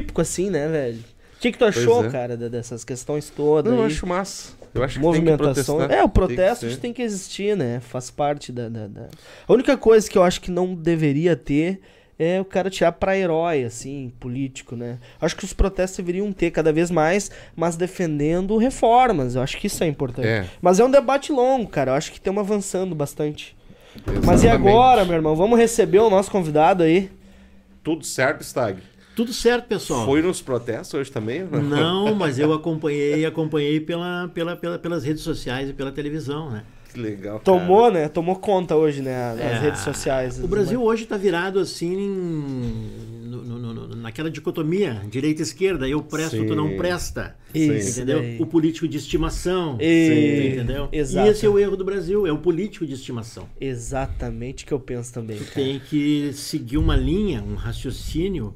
típico, assim, né, velho? O que, que tu achou, é. cara, dessas questões todas Não, eu aí? acho massa. Eu acho que Movimentação. tem que protestar. é, o Tem que protesto tem que existir, né? Faz parte da, da, da- A única coisa que eu acho que não deveria ter é o cara tirar pra herói, assim, político, né? Acho que os protestos deveriam ter cada vez mais, mas defendendo reformas. Eu acho que isso é importante. É. Mas é um debate longo, cara. Eu acho que estamos avançando bastante. Mas e Exatamente. agora, meu irmão? Vamos receber o nosso convidado aí? Tudo certo, Stag? Tudo certo, pessoal. Foi nos protestos hoje também? Não, mas eu acompanhei, acompanhei pela, pela, pela- pelas redes sociais e pela televisão, né? Que legal. Tomou, né? Tomou conta hoje, né? Nas É, redes sociais. O Brasil hoje está virado assim em- no- no- no- naquela dicotomia direita e esquerda. Eu presto, tu não Sim. presta. Isso entendeu? daí. O político de estimação. E- Entendeu? Exato. E esse é o erro do Brasil, é o político de estimação. Exatamente o que eu penso também. cara. Tem que seguir uma linha, um raciocínio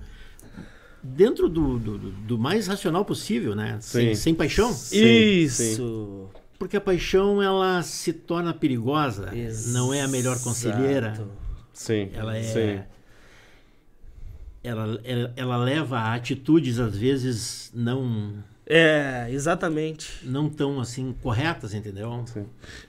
dentro do, do, do- mais racional possível, né? Sem, Sim. sem paixão. Sim, Isso. Porque a paixão ela se torna perigosa, não é a melhor conselheira. Exato. Sim. Ela é. Sim. Ela, ela, ela leva a atitudes às vezes não É, exatamente. não tão assim corretas, entendeu?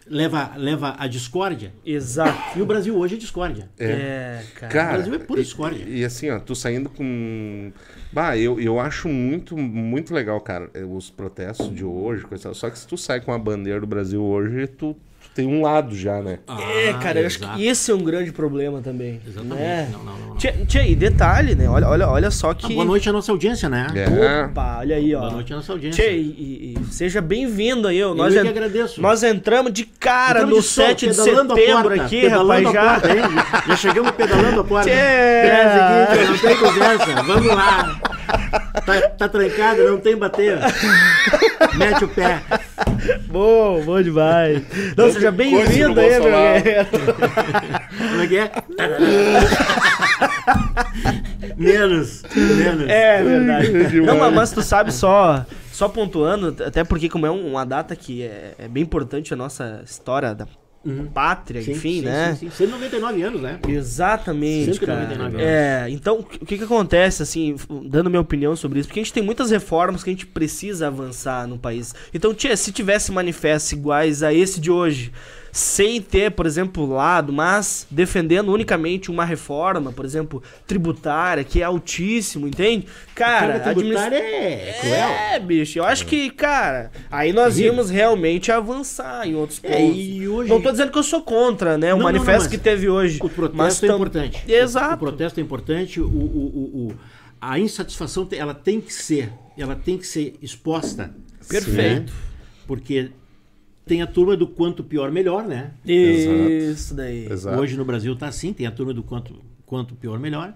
Leva leva à discórdia. Exato. E o Brasil hoje é discórdia. É, cara. Cara, O Brasil é pura e- discórdia. E, assim, ó, tu saindo com. Bah, eu, eu acho muito, muito legal, cara, os protestos de hoje, coisa. Só que se tu sai com a bandeira do Brasil hoje, tu tem um lado já, né? É, cara, eu acho que esse é um grande problema também. Exatamente. Né? Não, não, não, não. Tchê, tchê, e detalhe, né? Olha, olha, olha só Ah, que. boa noite à nossa audiência, né? É. Opa, olha aí, ó. Boa noite à nossa audiência. Tchê, e, e- seja bem-vindo aí, ó. Eu Nós, que en- agradeço. nós entramos de cara Entramos no de sol, 7 de setembro porta, aqui, rapaz, já. porta? Já chegamos pedalando a porta. Tchê! É o seguinte, não tem conversa, vamos lá. Tá, tá trancado, não tem bater. Mete o pé. Bom, bom demais. Não, seja do bem-vindo aí, meu guerreiro. Como é que é? menos, menos. É verdade. Demais. Não, mas, mas tu sabe só, só pontuando, até porque como é um- uma data que é, é bem importante a nossa história da pátria, Sim, enfim, sim, né? Sim, sim. 199 anos, né? Exatamente, cara. 199 anos. É, então, o que que acontece, assim, dando minha opinião sobre isso? Porque a gente tem muitas reformas que a gente precisa avançar no país. Então, tia, se tivesse manifestos iguais a esse de hoje, sem ter, por exemplo, lado, mas defendendo unicamente uma reforma, por exemplo, tributária, que é altíssimo, entende? Cara, Carga tributária é cruel. é, bicho, eu acho que, cara, aí nós Terrível. íamos realmente avançar em outros É, pontos. e hoje- Não tô dizendo que eu sou contra, né, o Não, não, não, manifesto que teve hoje. O protesto mas é tam- importante. Exato. O protesto é importante. O, o, o, a insatisfação ela tem que ser, ela tem que ser exposta. Perfeito. né? Porque tem a turma do quanto pior melhor, né? Isso daí. Exato. Hoje no Brasil tá assim, tem a turma do quanto, quanto pior melhor.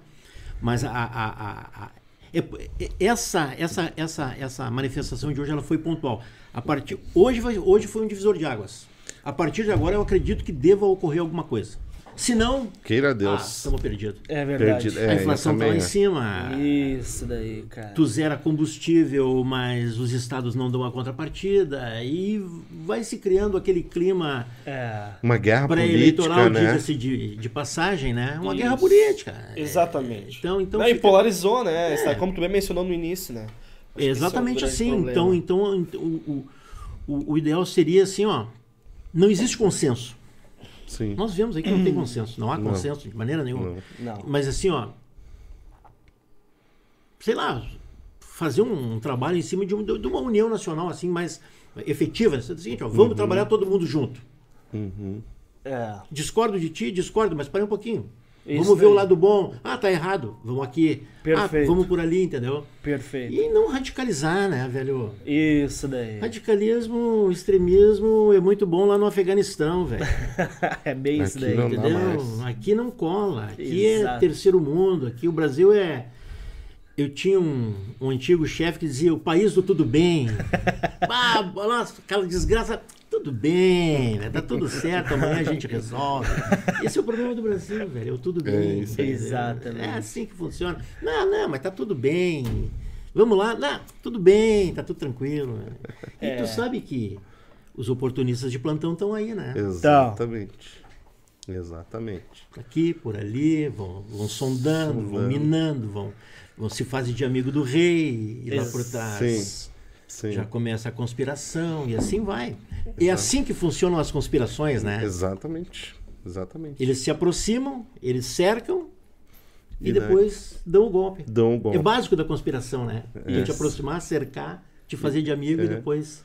Mas a, a- a- a- é- é- essa, essa, essa, essa manifestação de hoje ela foi pontual. A partir, hoje, vai- hoje foi um divisor de águas. A partir de agora eu acredito que deva ocorrer alguma coisa. Se não, Queira ah, Deus. estamos perdidos. É verdade. Perdido. É, a inflação está lá em né? cima. Isso daí, cara. Tu zera combustível, mas os estados não dão a contrapartida. E vai se criando aquele clima É. Uma guerra pré-eleitoral, política, né? diga-se de, de passagem, né? Uma Isso. guerra política. Exatamente. Então, então Não, e fica- polarizou, né? Está- Como tu bem mencionou no início, né? Acho Exatamente é um assim. Então, então o, o, o, o ideal seria assim, ó. Não existe consenso. Sim. Nós vemos aí que não tem consenso. Não há Não. consenso de maneira nenhuma. Não. Não. Mas assim, ó. Sei lá, fazer um, trabalho em cima de, um- de uma união nacional assim mais efetiva. É o seguinte, ó, vamos trabalhar todo mundo junto. Uhum. É. Discordo de ti, discordo, mas para um pouquinho. Isso vamos ver o lado bom. Ah, tá errado. Vamos aqui. Perfeito. Ah, vamos por ali, entendeu? Perfeito. E não radicalizar, né, velho? Isso daí. Radicalismo, extremismo é muito bom lá no Afeganistão, velho. é bem isso daí. não dá Entendeu? mais. Aqui não cola. Aqui Exato. é terceiro mundo. Aqui o Brasil é. Eu tinha um, um antigo chefe que dizia o país do tudo bem. ah, nossa, aquela desgraça. Tudo bem, né? tá tudo certo, amanhã a gente resolve. Esse é o problema do Brasil, velho. é o tudo bem. isso aí. entendeu? Exatamente. É assim que funciona. Não, não, mas tá tudo bem. Vamos lá, não, tudo bem, tá tudo tranquilo. né? E É. tu sabe que os oportunistas de plantão estão aí, né? Exatamente. Exatamente. aqui, por ali, vão, vão sondando, vão Sondando. minando, vão Vão se fazer de amigo do rei e lá por trás. Sim. Sim. Já começa a conspiração e assim vai. É assim que funcionam as conspirações, né? Exatamente. Exatamente. Eles se aproximam, eles cercam e, E depois dão o golpe. Dão um golpe. É básico da conspiração, né? É. Te aproximar, cercar, te fazer de amigo e É. depois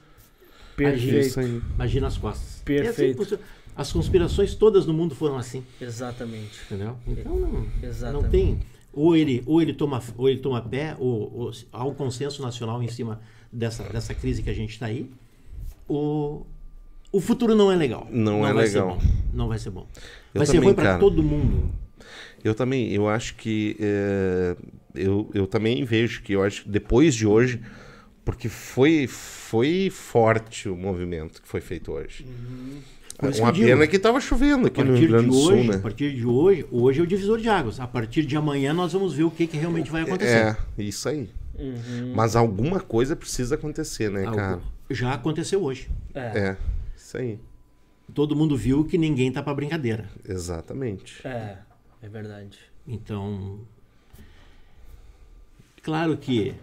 Perfeito. Aí. agir nas costas. Perfeito. É assim. As conspirações todas no mundo foram assim, Exatamente. entendeu? Então não, Exatamente. não tem. Ou ele, ou ele toma, ou ele toma pé, ou, ou há um consenso nacional em cima dessa, dessa crise que a gente está aí. Ou o futuro não é legal. Não é vai ser legal. bom. Não vai ser bom. Eu vai ser também, ruim para todo mundo. Eu também, eu acho que é, eu, eu também vejo que eu acho que depois de hoje, porque foi foi forte o movimento que foi feito hoje. Por Uma que pena que tava chovendo A aqui no partir Rio Grande de do Sul, hoje, né? a partir de hoje, hoje é o divisor de águas. A partir de amanhã nós vamos ver o que, que realmente vai acontecer. É, isso aí. Uhum. Mas alguma coisa precisa acontecer, né, Algo- cara? Já aconteceu hoje. É. É, isso aí. Todo mundo viu que ninguém tá para brincadeira. Exatamente. É, é verdade. Então, claro que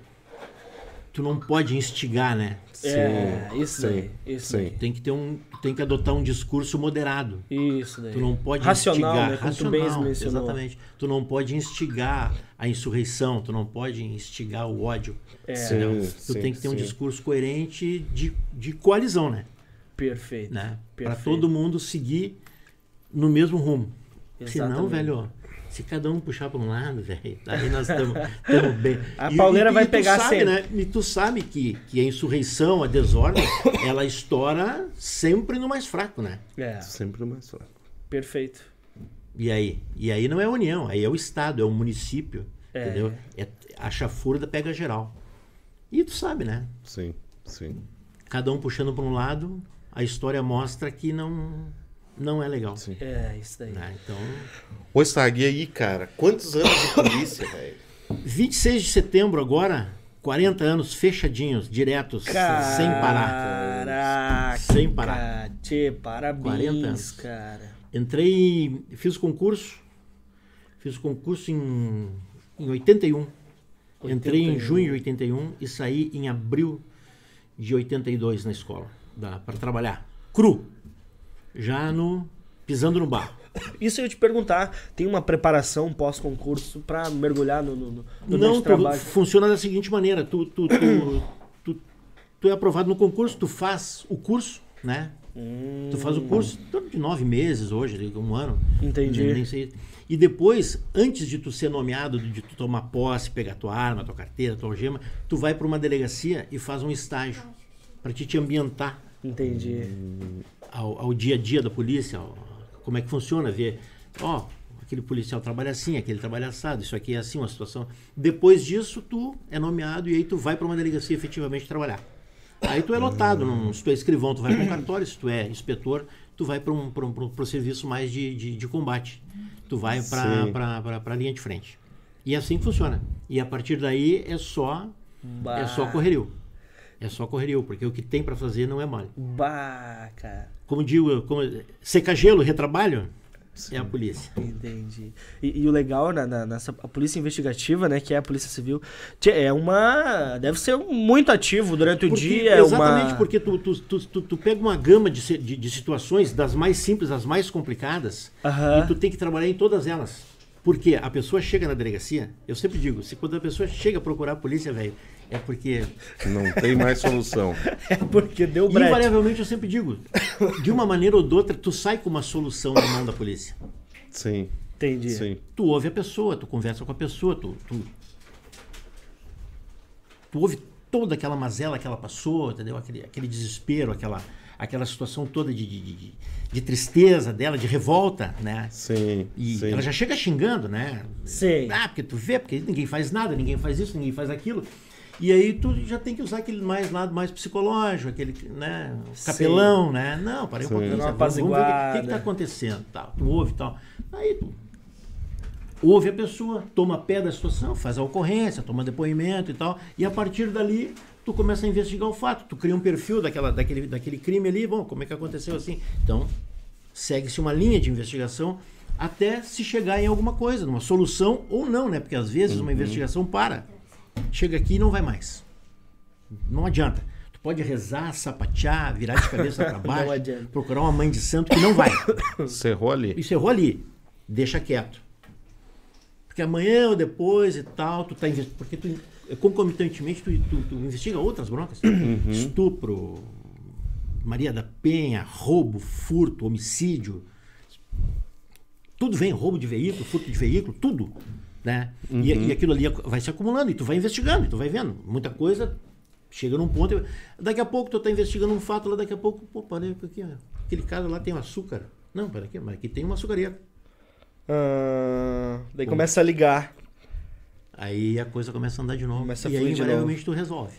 tu não pode instigar, né? é, isso sim, daí. Isso sim. daí. Tem que ter um, tem que adotar um discurso moderado. Isso daí. Tu não pode Racional, instigar, né? Tu racional, mencionou. exatamente. Tu não pode instigar a insurreição, tu não pode instigar o ódio. É, Sim, Tu sim, tem que ter um sim. discurso coerente de, de coalizão, né? perfeito. né? Para todo mundo seguir no mesmo rumo. Senão, Exatamente. velho, se cada um puxar para um lado, velho, aí nós estamos bem. A pauleira vai tu pegar sabe, sempre. né? E tu sabe que, que a insurreição, a desordem, ela estoura sempre no mais fraco, né? É, Sempre mais fraco. perfeito. E aí? E aí não é a União, aí é o Estado, é o município, É. entendeu? É, a chafurda pega geral. E tu sabe, né? Sim, sim. Cada um puxando para um lado, a história mostra que não, não é legal. Sim. É, isso daí. né? Então, Ô, Stag, e aí, cara? Quantos anos de polícia, velho? 26 de setembro agora, 40 anos fechadinhos, diretos, sem parar. Caraca. Sem parar. Tchê, 40 parabéns, anos. cara. Entrei, fiz o concurso, fiz o concurso em, em 81. Entrei em 81. junho de 81 e saí em abril de 82 na escola, para trabalhar. Cru. Já no pisando no barro. Isso eu ia te perguntar, tem uma preparação pós-concurso pra mergulhar no, no, no, Não, tu- trabalho? funciona da seguinte maneira: tu, tu, tu, tu, tu é aprovado no concurso, tu faz o curso, né? Tu faz o curso em torno de nove meses hoje, de um ano. Entendi. Nem- nem sei. E depois, antes de tu ser nomeado, de tu tomar posse, pegar tua arma, tua carteira, tua algema, tu vai para uma delegacia e faz um estágio para te, te ambientar Entendi. Ao, ao dia a dia da polícia, ao- como é que funciona, ver, ó, aquele policial trabalha assim, aquele trabalha assado, isso aqui é assim, uma situação. Depois disso, tu é nomeado e aí tu vai para uma delegacia efetivamente trabalhar. Aí tu é lotado, não- se tu é escrivão, tu vai para um cartório, se tu é inspetor, tu vai para um, pra um, pra um- pro serviço mais de, de, de combate. Tu vai para a linha de frente. E é assim que funciona. E a partir daí é só, Bah. é só correrio. É só correrio, porque o que tem para fazer não é mole Bah, cara. como digo, como, seca gelo, retrabalho, é a polícia. Entendi. E, e o legal na, na- nessa a polícia investigativa, né, que é a polícia civil, é uma deve ser muito ativo durante o Porque- dia, é exatamente, uma porque tu, tu, tu, tu, pega uma gama de, de, de situações, das mais simples às mais complicadas, Aham. e tu tem que trabalhar em todas elas. Porque a pessoa chega na delegacia, eu sempre digo, se quando a pessoa chega a procurar a polícia, velho, é porque Não tem mais solução. é porque deu brete. invariavelmente eu sempre digo, de uma maneira ou de outra, tu sai com uma solução na mão da polícia. Sim, Entendi. sim. tu ouve a pessoa, tu conversa com a pessoa, tu, tu, tu ouve toda aquela mazela que ela passou, entendeu? Aquele, aquele desespero, aquela, aquela situação toda de, de, de, de tristeza dela, de revolta, né? Sim, E sim. ela já chega xingando, né? Sim. Ah, porque tu vê, porque ninguém faz nada, ninguém faz isso, ninguém faz aquilo. E aí tu já tem que usar aquele mais lado mais psicológico, aquele, né, capelão, né? Não, parei um Sim. pouquinho, sabe? vamos, ver o que, o que que apaziguada. tá acontecendo, tal. Tu ouve e tal. Aí tu ouve a pessoa, toma pé da situação, faz a ocorrência, toma depoimento e tal, e a partir dali tu começa a investigar o fato, tu cria um perfil daquela, daquele, daquele crime ali, bom, como é que aconteceu assim? Então, segue-se uma linha de investigação até se chegar em alguma coisa, numa solução ou não, né? Porque às vezes uma investigação para, chega aqui e não vai mais. Não adianta. Tu pode rezar, sapatear, virar de cabeça para baixo, procurar uma mãe de santo que não vai. Você errou ali. Isso errou ali. Deixa quieto. Porque amanhã ou depois e tal, tu tá investigando. Porque tu, concomitantemente, tu, tu, tu investiga outras broncas. Estupro, Maria da Penha, roubo, furto, homicídio. Tudo vem, roubo de veículo, furto de veículo, tudo. Né? E, e aquilo ali vai se acumulando, e tu vai investigando, e tu vai vendo. Muita coisa chega num ponto. Daqui a pouco tu tá investigando um fato lá, daqui a pouco, pô, parei aqui, ó, aquele cara lá tem um açúcar. Não, pera aqui, mas aqui tem uma açucareira. Ah, daí começa a ligar. Aí a coisa começa a andar de novo. Começa a e aí, invariavelmente, tu resolve.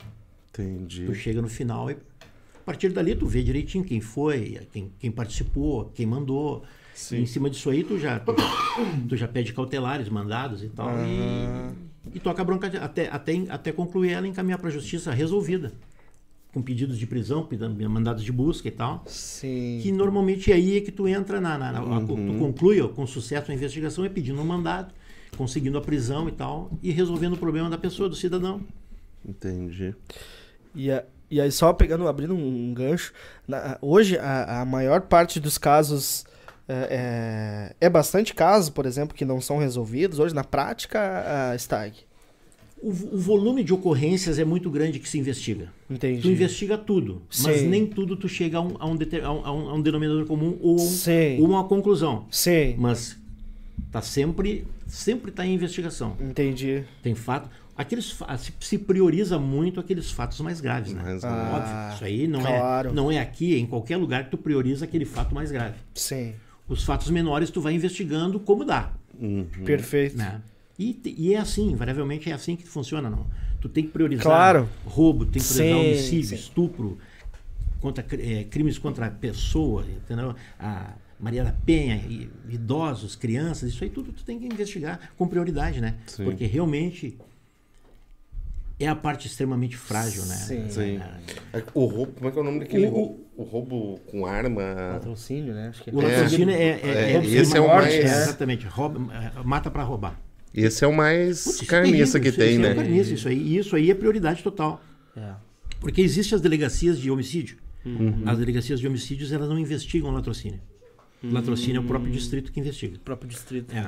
Entendi. Tu chega no final e a partir dali tu vê direitinho quem foi, quem, quem participou, quem mandou. Sim. E em cima disso aí tu já, tu já, tu já pede cautelares, mandados e tal. Ah. E, e toca a bronca até, até, até concluir ela e encaminhar para a justiça resolvida. Com pedidos de prisão, mandados de busca e tal. Sim. Que normalmente aí é que tu entra na. na- na- Uhum. Tu conclui ó, com sucesso a investigação é pedindo um mandado, conseguindo a prisão e tal, e resolvendo o problema da pessoa, do cidadão. Entendi. E, a- e aí, só pegando, abrindo um gancho, na- hoje a, a maior parte dos casos é, é, é bastante casos, por exemplo, que não são resolvidos. Hoje, na prática, a Stag. O, o volume de ocorrências é muito grande que se investiga. Entendi. Tu investiga tudo, mas Sim. nem tudo tu chega a um, a um, a um- a um- denominador comum ou, um- ou uma conclusão. Sim, Mas tá sempre, sempre tá em investigação. entendi. Tem fato. Aqueles se, prioriza muito aqueles fatos mais graves, né? Mais Ah, Óbvio. Isso aí não claro. é não é aqui, é em qualquer lugar que tu prioriza aquele fato mais grave. Sim, Os fatos menores tu vai investigando como dá, Uhum. perfeito. né? E, e é assim, invariavelmente é assim que funciona, não. Tu tem que priorizar Claro. roubo, tem que priorizar Sim, homicídio, sim. estupro, contra, eh, crimes contra a pessoa, entendeu? A Maria da Penha, idosos, crianças, isso aí tudo tu tem que investigar com prioridade, né? Sim. Porque realmente é a parte extremamente frágil, né? Sim. Sim. É, É, O roubo, como é que é o nome daquele O- roubo? O roubo com arma. Patrocínio, né? Acho que O latrocínio é, é, É, é- esse é o morte, mais- é, exatamente, rouba, é, mata para roubar. Esse é o mais Putz, isso é carniça terrível, que isso- tem, isso né? É carniça, isso aí, e isso aí é prioridade total. É. Porque existem as delegacias de homicídio. Uhum. As delegacias de homicídios elas não investigam latrocínio. Latrocínio é o próprio distrito que investiga. O próprio distrito. É.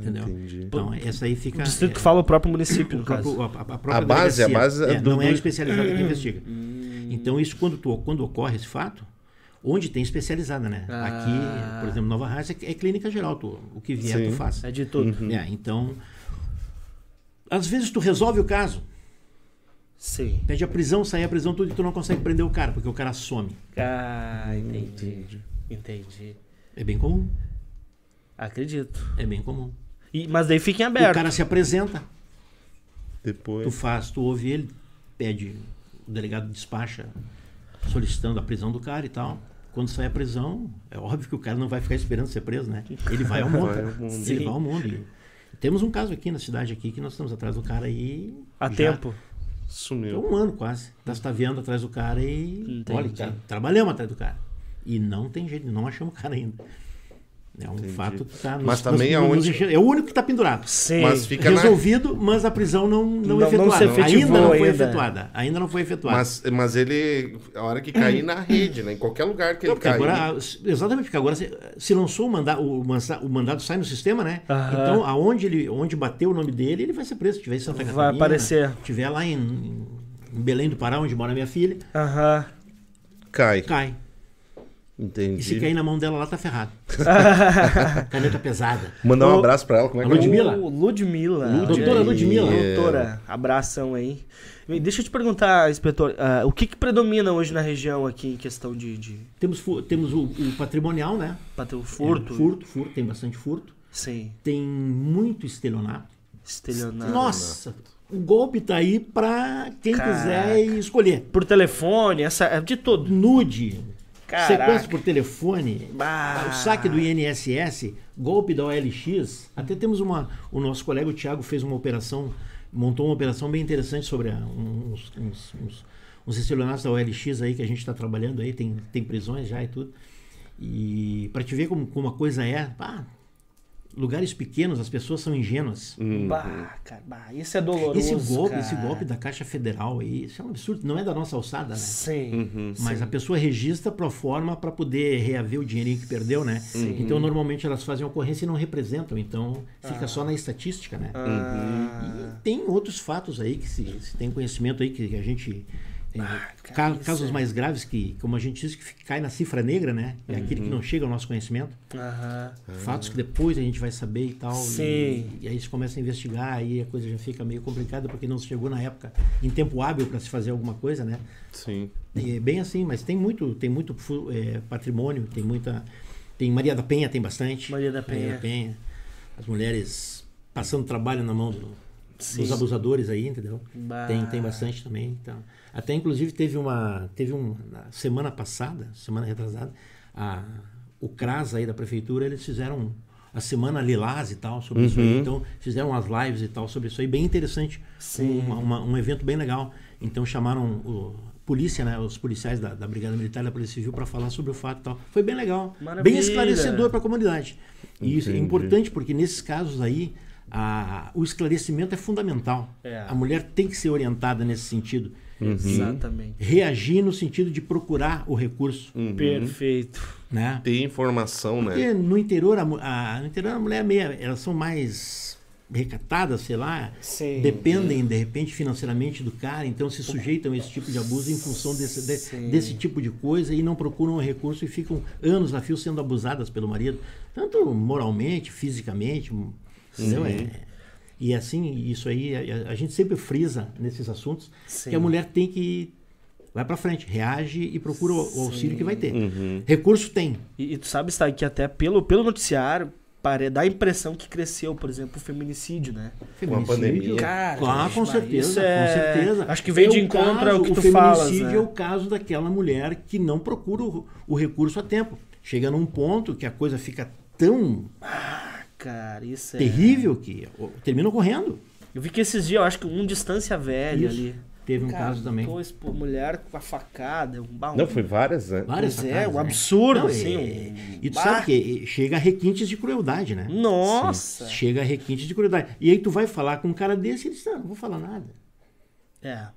Entendeu? entendi. Então, essa aí fica. O distrito é, que fala o próprio município, o no próprio- caso. a, a- a própria A base- a base é É, do- não é a especializada que investiga. Então, isso quando, tu, quando ocorre esse fato, onde tem especializada, né? Ah. Aqui, por exemplo, Nova Raiz é, é clínica geral. Tu, o que vier, Sim. tu faz. É de tudo. É, então, às vezes tu resolve o caso, Sim. pede a prisão, sai a prisão, tudo e tu não consegue prender o cara, porque o cara some. Ah, entendi. Entendi. É bem comum. Acredito. É bem comum. E, mas daí fiquem O abertos. cara se apresenta, Depois. tu faz, tu ouve ele, pede, o delegado despacha solicitando a prisão do cara e tal. Quando sai a prisão, é óbvio que o cara não vai ficar esperando ser preso, né? Ele vai ao mundo. Vai ao mundo. Ele vai ao mundo. E temos um caso aqui na cidade aqui que nós estamos atrás do cara aí. A já- tempo. Sumiu. um ano quase. Nós está vendo atrás do cara e. Entendi. Olha, tá- trabalhamos atrás do cara. E não tem jeito, não achamos o cara ainda. É um fato que está Mas também aonde- É o único que está pendurado. Sim. Mas fica na- Resolvido, mas a prisão não, não, Não- não efetuada. se efetivou ainda não foi ainda. efetuada. Ainda não foi efetuada. Mas, mas ele, a hora que cair na rede, né? Em qualquer lugar que Não, ele cair. agora, exatamente, porque agora se, se lançou o mandado, o, mansa- o mandado sai no sistema, né? Aham. Então, aonde ele, onde bateu o nome dele, ele vai ser preso. Se tiver em Santa Vai Catarina, aparecer. tiver lá em, em Belém do Pará, onde mora minha filha, Aham. Cai. cai. E se Entendi. cair na mão dela lá, tá ferrado. Caneta pesada. Mandar um abraço pra ela. Como é que é? Ludmilla? Ô, Ludmilla. Doutora. Ludmilla. Doutora, abração aí. Deixa eu te perguntar, inspetor, ah, o que, que predomina hoje na região aqui em questão de, de Temos, temos o, o patrimonial, né? o furto? É, furto, furto, tem bastante furto. Sim. Tem muito estelionato. Estelionato. Nossa, o golpe tá aí pra quem Caraca. quiser escolher. Por telefone, essa, é de tudo. Nude, Caraca. sequestro por telefone, Bah. o saque do INSS, golpe da OLX. Até temos uma. O nosso colega o Thiago fez uma operação, montou uma operação bem interessante sobre a- uns, uns, uns, uns estelionatos da OLX aí que a gente está trabalhando aí, tem, tem prisões já e tudo. E para te ver como, como a coisa é, pá, lugares pequenos as pessoas são ingênuas. Bah, cara, bah, isso é doloroso. Esse golpe, cara. esse golpe da Caixa Federal aí, isso é um absurdo. Não é da nossa alçada, né? Sim. Mas sim. a pessoa registra pro forma para poder reaver o dinheirinho que perdeu, né? Então normalmente elas fazem ocorrência e não representam, então fica só na estatística, né? Ah, E tem outros fatos aí que se, se tem conhecimento aí que a gente cara, ca- isso casos é- mais graves que, como a gente diz, que cai na cifra negra, né? É aquele que não chega ao nosso conhecimento. aham. Fatos que depois a gente vai saber e tal. Sim. E, e aí se começa a investigar, aí a coisa já fica meio complicada porque não se chegou na época em tempo hábil para se fazer alguma coisa, né? Sim. E é bem assim, mas tem muito, tem muito é, patrimônio, tem muita. Tem Maria da Penha, tem bastante. Maria da Penha. Penha. As mulheres passando trabalho na mão do- dos abusadores aí, entendeu? Bah. Tem, tem bastante também. Então. Até inclusive teve uma. Teve um. Na semana passada, semana retrasada, a, o CRAS aí da prefeitura, eles fizeram a semana lilás e tal sobre isso aí. Então, fizeram as lives e tal sobre isso aí, bem interessante. Sim. Uma- um evento bem legal. Então chamaram o polícia, né, os policiais da, da Brigada Militar e da Polícia Civil para falar sobre o fato e tal. Foi bem legal, Maravilha. bem esclarecedor para a comunidade. E isso é Entendi. importante porque nesses casos aí a- o esclarecimento é fundamental. É. A mulher tem que ser orientada nesse sentido. Exatamente. Reagir no sentido de procurar o recurso, Uhum. Perfeito. né? Ter informação, né? Porque no interior, a, a- no interior a mulher é meia, elas são mais recatadas, sei lá, Sim. dependem de repente financeiramente do cara, então se sujeitam a esse tipo de abuso em função desse, de- desse tipo de coisa e não procuram o recurso e ficam anos a fio sendo abusadas pelo marido, tanto moralmente, fisicamente, entendeu? É, e assim, isso aí, a, a gente sempre frisa nesses assuntos Sim. que a mulher tem que vai pra frente, reage e procura o, o auxílio que vai ter. Recurso tem. E, e tu sabe, está que até pelo, pelo noticiário pare, dá a impressão que cresceu, por exemplo, o feminicídio, né? a pandemia. Cara, ah, com certeza, é- com certeza. acho que vem de o encontro caso, ao que o tu falas, feminicídio né? é o caso daquela mulher que não procura o, o recurso a tempo. Chega num ponto que a coisa fica tão Cara, isso é. terrível que ó, termina correndo. Eu vi que esses dias, eu acho que um distância velha Isso. ali. Teve um Cara, caso também. Pô, mulher com a facada, um baú. Não, foi várias, né? Várias Pois é, facadas, um né? absurdo, Não, assim. é- E tu Bah! sabe que chega a requintes de crueldade, né? Nossa! Chega a requintes de crueldade. E aí tu vai falar com um cara desse e ele diz, não, não vou falar nada. É.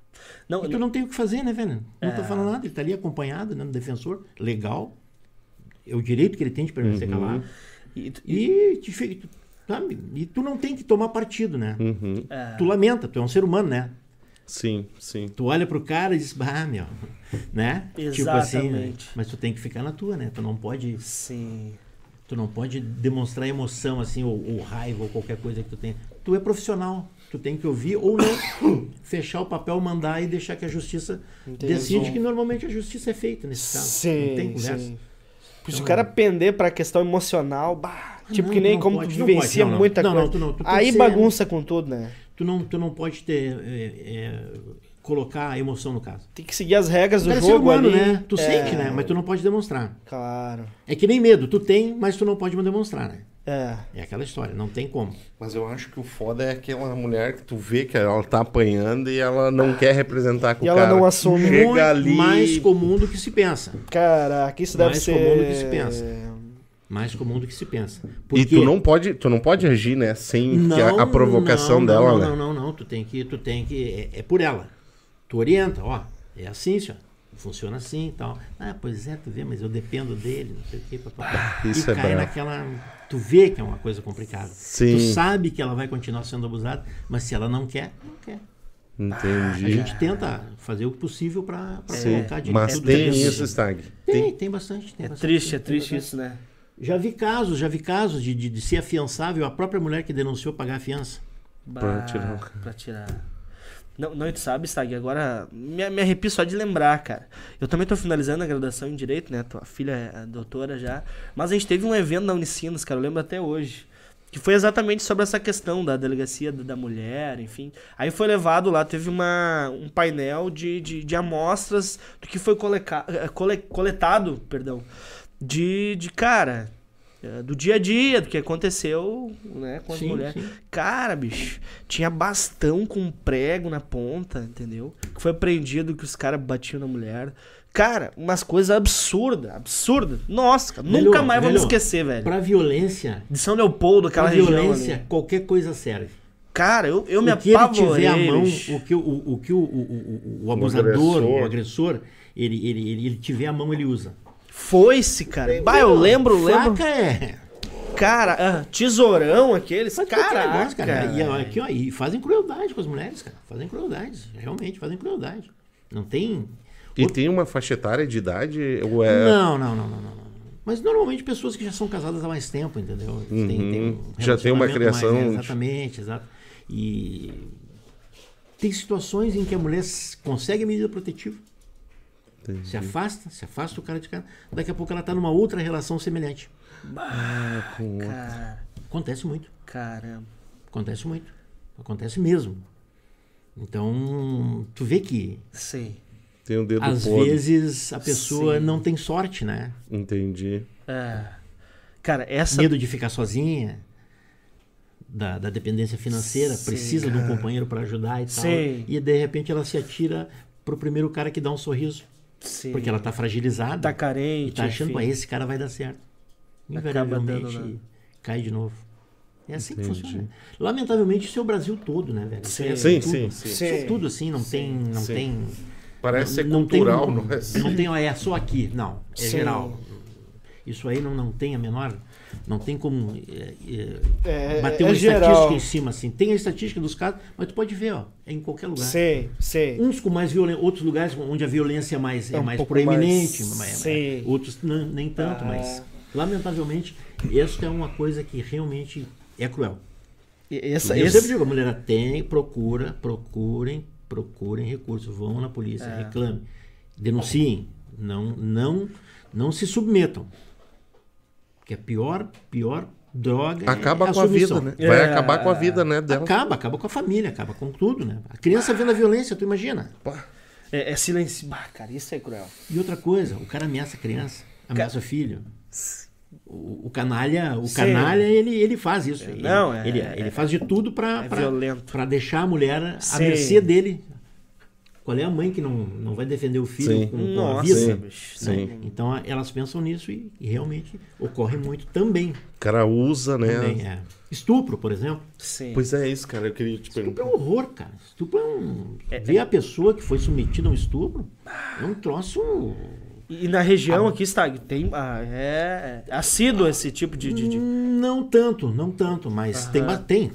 Não, E tu não tem o que fazer, né, velho? Não É. tá falando nada, ele tá ali acompanhado, né, no defensor, legal. É o direito que ele tem de permanecer Uhum. calado. E- e- E, sabe? e tu não tem que tomar partido, né? Uhum. é. Tu lamenta, tu é um ser humano, né? Sim, sim. Tu olha pro cara e diz, bah, meu, né? Tipo assim, né? Exatamente. Mas tu tem que ficar na tua, né? Tu não pode, Sim. tu não pode demonstrar emoção assim, ou, ou raiva, ou qualquer coisa que tu tenha. Tu é profissional. Tu tem que ouvir ou não fechar o papel, mandar e deixar que a justiça Entendi. decide que normalmente a justiça é feita nesse caso. Sim, não tem conversa. sim. Se o cara pender pra questão emocional, bah, tipo não, que nem como pode, tu vivencia pode, não, muita Não, coisa. não, tu não, tu Aí ser- bagunça com tudo, né? Tu não, tu não pode ter é, é, colocar a emoção no caso. Tem que seguir as regras do é ser jogo humano, ali. né? Tu É, sente, né? Mas tu não pode demonstrar. Claro. É que nem medo, tu tem, mas tu não pode demonstrar, né? É. É aquela história, não tem como. Mas eu acho que o foda é aquela mulher que tu vê que ela tá apanhando e ela não quer representar com E o ela cara. não assume. Chega Muito ali. mais comum do que se pensa. Caraca, isso deve Mais ser. comum do que se pensa. Mais comum do que se pensa. E Porque- tu não pode, tu não pode agir, né? Sem que a, a provocação não, dela, não, né? Não, não, não, tu tem que, tu tem que, é, é por ela. Tu orienta, ó, é assim, senhor. Funciona assim e tal. Ah, pois é, tu vê, mas eu dependo dele, não sei o quê. Papá. isso e é cai brabo. naquela. Tu vê que é uma coisa complicada. Sim. Tu sabe que ela vai continuar sendo abusada, mas se ela não quer, não quer. A Entendi. gente tenta fazer o possível para colocar de Mas tudo tem é isso. Stag. Tem, tem bastante. Tem É bastante, triste, é tem triste isso, né? Já vi casos, já vi casos de, de, de ser afiançável a própria mulher que denunciou pagar a fiança. Pra Bah, tirar Pra tirar. Não, não, tu sabe, Stag, agora me, me arrepio só de lembrar, cara. Eu também tô finalizando a graduação em Direito, né? Tua filha é doutora já. Mas a gente teve um evento na Unicinos, cara, eu lembro até hoje. Que foi exatamente sobre essa questão da delegacia da, mulher, enfim. Aí foi levado lá, teve uma, um painel de, de, de amostras do que foi coleca, eh, cole, coletado, perdão, de, de cara, do dia a dia, do que aconteceu, né, com as Sim, mulheres. sim. Cara, bicho, tinha bastão com prego na ponta, entendeu? Que foi apreendido que os caras batiam na mulher. Cara, umas coisas absurdas, absurdas. Nossa, cara, nunca mais vamos esquecer, velho. Pra violência, De São Leopoldo, aquela pra região violência, ali. qualquer coisa serve. Cara, eu, eu me o que ele apavorei, tiver a mão, o que o, o, o que o, o, o, o abusador, agressor. o agressor, ele, ele, ele, ele tiver a mão, ele usa. Foi-se, cara. Bah, eu lembro, lembro. Faca é. Cara, ah, tesourão aqueles. Faz qualquer Caraca, negócio, cara. E, ó, velho. aqui, ó, e fazem crueldade com as mulheres, cara. Fazem crueldades. Realmente, fazem crueldade. Não tem. E tem uma faixa etária de idade? Ou é... Não, não, não, não, não. não. Mas normalmente pessoas que já são casadas há mais tempo, entendeu? Tem- tem um Uhum. Já tem uma criação exatamente, exato. E tem situações em que a mulher consegue a medida protetiva. Entendi. Se afasta, se afasta o cara de casa. Daqui a pouco ela está numa outra relação semelhante. Cara, Acontece muito. caramba. Acontece muito. Acontece mesmo. Então, tu vê que Sim. Tem o dedo às podre. vezes a pessoa Sim. não tem sorte, né? Entendi. É. Cara, essa. Medo de ficar sozinha, da, da dependência financeira, Sim, precisa de um companheiro para ajudar e tal. Sim. E de repente ela se atira pro primeiro cara que dá um sorriso. Sim. Porque ela tá fragilizada. tá carente. e tá achando. "Pô, esse cara vai dar certo. Dando, Invariavelmente né? cai de novo. É assim que Entendi. funciona. Lamentavelmente, isso é o Brasil todo, né, velho? Sim. Isso é Sim, tudo. sim, Isso sim. é tudo assim, não tem. Não sim. tem Parece ser não tem cultural, um- não é? Não tem, é só aqui. Não, é Sim. geral. Isso aí não, não tem a menor. Não tem como é, é, É, bater é uma geral. estatística em cima assim. Tem a estatística dos casos, mas tu pode ver, ó, é em qualquer lugar. Sei, sei. Uns com mais violência, outros lugares onde a violência é mais, é É um mais proeminente, mais- mas- sim. outros não- nem tanto, Ah. mas lamentavelmente, isso é uma coisa que realmente é cruel. Essa, eu esse- sempre digo, a mulher tem, procura, procurem, procurem recursos, vão na polícia, É. reclame, denunciem, não, não, não se submetam. Porque a pior, pior droga Acaba é com a vida, né? Vai É. acabar com a vida, né, dela. Acaba, acaba com a família, acaba com tudo, né? A criança vendo a violência, tu imagina. É, é silêncio. Bah, cara, isso é cruel. E outra coisa, o cara ameaça a criança, ameaça o filho. O, o canalha, o Sim. canalha ele, ele faz isso. Ele, não, é- ele, é- ele faz de tudo para é deixar a mulher à Sim. mercê dele. Qual é a mãe que não, não vai defender o filho Sim. com, com a Nossa, vida? Sim. né? Sim. Então elas pensam nisso e, e realmente ocorre muito também. O cara usa, né? também é. Estupro, por exemplo. Sim. Pois é isso, cara. Eu queria te Estupro é perguntar. um horror, cara. Estupro é um. Ver a pessoa que foi submetida a um estupro é um troço. E na região aqui está, tem ah, é, é assíduo esse tipo de, de- de- Não tanto, não tanto, mas Aham. tem, tem.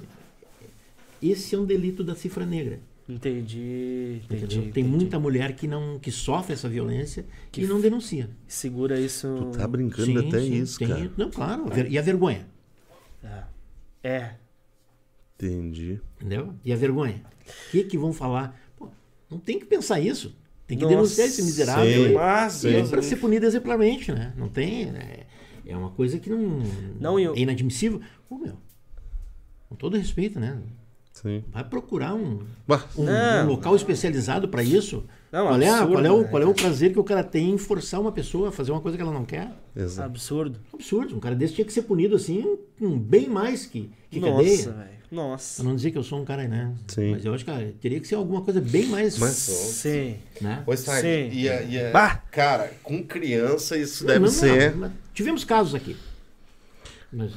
Esse é um delito da cifra negra. Entendi, entendi? Tem entendi. muita mulher que não que sofre essa violência e não denuncia. segura isso. Tá brincando até isso, tem- cara. Não, claro. E a vergonha, É. É. Entendi. entendeu? E a vergonha. O que que vão falar? Pô, não tem que pensar isso. Tem que Nossa, denunciar esse miserável. sim. aí. Mas, E é para ser punido exemplarmente, né? Não tem. É, é uma coisa que não, Não, eu- é inadmissível. Pô, meu, com todo respeito, né? Sim. Vai procurar um, um, Não. um local especializado para isso. Não, qual, é, absurdo, qual, é o, né, qual é o prazer que o cara tem em forçar uma pessoa a fazer uma coisa que ela não quer? exato. Absurdo. Absurdo. Um cara desse tinha que ser punido assim, com bem mais que, que Nossa, cadeia. velho. Nossa. Pra não dizer que eu sou um cara, né? Sim. Mas eu acho que cara, teria que ser alguma coisa bem mais. Mas- Sim. né? Pois tá, Sim. e, e a- Bah! cara, com criança isso Não, deve não, não, ser. mas tivemos casos aqui. Mas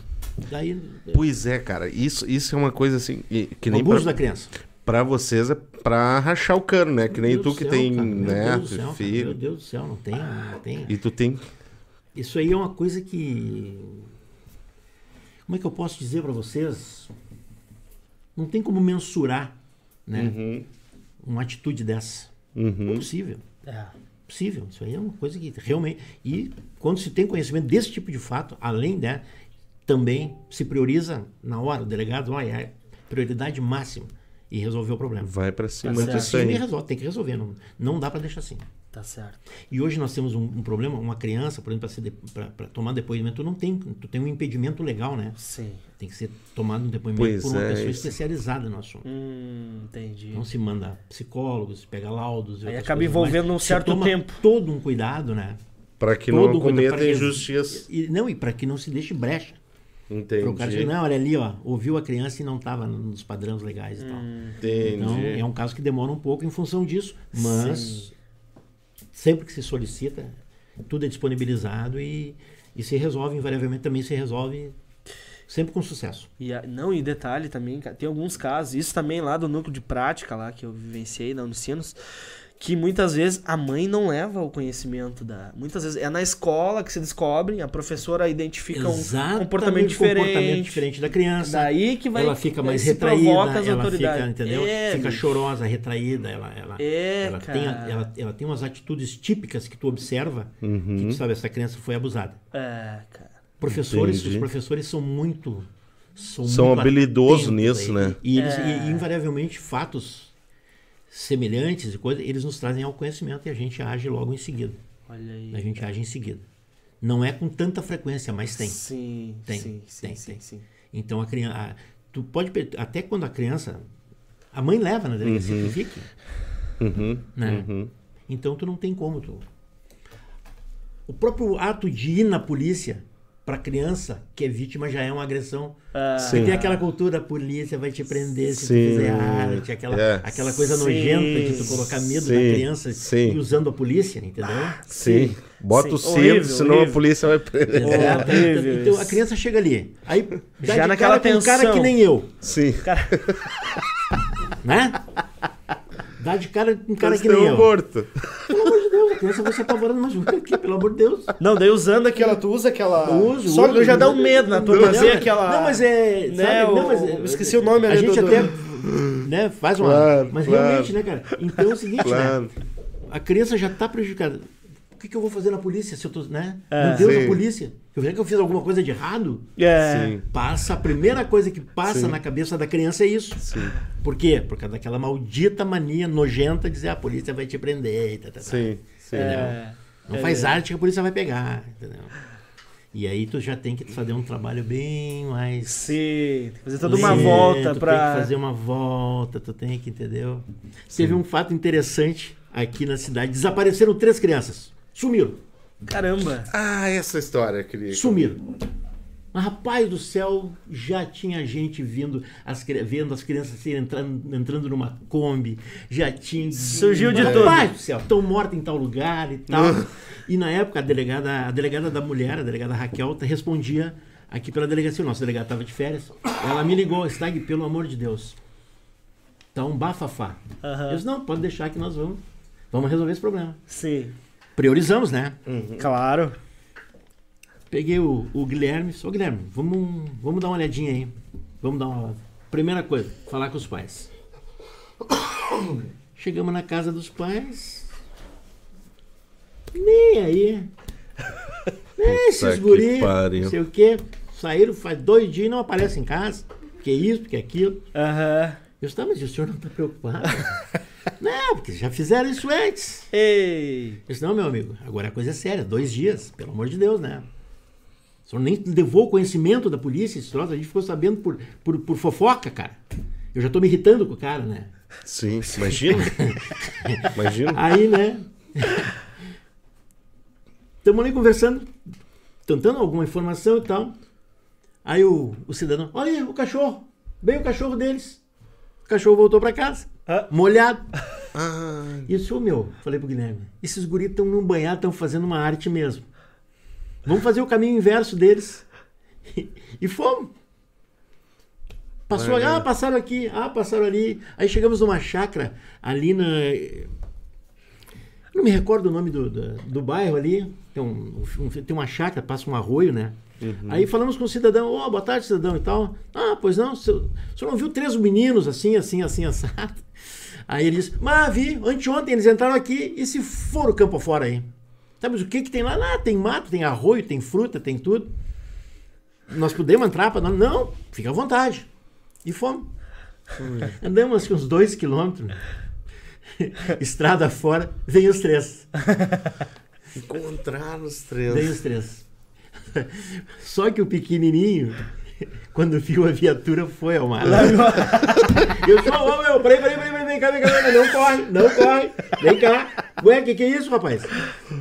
daí. Pois é, cara, isso, isso é uma coisa assim, que o nem abuso pra, da criança. pra vocês é pra rachar o cano, né? Que nem tu que céu, tem cara, meu Deus neto do céu, cara, filho. Meu Deus do céu, não tem, não tem. E tu tem. Isso aí é uma coisa que. Como é que eu posso dizer para vocês? Não tem como mensurar né, Uhum, uma atitude dessa. Não é uhum. possível. É. Possível. Isso aí é uma coisa que realmente. E quando se tem conhecimento desse tipo de fato, além né, também se prioriza na hora, o delegado, olha, é prioridade máxima e resolver o problema. Vai pra cima certo. disso aí. resolve, tem que resolver, não, não dá para deixar assim. Tá certo. E hoje nós temos um, um problema, uma criança, por exemplo, para tomar depoimento, tu não tem, tu tem um impedimento legal, né? Sim. Tem que ser tomado um depoimento Pois por uma é, pessoa isso. especializada no assunto. Hum, entendi. Não se manda psicólogos, pega laudos. e Aí acaba envolvendo mais. um certo toma tempo. Todo um cuidado, né? Pra que Todo não cuidado, cometa injustiça. E, não, e para que não se deixe brecha. Entendi. Para o cara dizer, não, olha ali, ó, ouviu a criança e não estava nos padrões legais e tal. Entendi. Então, é um caso que demora um pouco em função disso, mas sempre que se solicita, tudo é disponibilizado e, e se resolve, invariavelmente também se resolve sempre com sucesso. E a- não, e detalhe também, tem alguns casos, isso também lá do núcleo de prática lá que eu vivenciei na Unicinos, que muitas vezes a mãe não leva o conhecimento da. Muitas vezes é na escola que se descobre, a professora identifica um Exatamente, comportamento diferente. comportamento diferente da criança. Daí que vai ela fica mais retraída, provoca as ela autoridades. fica, entendeu? É, fica bicho. chorosa, retraída, ela, ela, É, ela, tem, ela, ela tem umas atitudes típicas que tu observa, Uhum. que tu sabe, essa criança foi abusada. É, cara. Professores, Entendi. os professores são muito são, São habilidosos nisso, aí. né? E, eles, É. e, invariavelmente fatos semelhantes e coisas, eles nos trazem ao conhecimento e a gente age logo em seguida. Olha aí. A gente age em seguida. Não é com tanta frequência, mas tem. Sim, Tem, sim, sim, tem, sim, tem. sim. Então a criança, a- tu pode até quando a criança, a mãe leva na delegacia que fique, Uhum. né? Uhum. Então tu não tem como tu. O próprio ato de ir na polícia para criança que é vítima já é uma agressão. Ah. Tem aquela cultura, a polícia vai te prender se Sim. tu fizer arte, aquela, É. aquela coisa Sim. nojenta de tu colocar medo Sim. na criança Sim. e usando a polícia, entendeu? Sim. Bota Sim. o cinto, senão horrível. a polícia vai prender. Exato. horrível então isso. a criança chega ali. Aí dá Já de naquela cara com um cara tensão. que nem eu, Sim. né? Dá de cara com um cara que nem um eu. aborto. Pelo amor criança vai se apavorando, o que, pelo amor de Deus. Não, daí usando aquela, tu usa aquela. Eu uso, Só uso, que já dá um medo na tua Não, fazer não, aquela. Não, mas é. né, sabe, não, mas é- esqueci o nome A ali gente do- do- até né, faz uma. Claro, mas claro. realmente, né, cara? Então é o seguinte, Claro. né? A criança já tá prejudicada. O que, que eu vou fazer na polícia se eu tô. Né? É. Meu Deus, Sim. a polícia. Eu vejo que eu fiz alguma coisa de errado. É. Sim. Passa, a primeira coisa que passa Sim. na cabeça da criança é isso. Sim. Por quê? Por causa daquela maldita mania nojenta de dizer "Ah, a polícia vai te prender. Tá, tá, tá. Sim. Sim. É. Não É. faz arte que a polícia vai pegar, entendeu? E aí tu já tem que fazer um trabalho bem mais. Sim, tem que fazer toda uma lento, volta tu pra. Tem que fazer uma volta, tu tem que, entendeu? Teve um fato interessante aqui na cidade. Desapareceram três crianças. Sumiram. Caramba. Ah, essa história eu queria. Sumiram. Mas, rapaz do céu, já tinha gente vindo, as, vendo as crianças entrando, entrando numa Kombi, já tinha. Surgiu de Rapaz tudo. do céu, estão mortas em tal lugar e tal. e na época, a delegada, a delegada da mulher, a delegada Raquel, respondia aqui pela delegacia. O nosso delegado estava de férias. Ela me ligou, Stag, pelo amor de Deus. Tá um bafafá. Aham. Eu disse, não, pode deixar que nós vamos. Vamos resolver esse problema. Sim. Priorizamos, né? Claro. Peguei o, o Guilherme. Ô Guilherme, vamos, vamos dar uma olhadinha aí. Vamos dar uma. Primeira coisa, falar com os pais. Chegamos na casa dos pais. Nem aí. É, esses guri, não sei o quê. Saíram faz dois dias e não aparecem em casa. Que isso, que aquilo. Aham. Eu disse, tá, mas o senhor não está preocupado? não, porque já fizeram isso antes. Ei. Eu disse, não, meu amigo, agora a coisa é séria, dois dias, pelo amor de Deus, né? O senhor nem levou o conhecimento da polícia, esse troço, a gente ficou sabendo por, por, por fofoca, cara. Eu já tô me irritando com o cara, né? Sim, imagina. imagina. Aí, né? Estamos ali conversando, tentando alguma informação e tal. Aí o, o cidadão, olha aí, o cachorro, veio o cachorro deles. O cachorro voltou para casa, Ah. molhado. Ah, Isso, meu, falei pro Guilherme. Esses guris estão num banhado, estão fazendo uma arte mesmo. Vamos fazer o caminho inverso deles. E fomos. Passou, ah, passaram aqui, ah, passaram ali. Aí chegamos numa chácara ali na. Não me recordo o nome do, do, do bairro ali. Tem, um, um- tem uma chácara, passa um arroio, né? Aí falamos com o cidadão, ô, boa tarde, cidadão e tal. Ah, pois não, o senhor o senhor não viu três meninos assim, assim, assim, assado? Aí ele disse, mas vi, anteontem eles entraram aqui e se foram campo fora aí. Tá, mas o que que tem lá? Ah, tem mato, tem arroio, tem fruta, tem tudo. Nós podemos entrar para nós? Não, fica à vontade. E fomos. Andamos uns dois quilômetros. Estrada fora, vem os três. encontraram os Vem três. os três. Só que o pequenininho, quando viu a viatura, foi ao mar. Eu sou, ô meu, peraí, peraí, peraí, peraí, vem cá, vem cá, vem cá, não corre, não corre, vem cá. Ué, que que é isso, rapaz?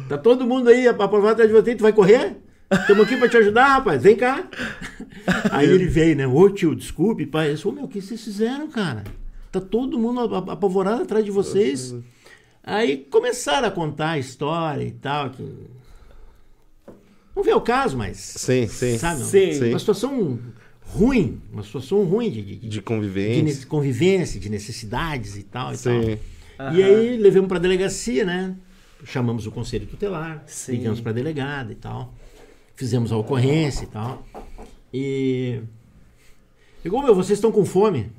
Tá todo mundo aí aprovado atrás de você, tu vai correr? Estamos aqui pra te ajudar, rapaz, vem cá. Aí ele veio, né? Ô tio, desculpe, pai. Eu disse, ô meu, o que vocês fizeram, cara? Tá todo mundo ap- apavorado atrás de vocês. Aí começaram a contar a história e tal, que... Não vê o caso, mas... Sim, sim. Sabe? Sim. Sim. Uma situação ruim, uma situação ruim de, de, de- De de convivência. convivência, de necessidades e tal. E, Sim. tal. e aí levamos para a delegacia, né? Chamamos o conselho tutelar, Sim. ligamos para a delegada e tal. Fizemos a ocorrência e tal. E. Chegou, meu, vocês estão com fome?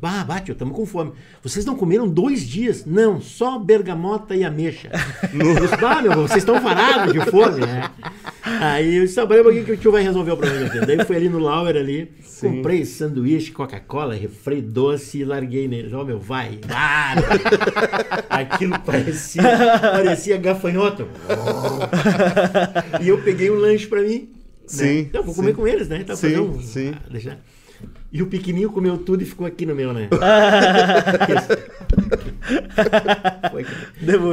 Bah, bate, estamos com fome. Vocês não comeram dois dias? Não, só bergamota e ameixa. Disse, bah, meu, vocês estão parados de fome, né? Aí eu disse, um pouquinho que o tio vai resolver o problema aqui. Daí eu fui ali no Lauer ali, comprei sanduíche, Coca-Cola, refri doce e larguei nele. Ó, meu, vai, vai. Aquilo parecia, parecia gafanhoto. E eu peguei um lanche pra mim. Sim, Né? Eu vou comer sim. com eles, né? Então, Sim, um- sim. ah, deixar. E o pequenininho comeu tudo e ficou aqui no meu, né? Foi.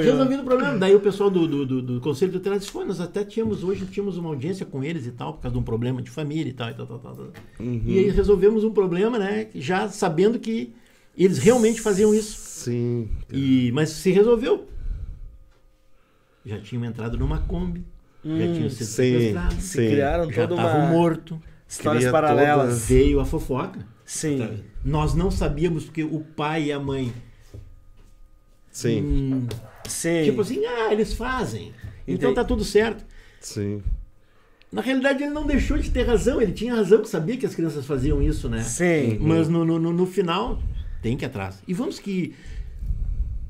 Resolvido o problema. Daí o pessoal do, do, do, do Conselho Tutelar disse, pô, nós até tínhamos, hoje tínhamos uma audiência com eles e tal, por causa de um problema de família e tal, e tal, tal, tal. tal. E aí resolvemos um problema, né? Já sabendo que eles realmente faziam isso. Sim. E, mas se resolveu. Já tinham entrado numa Kombi, já tinham sido sim, sequestrados, Se Sim. criaram já toda estavam uma mortos. Histórias Cria paralelas. todas- Veio a fofoca. Sim. Nós não sabíamos porque o pai e a mãe Sim. hum, Sim. Tipo assim, ah, eles fazem. Então Entendi. tá tudo certo. Sim. Na realidade, ele não deixou de ter razão. Ele tinha razão que sabia que as crianças faziam isso, né? Sim. Mas no, no, no- no final, tem que ir atrás. E vamos que.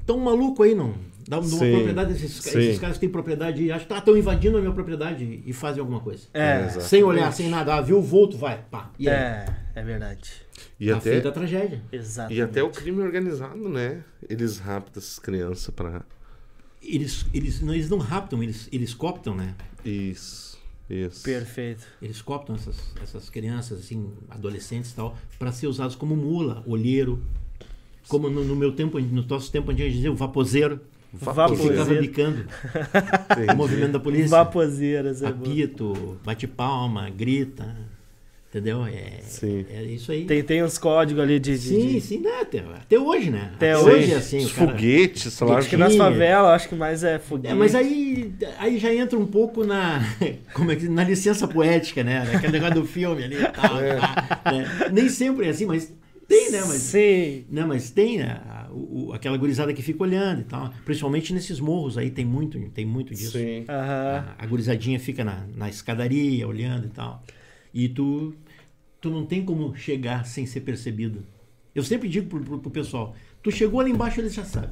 Tão maluco aí, não. Dá uma Sim, propriedade, esses, esses caras que têm propriedade e acham que estão invadindo a minha propriedade e fazem alguma coisa. É. Exato. Sem olhar, sem nada. Ah, viu o vulto, vai. Pá. E aí? É, é verdade. E tá até, feita a tragédia. Exatamente. e até o crime organizado, né? Eles raptam essas crianças pra. Eles, eles, não, eles não raptam, eles, eles cooptam, né? Isso. Isso. Perfeito. Eles cooptam essas, essas crianças, assim, adolescentes e tal, para ser usados como mula, olheiro. Como no, no meu tempo, no nosso tempo, a gente dizia o vaposeiro, que ficava bicando o movimento da polícia. Vaposeiras, é bom. Apito, bate palma, grita. Entendeu? É, Sim. é isso aí. Tem, tem uns códigos ali de. de- sim, de- sim, né? Até, até hoje, né? Até hoje hoje. é assim. Os cara- foguetes, sei lá. Acho que nas favelas, acho que mais é foguete. É, mas aí, aí já entra um pouco na, como é que, na licença poética, né? Aquele negócio do filme ali e tal. tá, né? Nem sempre é assim, mas tem, né? Mas, Sim. Não, mas tem né? a- o- o- aquela gurizada que fica olhando e tal. Principalmente nesses morros aí tem muito, tem muito disso. Sim. Aham. A, a gurizadinha fica na, na escadaria olhando e tal. E tu, tu não tem como chegar sem ser percebido. Eu sempre digo pro, pro, pro pessoal, tu chegou ali embaixo, eles já sabem.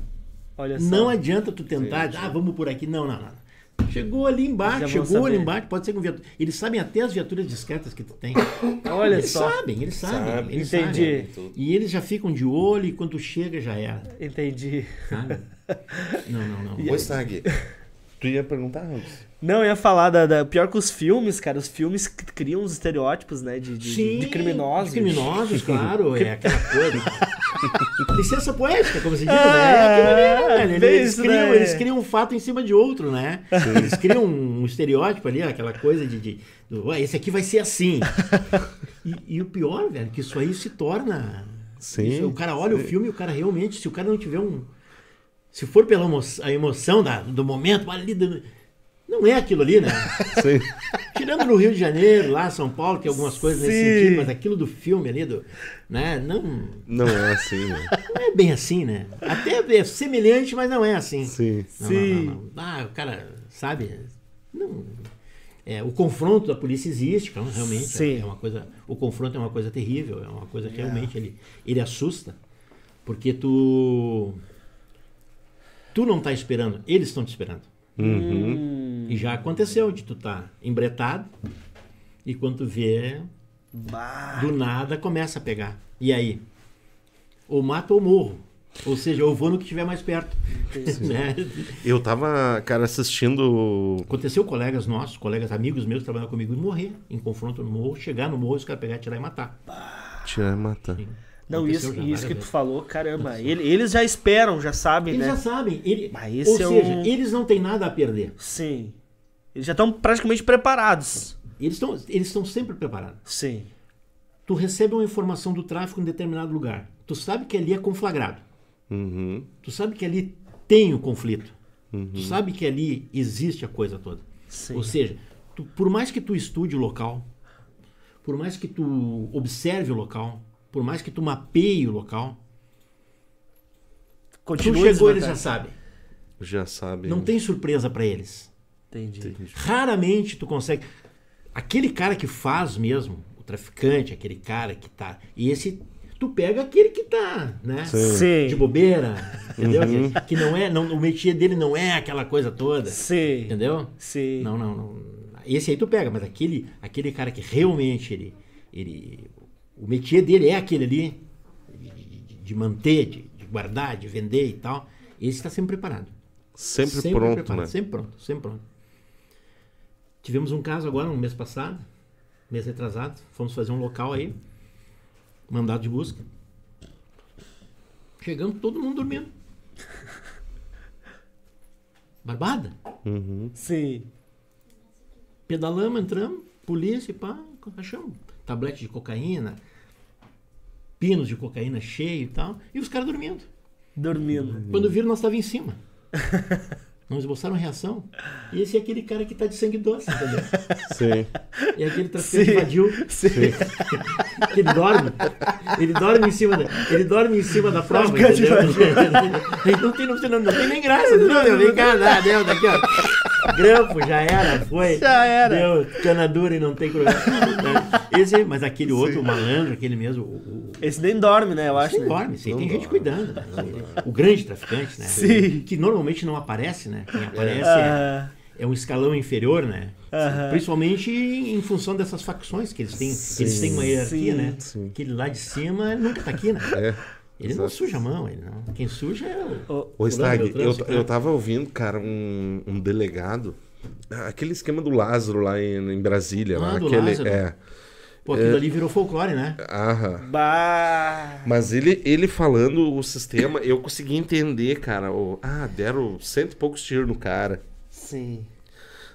Olha só. Não adianta tu tentar, ah, vamos por aqui. Não, não, não. Chegou ali embaixo, chegou ali saber. embaixo, pode ser com viatura. Eles sabem até as viaturas discretas que tu tem. Olha eles só. sabem, eles sabem. Sabe, eles entendi. sabem. E eles já ficam de olho e quando chega já era. Entendi. Sabe? Não, não, não. Ô, Stag, tu ia perguntar antes. Não, eu ia falar da, da- Pior que os filmes, cara. Os filmes criam os estereótipos, né? De, de, Sim, de criminosos. de criminosos, claro. É aquela coisa. Licença poética, como se diz, né? É ali, né, Eles criam, né? eles criam um fato em cima de outro, né? Eles criam um estereótipo ali, aquela coisa de. de do, "Ué, esse aqui vai ser assim. E, e o pior, velho, que isso aí se torna. Sim, isso- o cara olha o filme e o cara realmente, se o cara não tiver um. Se for pela emo- a emoção da- do momento, ali. do- não é aquilo ali, né? Sim. Tirando no Rio de Janeiro, lá São Paulo, tem algumas coisas nesse Sim. sentido, mas aquilo do filme ali, do, né, não, Não é assim, né? não é bem assim, né? Até é semelhante, mas não é assim. Sim. Não, Sim. não, não, não. Ah, o cara, sabe? Não, é, o confronto da polícia existe, então, realmente. Sim. É uma coisa, o confronto é uma coisa terrível, é uma coisa que realmente ele, ele assusta, porque tu tu não tá esperando, eles estão te esperando. Uhum. E já aconteceu de tu tá embretado e quando tu vê, Bah. do nada começa a pegar. E aí? Ou mato ou morro. Ou seja, eu vou no que estiver mais perto. né? Eu tava, cara, assistindo. Aconteceu colegas nossos, colegas amigos meus que trabalhavam comigo e morrer em confronto no morro, chegar no morro, os caras pegar, tirar e matar. Tirar e matar. Sim. Não, Aconteceu isso, já isso que tu vezes. falou, caramba. ele- eles já esperam, já sabem, Eles né? já sabem. Ele, Mas esse ou é seja, um- eles não têm nada a perder. Sim. Eles já estão praticamente preparados. Eles estão eles estão sempre preparados. Sim. Tu recebe uma informação do tráfico em determinado lugar. Tu sabe que ali é conflagrado. Uhum. Tu sabe que ali tem o conflito. Tu sabe que ali existe a coisa toda. Sim. Ou seja, tu- por mais que tu estude o local, por mais que tu observe o local, por mais que tu mapeie o local, tu Continua chegou, eles já sabem. Já sabe. Não tem surpresa para eles. Entendi. Raramente tu consegue. Aquele cara que faz mesmo, o traficante, aquele cara que tá. E esse. Tu pega aquele que tá, né? Sim. De bobeira, entendeu? Que, que não é. Não, o métier dele não é aquela coisa toda. Sim. Entendeu? Sim. Não, não, não. Esse aí tu pega, mas aquele, aquele cara que realmente ele. ele o métier dele é aquele ali. De, manter, de, de guardar, de vender e tal. Esse está sempre preparado. Sempre, pronto, preparado, né? Sempre pronto, sempre pronto. Tivemos um caso agora, no mês passado, mês retrasado, fomos fazer um local aí, mandado de busca. Chegamos, todo mundo dormindo. Barbada. Sim. Pedalamos, entramos, polícia, pá, achamos tablete de cocaína, pinos de cocaína cheio e tal, e os caras dormindo. Dormindo. Quando viram, nós estávamos em cima. Não esboçaram reação. E esse é aquele cara que tá de sangue doce, entendeu? Sim. E aquele traficante Sim. invadiu. Sim. que ele dorme. Ele dorme em cima da, ele dorme em cima da prova, Traficante entendeu? Não tem, não, tem, não, tem nem graça. Não, meu, vem cá, dá, deu, daqui, ó. Grampo, já era, foi. Já era. Deu cana dura e não tem problema. Esse, mas aquele outro, o malandro, aquele mesmo, o, o, Esse nem dorme, né? Eu acho. Sim, né? dorme, sim, Não tem gente dorme. cuidando. né? O grande traficante, né? Sim. Que normalmente não aparece, né? Quem aparece Ah. é, é um escalão inferior, né? Principalmente em função dessas facções que eles têm. Eles têm uma hierarquia, Sim, né? sim. Aquele lá de cima nunca tá aqui, né? É. Ele não Exato. suja a mão, ele não. Quem suja é o. Fulano, Stag, eu, Ciclano. eu tava ouvindo, cara, um, um delegado. Aquele esquema do Lázaro lá em, em Brasília. Ah, lá, do aquele, Lázaro. É. Pô, aquilo ali virou folclore, né? Aham. Bah. Mas ele, ele falando o sistema, eu consegui entender, cara. o- ah, deram cento e poucos tiros no cara. Sim.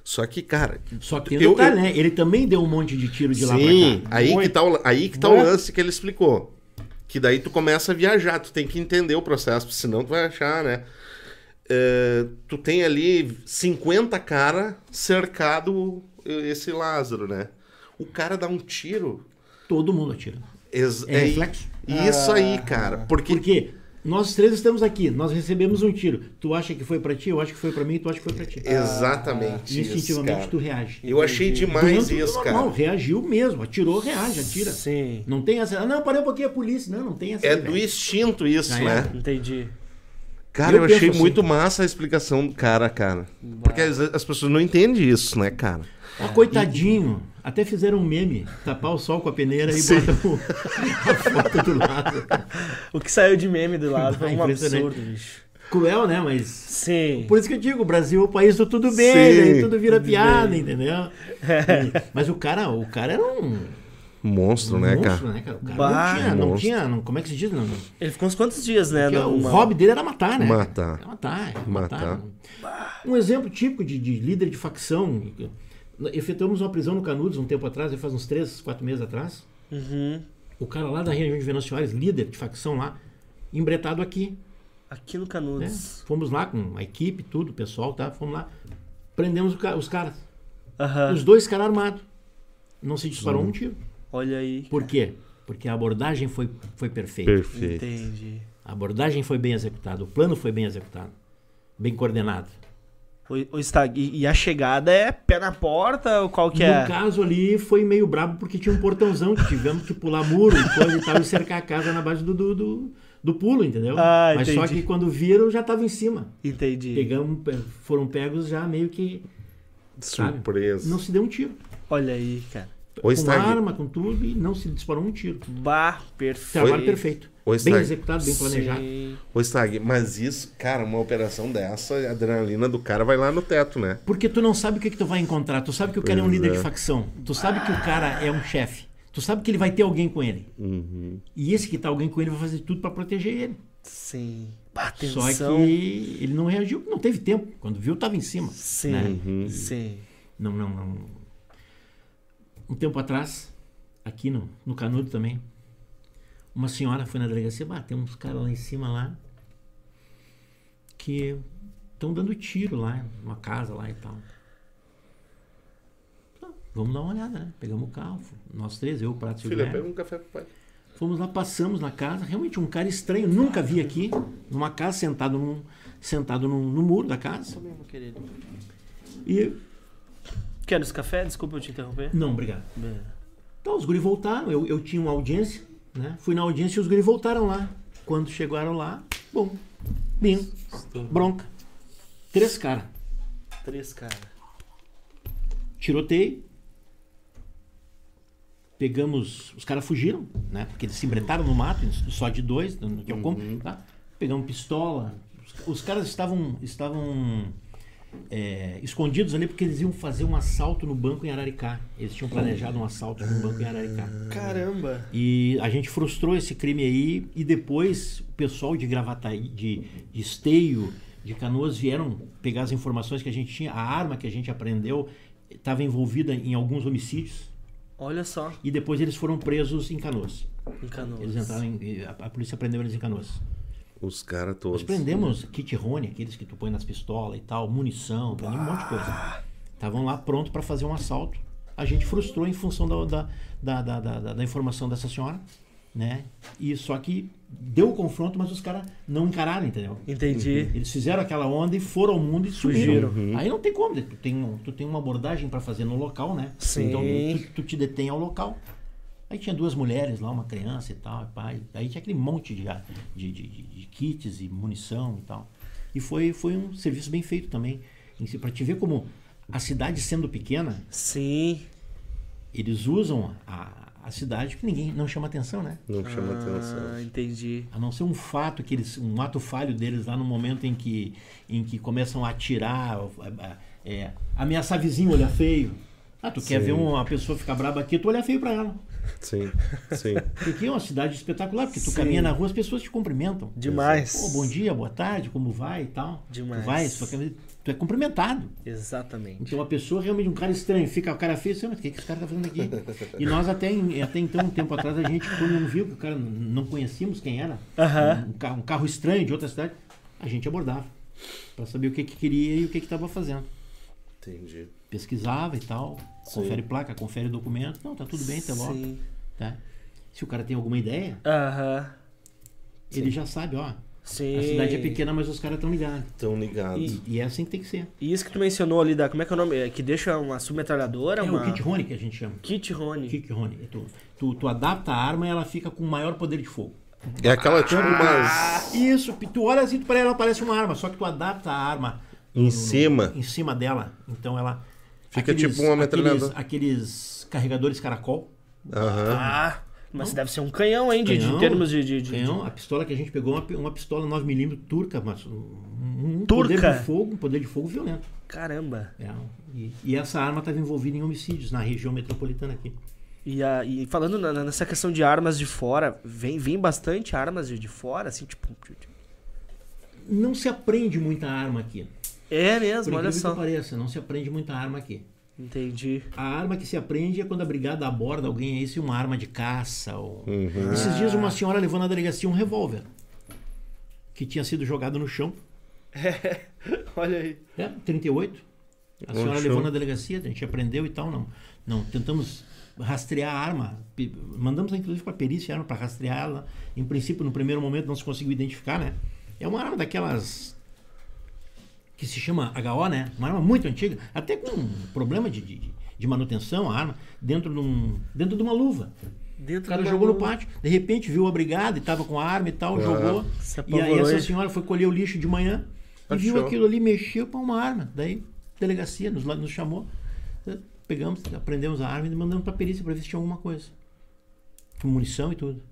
Só que, cara. Só que eu- detalhe, eu- né? Ele também deu um monte de tiro de lá Sim, pra cá. aí que, tá o, aí que tá Muito. o lance que ele explicou. Que daí tu começa a viajar, tu tem que entender o processo, senão tu vai achar, né? É, tu tem ali 50 cara cercado esse Lázaro, né? O cara dá um tiro. Todo mundo atira. ex- É reflexo? Isso aí, cara. Porque Porque nós três estamos aqui, nós recebemos um tiro. Tu acha que foi pra ti, eu acho que foi pra mim, tu acha que foi pra ti. exatamente isso, Instintivamente cara. tu reage. Eu achei demais do isso, normal, cara. reagiu mesmo, atirou, reage, atira. Sim. Não tem essa. Ah, não, parei um pouquinho a polícia. Não, não tem essa. É aí, do velho. instinto isso, Já né? era. Entendi. Cara, Eu eu, achei assim. muito massa a explicação do cara, cara. Porque às vezes as pessoas não entendem isso, né, cara? Ah, coitadinho. Até fizeram um meme, tapar o sol com a peneira e Sim. botam o- a foto do lado. O que saiu de meme do lado foi Ah, um absurdo, bicho. Cruel, né? Mas. Sim. Por isso que eu digo, o Brasil é o país do tudo bem, né? tudo vira Tudo piada, bem. entendeu? E- Mas o cara, o cara era um Monstro, né, monstro, cara? né, cara? O cara Bah, não tinha, não tinha, não- como é que se diz? Não, não- Ele ficou uns quantos dias, né? O hobby dele era matar, né? Matar. Era matar, era Matar. matar. Um exemplo típico de, de líder de facção. Efetuamos uma prisão no Canudos um tempo atrás, faz uns 3, 4 meses atrás. Uhum. O cara lá da região de Venâncio Soares, líder de facção lá, embretado aqui. Aqui no né? Canudos. Fomos lá com a equipe, tudo, o pessoal, tá? Fomos lá, prendemos ca- os caras. Aham. Os dois caras armados. Não se disparou um tiro. Olha aí. Por quê? Porque a abordagem foi, foi perfeita. Perfeito. Entendi. A abordagem foi bem executada, o plano foi bem executado, bem coordenado. O, o Stag, e, e a chegada é pé na porta ou qual que é? No caso ali foi meio brabo porque tinha um portãozão que tivemos que pular muro e coisa e tal e cercar a casa na base do, do, do, do pulo, entendeu? Ah, Mas só que quando viram já estava em cima. Entendi. Pegamos, pe- foram pegos já meio que sabe? Surpresa. não se deu um tiro. Olha aí, cara. Com arma, com tudo e não se disparou um tiro. Bah, perfeito. Trabalho perfeito. Bem executado, bem planejado. Sim. Ô, Stag, mas isso, cara, uma operação dessa, a adrenalina do cara vai lá no teto, né? Porque tu não sabe o que, que tu vai encontrar. Tu sabe que o cara é um Pois líder é. de facção. Tu sabe que o cara é um chefe. Tu sabe que ele vai ter alguém com ele. Uhum. E esse que tá alguém com ele vai fazer tudo para proteger ele. Sim. Bah, Só atenção. que ele não reagiu, não teve tempo. Quando viu, tava em cima. Sim. né? Sim. Não, não, não. Um tempo atrás, aqui no, no Canudo também, uma senhora foi na delegacia, bah, tem uns caras lá em cima lá que estão dando tiro lá, numa casa lá e tal. Tá, vamos dar uma olhada, né? Pegamos o carro, nós três, eu, o Prato e o Filha, pega um café pro pai. Fomos lá, passamos na casa, realmente um cara estranho, nunca vi aqui, numa casa, sentado num, sentado num, no muro da casa. Também vou querer. E. Quer esse café? Desculpa eu te interromper. Não, obrigado. É. Então os guri voltaram, eu, eu tinha uma audiência, né? Fui na audiência e os guri voltaram lá. Quando chegaram lá, bom, bim, bronca. Três caras. Três, cara. Tiroteio. Pegamos. Os caras fugiram, né? Porque eles se embretaram no mato, só de dois, não tinha como. Tá? Pegamos pistola. Os, os caras estavam. estavam é, escondidos ali porque eles iam fazer um assalto no banco em Araricá. Eles tinham planejado um assalto no banco em Araricá. Caramba. E a gente frustrou esse crime aí e depois o pessoal de Gravataí, de, de Esteio, de Canoas vieram pegar as informações que a gente tinha. A arma que a gente aprendeu estava envolvida em alguns homicídios Olha só. e depois eles foram presos em Canoas. Em Canoas. Eles entraram em, a, a polícia prendeu eles em Canoas. Os caras Nós todos. prendemos kit Rony, aqueles que tu põe nas pistolas e tal, munição, prendemos um monte de coisa. Estavam lá pronto para fazer um assalto. A gente frustrou em função da, da, da, da, da- da- da informação dessa senhora, né? E só que deu o confronto, mas os caras não encararam, entendeu? Entendi. Eles fizeram aquela onda e foram ao mundo e sumiram. Fugiram. Aí não tem como, tu tem, tu tem uma abordagem para fazer no local, né? Sim. Então tu, tu te detém ao local. Aí tinha duas mulheres lá, uma criança e tal, e pai. Aí tinha aquele monte de, de, de, de- de kits e munição e tal. E foi, foi um serviço bem feito também. Para te ver como a cidade sendo pequena, Sim. eles usam a, a cidade que ninguém não chama atenção, né? Não chama Ah, atenção. entendi. A não ser um fato que eles, um ato falho deles lá no momento em que, em que começam a atirar, é, ameaçar vizinho, olhar feio. Ah, tu quer Sim. ver uma pessoa ficar braba aqui, tu olha feio pra ela. Sim, sim. Porque é uma cidade espetacular, porque tu Sim. caminha na rua, as pessoas te cumprimentam. Demais. Pô, bom dia, boa tarde, como vai e tal. Demais. Tu vai, sua camisa- tu é cumprimentado. Exatamente. Então uma pessoa realmente, um cara estranho, fica o cara feio, você, mas o que, que esse cara tá fazendo aqui? E nós até, até então, um tempo atrás, a gente, quando não viu que o cara não conhecíamos quem era, um, carro, um carro estranho de outra cidade, a gente abordava. Pra saber o que, que queria e o que que estava fazendo. Entendi. Pesquisava e tal, Sim. confere placa, confere documento. Não, tá tudo bem, tá logo. Sim. Tá? Se o cara tem alguma ideia, Aham. ele já sabe, ó. Sim. A cidade é pequena, mas os caras estão ligados. Tão ligados. E, e é assim que tem que ser. E isso que tu mencionou ali, da, como é que é o nome? É, que deixa uma submetralhadora, É uma... o kit Rony que a gente chama. Kit Rony. Kit Rony. Tu, tu, tu adapta a arma e ela fica com maior poder de fogo. É aquela tipo Ah, umas. Isso, tu olha assim, tu para ela parece uma arma, só que tu adapta a arma Em cima. em cima dela. Então ela Fica tipo uma metralhadora. aqueles, aqueles carregadores caracol. Aham. Ah, mas deve ser um canhão, hein, de, de Canhão, termos de... de, de- Canhão, a pistola que a gente pegou, uma, uma pistola 9mm turca, mas um, um Turca? poder de fogo, um poder de fogo violento. Caramba. É, e, e essa arma estava envolvida em homicídios na região metropolitana aqui. E, a, e falando na- na- nessa questão de armas de fora, vem, vem bastante armas de, de fora, assim, tipo... Não se aprende muita arma aqui. É mesmo, olha só. que pareça, não se aprende muita arma aqui. Entendi. A arma que se aprende é quando a brigada aborda alguém aí, se uma arma de caça. Ou... Uhum. Esses dias uma senhora levou na delegacia um revólver que tinha sido jogado no chão. Olha aí. É, 38. A senhora levou na delegacia, a gente aprendeu e tal, não. Não, tentamos rastrear a arma. Mandamos inclusive para a perícia a arma para rastrear ela. Em princípio, no primeiro momento não se conseguiu identificar, né? É uma arma daquelas que se chama HO, né? Uma arma muito antiga, até com problema de, de, de manutenção, a arma dentro de, um, dentro de uma luva. Dentro O cara jogou no luva. pátio, de repente viu a brigada e estava com a arma e tal, Ah. jogou. E aí essa senhora foi colher o lixo de manhã e viu Achou. aquilo ali, mexeu para uma arma. Daí a delegacia nos, nos chamou, eh, pegamos, aprendemos a arma e mandamos para perícia para ver se tinha alguma coisa. Com munição e tudo.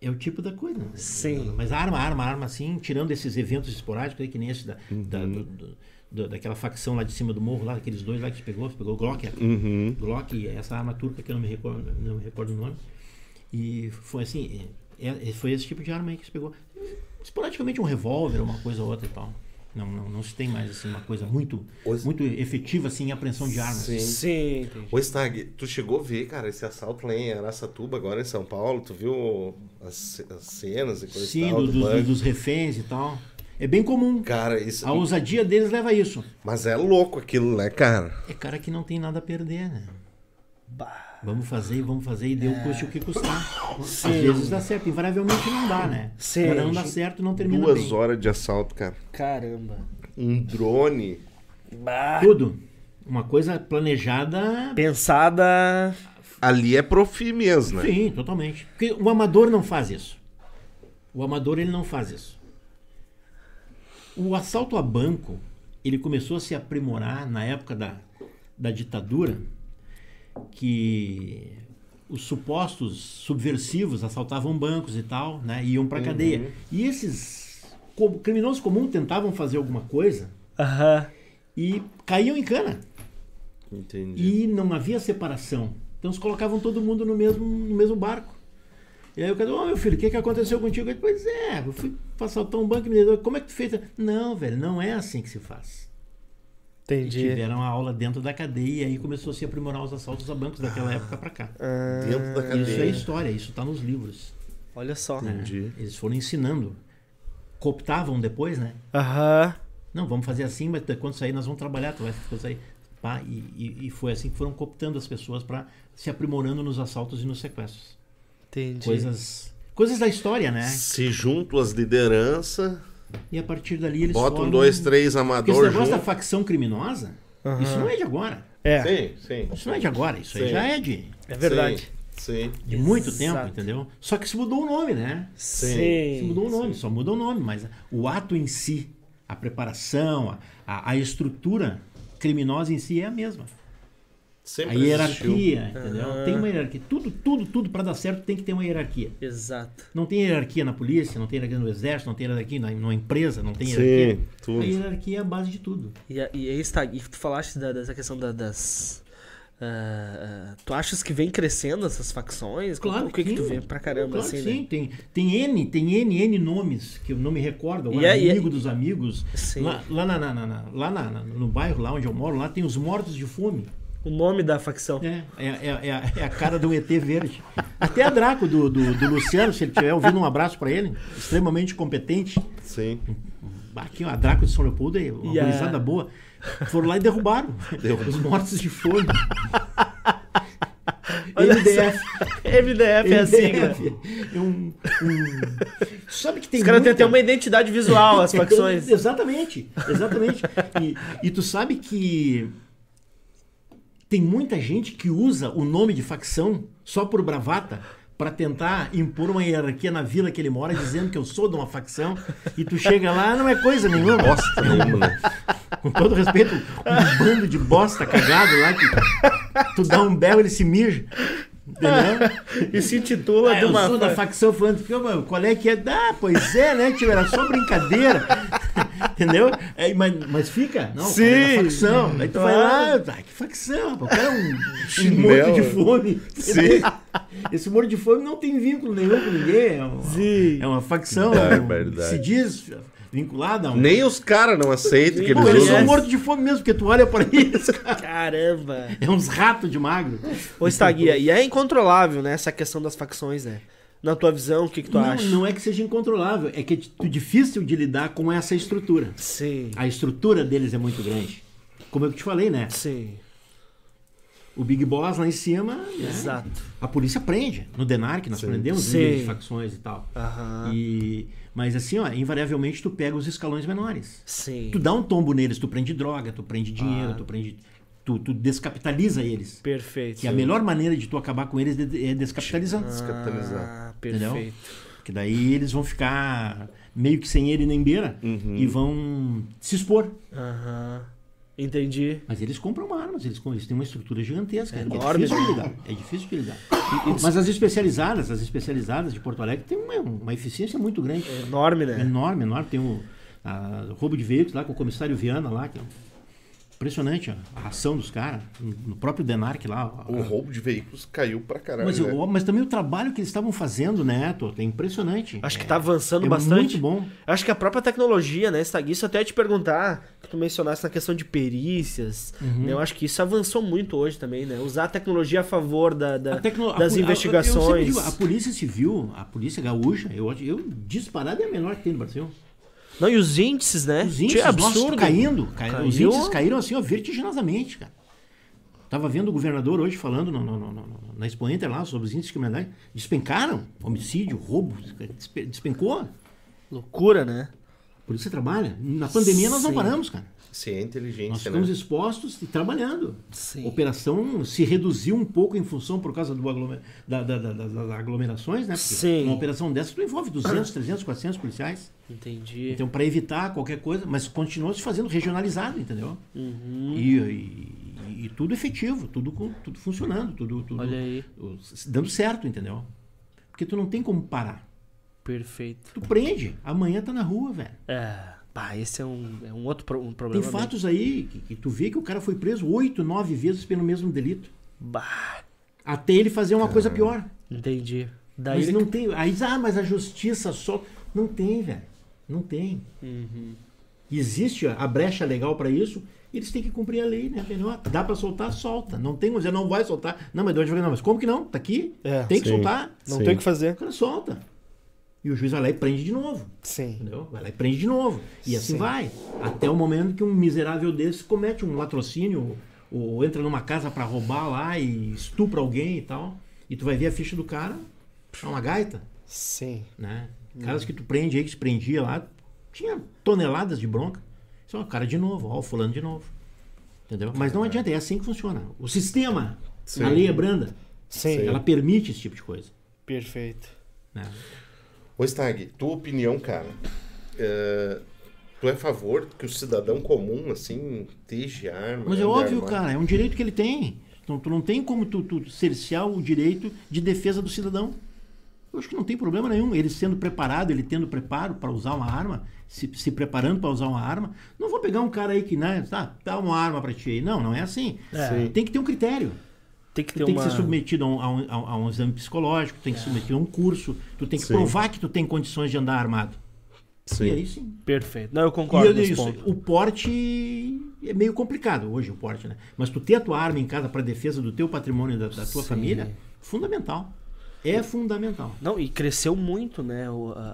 É o tipo da coisa. né? Sim. Mas arma, arma, arma, assim, tirando esses eventos esporádicos aí, que nem esse da, da- do- do- do- daquela facção lá de cima do morro, lá, aqueles dois lá que pegou, pegou o Glock, a- Uhum. Glock essa arma turca que eu não me recordo, não me recordo o nome. E foi assim, é- é- foi esse tipo de arma aí que se pegou. Esporadicamente um revólver, uma coisa ou outra e tal. Não, não, não se tem mais assim, uma coisa muito, Os- muito efetiva assim, em apreensão de armas. Sim. Sim. Ô, Stag, tu chegou a ver, cara, esse assalto lá em Araçatuba, agora em São Paulo? Tu viu as, as cenas e coisa e Sim, tal, do- do do- banco? dos reféns e tal. É bem comum. Cara, isso... A ousadia deles leva a isso. Mas é louco aquilo, né, cara? É cara que não tem nada a perder, né? Bah. Vamos fazer e vamos fazer e deu custe o que custar. Às vezes dá certo, invariavelmente não dá, né? Sim. Não dá certo, não termina Duas bem. horas de assalto, cara. Caramba. Um drone. Bah. Tudo. Uma coisa planejada. Pensada. Ali é profi mesmo, né? Sim, totalmente. Porque o amador não faz isso. O amador ele não faz isso. O assalto a banco, ele começou a se aprimorar na época da, da ditadura, que os supostos subversivos assaltavam bancos e tal, né? Iam para cadeia. E esses criminosos comuns tentavam fazer alguma coisa Aham. e caíam em cana. Entendi. E não havia separação. Então eles colocavam todo mundo no mesmo, no mesmo barco. E aí o cara, ô meu filho, o que, que aconteceu contigo? Eu disse, pois é, eu fui pra assaltar um banco e me deu. Como é que tu fez? Não, velho, não é assim que se faz. E Entendi. tiveram a aula dentro da cadeia e aí começou a se aprimorar os assaltos a bancos daquela época pra cá. Ah, Dentro da cadeia. Isso é história, isso tá nos livros. Olha só. né? Entendi. Eles foram ensinando. Cooptavam depois, né? Aham. Não, vamos fazer assim, mas quando sair nós vamos trabalhar, tu vai sair. Pá, e, e, e foi assim que foram cooptando as pessoas para se aprimorando nos assaltos e nos sequestros. Entendi. Coisas, coisas da história, né? Se juntam as lideranças, E a partir dali eles botam formam- dois, três Porque esse amadores negócio da juntos. facção criminosa, Aham. isso não é de agora. É, Sim, sim. Isso não é de agora, isso aí Sim. já é de, é verdade. Sim. de muito Exato. tempo, entendeu? Só que se mudou o nome, né? Sim. Se mudou o nome, só mudou o nome, mas o ato em si, a preparação, a, a, a estrutura criminosa em si é a mesma. A Sempre existiu. hierarquia, entendeu? Tem uma hierarquia. Tudo, tudo, tudo para dar certo tem que ter uma hierarquia. Exato. Não tem hierarquia na polícia, não tem hierarquia no exército, não tem hierarquia na, numa empresa, não tem hierarquia. Sim, tudo. A hierarquia é a base de tudo. E, a- e aí está, e tu falaste da- dessa questão da- das. ah, tu achas que vem crescendo essas facções? Claro o que, que que tu vê pra caramba Claro assim, que né? sim, tem, tem N, tem N, N nomes que eu não me recordo. E Agora, é- e é- amigo dos amigos. Sim. Lá, lá, na, na- na- na- lá na- na- no bairro, lá onde eu moro, lá tem os mortos de fome. O nome da facção. É, é, é, é a- é a cara do ET verde. Até a Draco do, do, do Luciano, se ele estiver ouvindo, um abraço pra ele. Extremamente competente. Sim. Aqui, a Draco de São Leopoldo, é uma E a- gurizada boa. Foram lá e derrubaram. Os mortos de fome. MDF. MDF é a sigla. MDF. É um, um- Sabe que tem Os caras têm muita- até uma identidade visual, as facções. exatamente, exatamente. E, e tu sabe que tem muita gente que usa o nome de facção só por bravata para tentar impor uma hierarquia na vila que ele mora, dizendo que eu sou de uma facção, e tu chega lá, não é coisa nenhuma. Bosta nenhuma, né? Com todo respeito, um bando de bosta cagado lá que tu dá um berro ele se mija. Entendeu? E se intitula Ah, de eu uma. sou da facção falando, "Pô, mano, qual é que é? Ah, pois é, né, tio? Era só brincadeira. Entendeu? É, mas, mas fica? Não, Sim. é facção. Aí tu vai lá, ah, que facção? pô, O cara é um, um morto de fome. Sim. Esse morto de fome não tem vínculo nenhum com ninguém. É uma, Sim. é uma facção. Barbaridade. Se diz vinculada a um. Nem os caras não aceitam que eles Pô, eles usam. são mortos de fome mesmo, porque tu olha pra eles, cara. Caramba. É uns ratos de magro. Ô, Staguia, e é incontrolável, né, essa questão das facções, né? Na tua visão, o que, que tu Não, acha? não é que seja incontrolável, é que é di- difícil de lidar com essa estrutura. Sim. A estrutura deles é muito grande. Como eu te falei, né? Sim. O Big Boss lá em cima, né? Exato. a polícia prende. No Denarc nós Sim. prendemos Sim. de facções e tal. Aham. E, mas assim, ó, invariavelmente tu pega os escalões menores. Sim. Tu dá um tombo neles, tu prende droga, tu prende dinheiro, Ah. tu prende. Tu, tu descapitaliza eles. Perfeito. Que a melhor maneira de tu acabar com eles é descapitalizando. Descapitalizar. Ah, Entendeu? perfeito. Que daí eles vão ficar meio que sem ele nem beira Uhum. e vão se expor. Aham. Entendi. Mas eles compram armas, eles, eles têm uma estrutura gigantesca. É, enorme, difícil de lidar. É difícil de lidar. Mas as especializadas, as especializadas de Porto Alegre têm uma, uma eficiência muito grande. É enorme, né? Enorme, enorme. Tem o roubo de veículos lá com o comissário Viana lá, que é impressionante a, a ação dos caras. No próprio Denarc lá. O roubo de veículos caiu pra caralho. Mas, né? o- mas também o trabalho que eles estavam fazendo, né, Toto? É impressionante. Acho que É- tá avançando é bastante. muito bom. Acho que a própria tecnologia, né, Stag, isso até te perguntar, que tu mencionasse na questão de perícias, Uhum. né, eu acho que isso avançou muito hoje também, né, usar a tecnologia a favor da, da- A tecno- a das a- investigações. digo, a polícia civil, a polícia gaúcha, eu, acho- eu disparado é a menor que tem no Brasil. Não, e os índices, né, Os índices é absurdo. caindo, cai- Os Caiu. índices caíram assim, ó, vertiginosamente, cara. Tava vendo o governador hoje falando no- no- no- no- na Expo Inter lá sobre os índices de criminalidade. Despencaram. Homicídio, roubo, despe- despencou. Loucura, né? Por isso você trabalha. Na pandemia nós não Sim. paramos, cara. Se é inteligência, Nós né? ficamos expostos e trabalhando. Sim. A operação se reduziu um pouco em função por causa do aglomer- da- da- da- das aglomerações, né? Porque Sim. uma operação dessa tu envolve 200, 300, 400 policiais. Entendi. Então, para evitar qualquer coisa, mas continuou se fazendo regionalizado, entendeu? Uhum. E, e- e tudo efetivo, tudo, tudo funcionando, tudo, tudo Olha aí. dando certo, entendeu? Porque tu não tem como parar. Perfeito. Tu prende, amanhã tá na rua, velho. É, pá, esse é um, é um outro pro- um Tem problema. bem- fatos aí que, que tu vê que o cara foi preso oito, nove vezes pelo mesmo delito. Bah, Até ele fazer uma coisa pior. entendi. Daí Mas ele- não tem. Aí diz, ah, mas a justiça só. Não tem, velho. Não tem. Uhum. Existe a brecha legal para isso, eles têm que cumprir a lei, né? Melhor. Dá para soltar, solta. Não tem como dizer, não vai soltar. Não, mas de onde vai? Não, mas como que não? Tá aqui? É, tem que sim. soltar. Não Sim. tem o que fazer. O cara solta. E o juiz vai lá e prende de novo. Sim. Entendeu? Vai lá e prende de novo. E assim Sim. vai. Até o momento que um miserável desse comete um latrocínio ou, ou entra numa casa para roubar lá e estupra alguém e tal. E tu vai ver a ficha do cara, é uma gaita, Sim. né? Caras que tu prende aí, que se prendia lá, tinha toneladas de bronca. Isso é cara de novo, ó, o fulano de novo. Entendeu? Mas não adianta, é assim que funciona. O sistema, Sim. a lei é branda. Sim. Ela permite esse tipo de coisa. Perfeito. né? Ô Stag, tua opinião, cara. é, Tu é a favor que o cidadão comum, assim, esteja arma? Mas é óbvio, armado? cara, é um direito que ele tem. Então tu não tem como tu, tu cercear o direito de defesa do cidadão. Eu acho que não tem problema nenhum. Ele sendo preparado, ele tendo preparo para usar uma arma, se, se preparando para usar uma arma. Não vou pegar um cara aí que, né, tá, dá uma arma para ti aí. Não, não é assim. É. Tem que ter um critério. Tem que Tu ter tem uma... que ser submetido a um, a um- a um exame psicológico, tem que ser submetido a um curso, tu tem que Sim. provar que tu tem condições de andar armado. Sim. E aí sim. Perfeito. Não, eu E concordo eu nesse disse, ponto. o porte é meio complicado hoje, o porte, né? Mas tu ter a tua arma em casa para defesa do teu patrimônio e da, da tua Sim. família, fundamental. É fundamental. Não, e cresceu muito, né,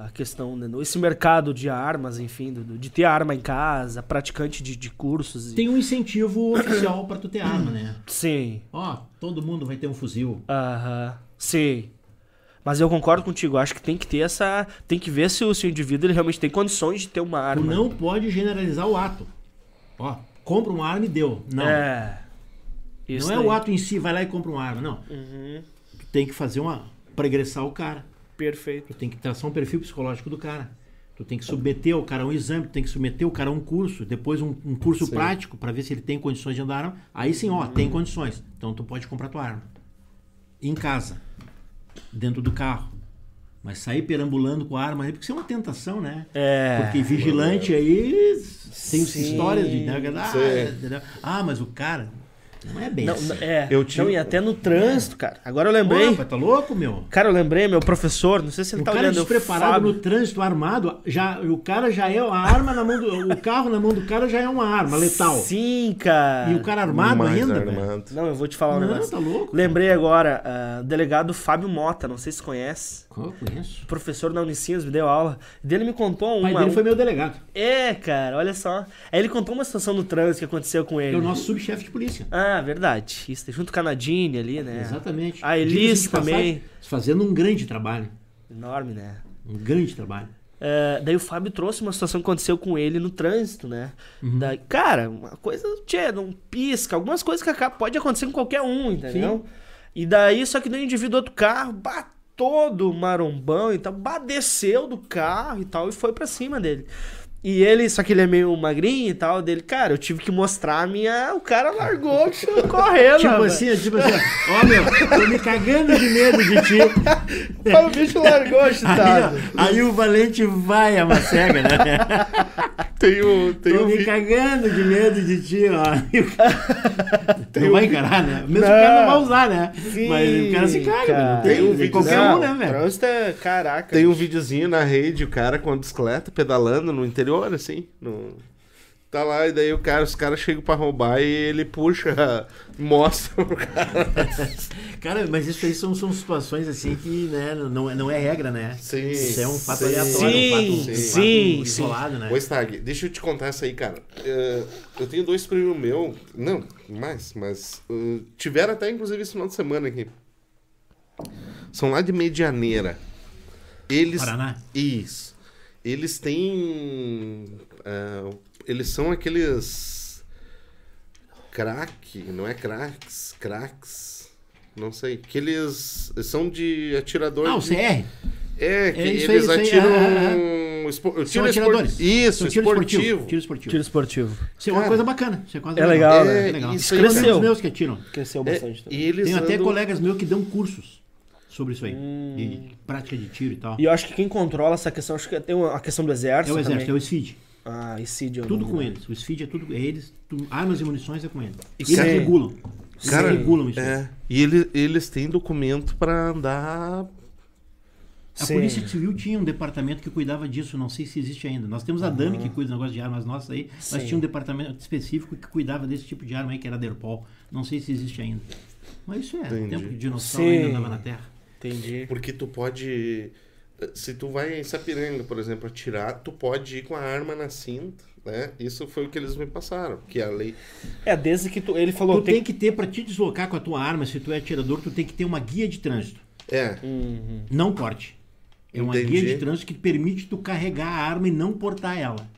a questão, né, esse mercado de armas, enfim, de ter arma em casa, praticante de, de cursos. e- Tem um incentivo oficial para tu ter arma, né? Sim, Ó, todo mundo vai ter um fuzil. aham, sim. Mas eu concordo contigo, acho que tem que ter essa... Tem que ver se o, se o indivíduo ele realmente tem condições de ter uma Tu arma. não pode generalizar o ato. Ó, compra uma arma e deu. Não. É. Não é daí. o ato em si, vai lá e compra uma arma. Não. Uhum, Tu tem que fazer uma. Para agressar o cara. perfeito. Tu tem que traçar um perfil psicológico do cara. Tu tem que submeter o cara a um exame, tu tem que submeter o cara a um curso, depois um, um curso Sim. prático para ver se ele tem condições de andar arma. Aí sim, ó, tem condições. Então tu pode comprar tua arma. Em casa, dentro do carro. Mas sair perambulando com a arma aí, porque isso é uma tentação, né? É. Porque vigilante aí tem Sim. histórias de. né, Ah, ah, mas o cara. Não é bem Não, assim. é. Eu tive- Não, e até no trânsito, cara. Agora eu lembrei. rapaz, tá louco, meu? Cara, eu lembrei, meu professor, não sei se ele O tá cara olhando. despreparado Fábio. no trânsito armado, já, o cara já é a arma na mão do. O carro na mão do cara já é uma arma letal. Sim, cara. E o cara armado Mais ainda, armado. Não, eu vou te falar um Não, negócio. tá louco. Lembrei agora, ah, delegado Fábio Mota, não sei se conhece. Qual eu conheço? Professor da Unicinos, me deu aula. Dele me contou O pai uma. dele foi meu delegado. É, cara, olha só. Aí ele contou uma situação no trânsito que aconteceu com ele. é o nosso subchefe de polícia. Ah, verdade. Isso, junto com a Nadine ali, né? Exatamente. A Elis também. passagem, Fazendo um grande trabalho. Enorme, né? Um grande trabalho. É, daí o Fábio trouxe uma situação que aconteceu com ele no trânsito, né? Uhum. Daí, cara, uma coisa, tchê, não pisca, algumas coisas que acaba- pode acontecer com qualquer um, entendeu? E daí, só que no indivíduo do outro carro, bah, todo marombão e tal, bah, desceu do carro e tal, e foi pra cima dele. E ele, só que ele é meio magrinho e tal, dele, cara, eu tive que mostrar a minha. O cara largou correndo. Tipo rapaz. assim, tipo assim, ó, meu, tô me cagando de medo de ti. o bicho largou Aí, chutado. ó, aí o Valente vai a macega, né? Tem o, tem Tô me vi- cagando de medo de ti, ó. Não vai encarar, né? Mesmo Não. que o cara não vai usar, né? Sim, Mas o cara se caga, cara. velho. Não tem, Tem um vídeo- qualquer Não, um, né, velho? é- Caraca. Tem um videozinho na rede, o cara com a bicicleta pedalando no interior, assim. No... Tá lá, e daí o cara, os caras chegam pra roubar e ele puxa, mostra pro cara. Cara, mas isso aí são, são situações assim que né, não, é- não é regra, né? Sim. Isso é um fato Sim. aleatório, um Sim, fato, um fato sim, isolado, né? Ô, Stag, deixa eu te contar essa aí, cara. Eh, eu tenho dois primos meus, não, mais, mas eh, tiveram até inclusive esse final de semana aqui. São lá de Medianeira. Eles. Paraná? Isso. Eles têm. ah, eles são aqueles. Crack, não é cracks, cracks. Não sei. Que eles são de atirador. Ah, o de- CR. É, que É isso eles aí, atiram. ah, espo- São tiro atiradores. espor- Isso, São tiro esportivo. esportivo. Tiro esportivo. Tiro esportivo. Isso é uma coisa bacana. Isso é, coisa é legal, né? É legal. Isso cresceu. meus que atiram. Cresceu É, bastante também. eles até andam- colegas meus que dão cursos sobre isso aí. De prática de tiro e tal. E eu acho que quem controla essa questão, acho que tem uma- a questão do É exército. o exército, é também. o SFID. Ah, e CID. é Tudo com eles. O SFID é tudo. É eles. tu- armas e munições é com eles. E Eles sim. regulam. Eles Cara, regulam isso. É. E ele, eles têm documento pra andar. A Sim. Polícia Civil tinha um departamento que cuidava disso, não sei se existe ainda. Nós temos a DAMI que cuida do negócio de armas nossas aí, mas Sim. tinha um departamento específico que cuidava desse tipo de arma aí, que era a Derpol. Não sei se existe ainda. Mas isso é, Entendi. tempo que o dinossauro Sim. ainda andava na Terra. Entendi. Porque tu pode. Se tu vai em Sapiranga, por exemplo, atirar, tu pode ir com a arma na cinta, né? Isso foi o que eles me passaram. Que a lei. É, desde que tu. Ele falou. Tu tem que ter, pra te deslocar com a tua arma, se tu é atirador, tu tem que ter uma guia de trânsito. É. Uhum. Não porte. É uma Entendi. guia de trânsito que permite tu carregar a arma e não portar ela.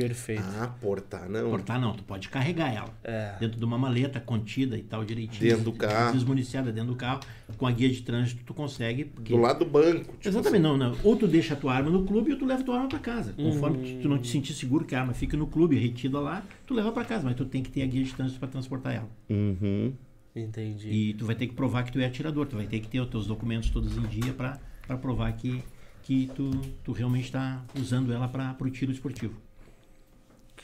Perfeito. Ah, portar, não. Portar não, tu pode carregar ela. É. Dentro de uma maleta contida e tal, direitinho. Dentro do carro. Desmuniciada dentro do carro. Com a guia de trânsito tu consegue. Porque... Do lado do banco. tipo Exatamente, não, não. Ou tu deixa a tua arma no clube ou tu leva a tua arma pra casa. Uhum. Conforme tu- tu não te sentir seguro que a arma fica no clube, retida lá, tu leva pra casa. Mas tu tem que ter a guia de trânsito pra transportar ela. assim. Uhum. Entendi. E tu vai ter que provar que tu é atirador. Tu vai ter que ter os teus documentos todos em dia pra, pra provar que, que tu, tu realmente tá usando ela pra, pro tiro esportivo.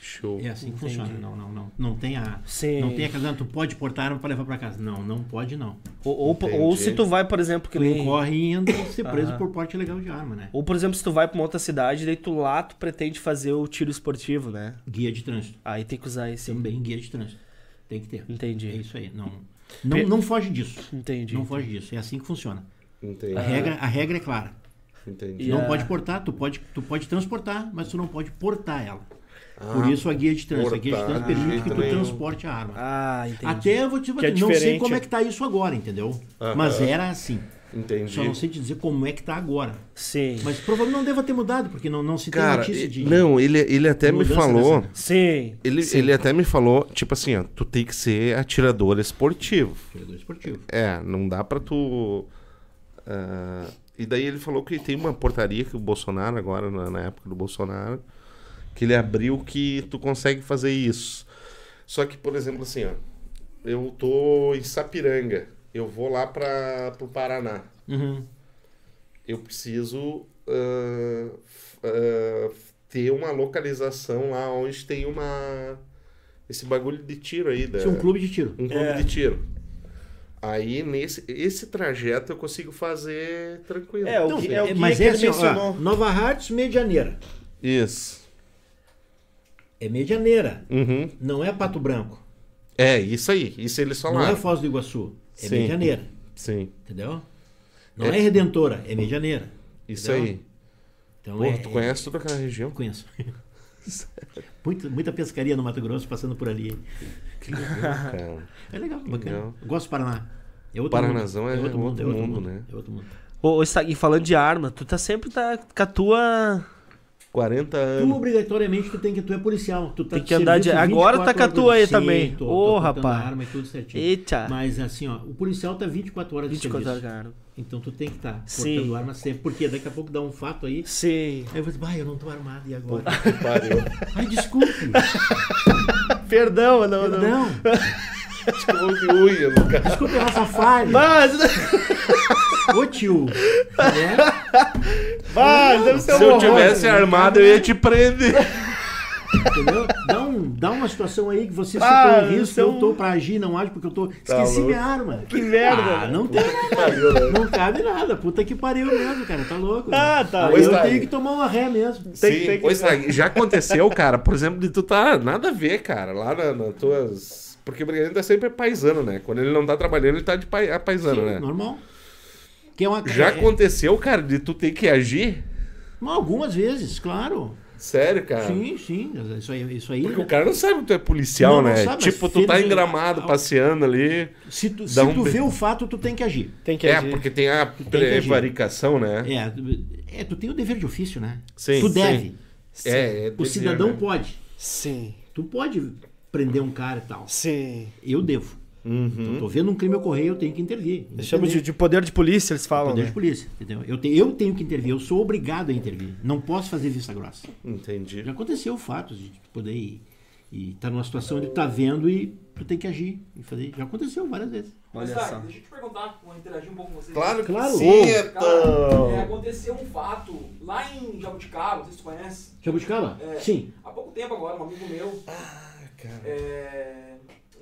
Show. É assim que Entendi. funciona. Não, não, não. Não tem a. Sim. Não tem aquela. Tu pode portar arma pra levar pra casa. Não, não pode não. Ou, ou, ou se tu vai, por exemplo, que Tu nem. incorre em ainda ser preso por porte ilegal de arma, né? Ou, por exemplo, se tu vai pra uma outra cidade, daí tu lá tu pretende fazer o tiro esportivo, né? Guia de trânsito. Aí tem que usar esse. Também guia de trânsito. Tem que ter. Entendi. É isso aí. Não, não, não foge disso. Entendi. Não foge disso. É assim que funciona. Entendi. A, regra, a regra é clara. Entendi. Não a- pode portar, tu pode, tu pode transportar, mas tu não pode portar ela. Ah, Por isso a guia de trânsito. A guia de trânsito permite que jeito tu nenhum. transporte a arma. Ah, entendi. Até eu vou te Que é não sei como é que tá isso agora, entendeu? Mas era assim. Entendi. Só não sei te dizer como é que tá agora. Sim. Mas provavelmente não deva ter mudado, porque não, não se tem Cara, notícia de. não, ele, ele até me falou. dessa- Sim. Ele, Sim. ele até me falou, tipo assim, ó, tu tem que ser atirador esportivo. Jogador esportivo. É, não dá pra tu. ah, e daí ele falou que tem uma portaria que o Bolsonaro, agora, na, na época do Bolsonaro, que ele abriu que tu consegue fazer isso. Só que, por exemplo, assim, ó, eu tô em Sapiranga, eu vou lá para pro Paraná. Uhum. Eu preciso f- ah, ter uma localização lá onde tem uma. Esse bagulho de tiro aí. Da, Isso é um clube de tiro. um clube É. de tiro. Aí, nesse esse trajeto eu consigo fazer tranquilo. É, o que- é o é- guia mas que é ele assim, ó, mencionou. Nova Hartz, Medianeira. Isso. É Medianeira, Uhum. não é Pato Branco. É, isso aí. Isso eles Não é falaram. Foz do Iguaçu. É Sim. Medianeira. Sim. Entendeu? Não é, Redentora, é Medianeira. Isso Entendeu? aí. Então Pô, é, tu conhece toda aquela região? Conheço. muita, muita pescaria no Mato Grosso passando por ali. Que legal, cara. É legal, bacana. Legal. Eu gosto do Paraná. É outro Paranazão mundo. é outro mundo, é outro mundo, mundo, né? É outro mundo. Ô, e falando de arma, tu tá sempre tá com a tua. 40 Tu anos. obrigatoriamente tu tem que tu é policial, tu tá Tem que andar de- agora 24 tá com a horas tua aí também. Ô, portando rapaz. arma e tudo certinho. Eita. Mas assim, ó, o policial tá 24 horas de 24 horas, serviço. cara. Então tu tem que estar Sim. portando arma sempre, porque daqui a pouco dá um fato aí. Sim. Aí eu vou dizer, bah, eu não tô armado, e agora? Pariu. Ai, desculpe. Perdão, não, não. Não, Escovou de unha desculpe, Rastafari. Mas, Ô tio. Né? mas deve ser Se eu tivesse armado, eu ia te prender. Entendeu? Dá, um, dá uma situação aí que você Ah, citou em risco, é eu tô pra agir, não age porque eu tô. Esqueci louco. minha arma. Que merda. Ah, não tem. Pariu, né? Não cabe nada. Puta que pariu mesmo, cara. Tá louco. né? Ah, tá. Aí Pois eu tá. tenho que tomar uma ré mesmo. Tem Sim, que- tem que- pois é, já aconteceu, cara, por exemplo, de tu tá nada a ver, cara, lá na, nas tuas. Porque o Brigadiano é sempre paisano, né? Quando ele não tá trabalhando, ele tá de pai, é paisano, Sim, né? Normal. Que é uma, Já é- aconteceu, cara, de tu ter que agir? Algumas vezes, claro. Sério, cara? Sim, sim. Isso aí. Isso aí Porque o cara não sabe que tu é policial, Não, não né? sabe, mas tipo, tu tá em gramado, passeando ali. se tu, se um tu vê o fato, tu tem que agir. Tem que É, agir. porque tem a prevaricação, né? É, tu- é, tu tem o dever de ofício, né? Sim, tu sim. deve. É, é O dever, cidadão né? pode. Sim. Tu pode prender um cara e tal. Sim. Eu devo. Uhum. Então, tô vendo um crime ocorrer, eu tenho que intervir. Eles chamam de, de poder de polícia, eles falam. Poder né? de polícia, entendeu? Eu, te- eu tenho que intervir, eu sou obrigado a intervir. Não posso fazer vista grossa. Entendi. Já aconteceu fatos de poder ir e estar numa situação onde tu tá vendo e tu tem que agir e fazer. Já aconteceu várias vezes. Olha Mas, tá, só. deixa eu te perguntar, vou interagir um pouco com vocês. Claro, Claro. que sim. Cara, é, então. aconteceu um fato lá em Jabuticaba, não sei se tu conhece. Jabuticaba? É, Sim. Há pouco tempo agora, um amigo meu. Ah, cara. é,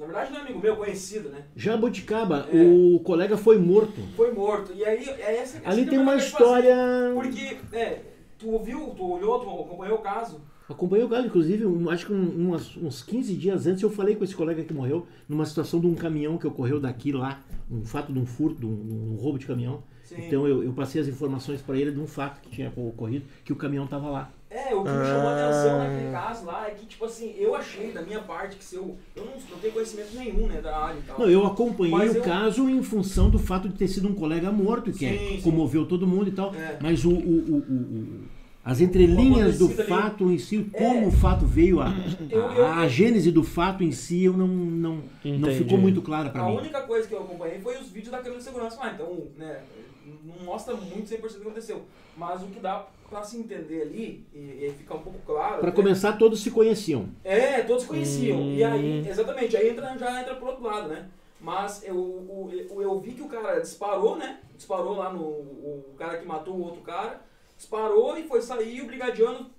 na verdade, não é amigo meu, conhecido, né? Jabuticaba, É. o colega foi morto. Foi morto. E aí, é essa essa Ali que tem uma quero fazer. história. Porque, é, tu ouviu, tu olhou, tu acompanhou o caso. Acompanhei o caso, inclusive, um- acho que um- umas- uns 15 dias antes eu falei com esse colega que morreu numa situação de um caminhão que ocorreu daqui lá, um fato de um furto, de um, um roubo de caminhão. Sim. Então eu, eu passei as informações para ele de um fato que tinha ocorrido, que o caminhão estava lá. É, o que me chamou a atenção naquele caso lá é que, tipo assim, eu achei da minha parte que se eu. Eu não, não tenho conhecimento nenhum, né, da área e tal. Não, eu acompanhei Mas o eu- caso em função do fato de ter sido um colega morto, que Sim, é, sim. comoveu todo mundo e tal. É. Mas o, o- o- o- o- as entrelinhas do ali. fato em si, como É. o fato veio, a, Eu- a- eu- a gênese do fato em si, eu não, não, não ficou muito clara para A mim. única coisa que eu acompanhei foi os vídeos da câmera de segurança lá, então, né, não mostra muito 100% o que aconteceu. Mas o que dá pra se entender ali, e, e ficar um pouco claro... Para né, começar, todos se conheciam. É, todos conheciam. Hum. E aí, exatamente, aí entra, já entra pro outro lado, né? Mas eu, eu, eu vi que o cara disparou, né? Disparou lá no. O cara que matou o outro cara. Disparou e foi sair, o brigadiano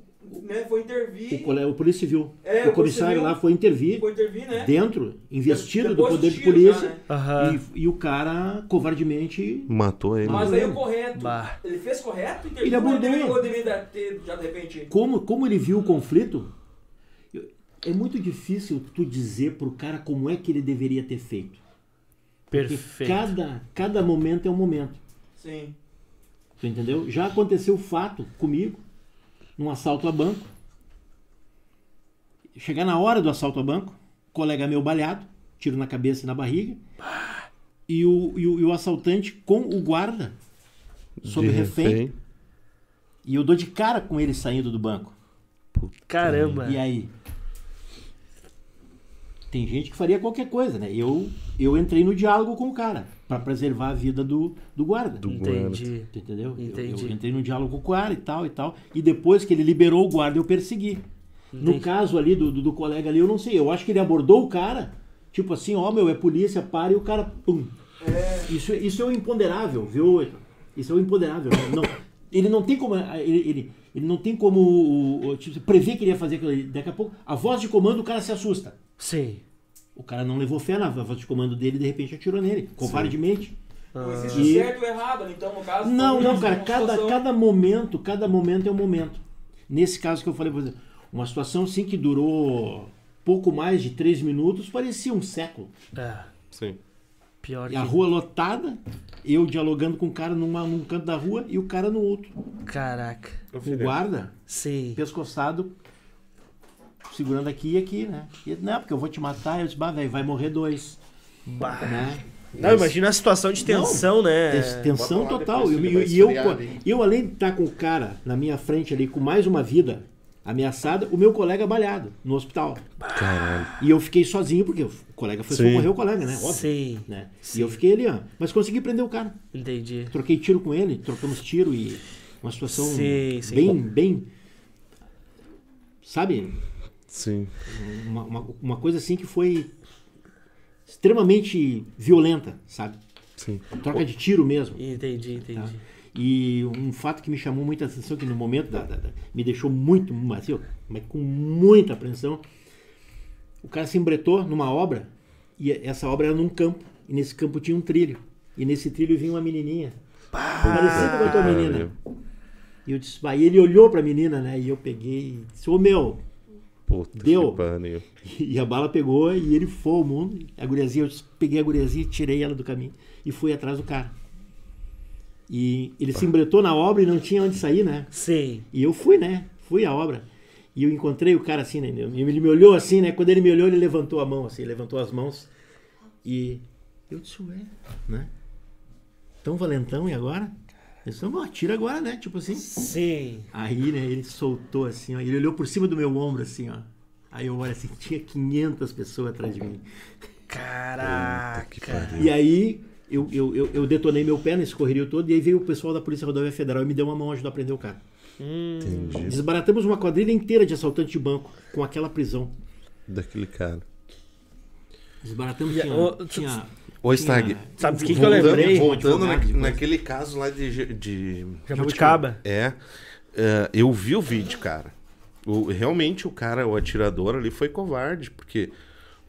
né, foi intervir. O, colega, o Polícia Civil, É, o comissário Polícia lá foi intervir Foi intervir, né? dentro, investido do Depois poder dos de polícia, já, né? E, e o cara covardemente Matou ele. Mas aí o correto. Bah. Ele fez correto intervir. Ele abordou. Deveria ter, já de repente. como, como ele viu o conflito, é muito difícil tu dizer pro cara como é que ele deveria ter feito. Porque Perfeito. cada, cada momento é um momento. Sim. Tu entendeu? Já aconteceu o fato comigo, num assalto a banco. Chegar na hora do assalto a banco, colega meu baleado, tiro na cabeça e na barriga, e o, e o, e o assaltante com o guarda sob De refém, e eu dou de cara com ele saindo do banco. Caramba. E aí? Tem gente que faria qualquer coisa, né? Eu, eu entrei no diálogo com o cara para preservar a vida do, do guarda. Entendi. Tu entendeu? Eu- Entendi. Eu, entrei no diálogo com o cara e tal e tal. E depois que ele liberou o guarda, eu persegui. No Entendi. caso ali do, do, do colega ali, eu não sei. Eu acho que ele abordou o cara, tipo assim, ó, meu, é polícia, para, e o cara, pum. Isso, isso é o imponderável, viu? Isso é o imponderável. Não, ele não tem como. Ele, ele, ele não tem como tipo, prever que ele ia fazer aquilo ali. Daqui a pouco, a voz de comando, o cara se assusta. Sim. O cara não levou fé na voz de comando dele e de repente atirou nele, covardemente. Não existe E- certo ou errado, né? então, no caso. Não, não, cara. Cada, situação- cada momento, cada momento é um momento. Nesse caso que eu falei, por exemplo, uma situação assim que durou pouco mais de três minutos, parecia um século. É. Sim. Pior E que. a rua lotada, eu dialogando com o cara numa, num canto da rua e o cara no outro. Caraca. O guarda, Sim. pescoçado, segurando aqui e aqui, né? E, não, porque eu vou te matar. Eu disse, bah, velho, vai morrer dois. Bah. Né? Não, imagina a situação de tensão, né? Tens- Tensão total. E, eu, pô, ali. eu, além de estar com o cara na minha frente ali com mais uma vida ameaçada, o meu colega balhado no hospital. Caralho. E eu fiquei sozinho, porque o colega foi Sim. socorrer o colega, né? Óbvio. Sim, né? E eu fiquei ali, ó. Mas consegui prender o cara. entendi. Troquei tiro com ele, trocamos tiro e uma situação Sim, sim. bem, bem. Sabe? Sim. Uma, uma, uma coisa assim que foi extremamente violenta, sabe? Sim. Troca de tiro mesmo. Entendi, entendi. Tá? E um fato que me chamou muita atenção, que no momento da, da- da- me deixou muito, assim, ó, mas com muita apreensão, o cara se embretou numa obra, e essa obra era num campo, e nesse campo tinha um trilho. E nesse trilho vinha uma menininha. Parecida com a tua menina. E eu disse, vai, e ele olhou pra menina, né? E eu peguei e disse, ô meu, Puta Deu. que pariu. e a bala pegou e ele foi ao mundo. A guriazinha, eu peguei a guriazinha, tirei ela do caminho e fui atrás do cara. E ele se embretou na obra e não tinha onde sair, né? Sim. E eu fui, né? Fui à obra. E eu encontrei o cara assim, né? Ele me olhou assim, né? Quando ele me olhou, ele levantou a mão, assim, levantou as mãos. E eu disse, ué, né? Tão valentão e agora? Ele disse, não, atira agora, né? Tipo assim. Sim. Aí, né, ele soltou assim, ó, ele olhou por cima do meu ombro assim, ó. Aí eu olho assim, tinha 500 pessoas atrás de mim. Caraca. E aí eu, eu, eu, eu detonei meu pé nesse correrio todo e aí veio o pessoal da Polícia Rodoviária Federal e me deu uma mão ajudar a prender o cara. Entendi. Desbaratamos uma quadrilha inteira de assaltante de banco com aquela prisão. Daquele cara. Desbaratamos, tinha... tinha Ô, Stag, Sabe do que que eu lembrei? voltando na- naquele caso lá de, de Jabuticaba. É, é, eu vi o vídeo, cara. O- realmente o cara, o atirador ali foi covarde, porque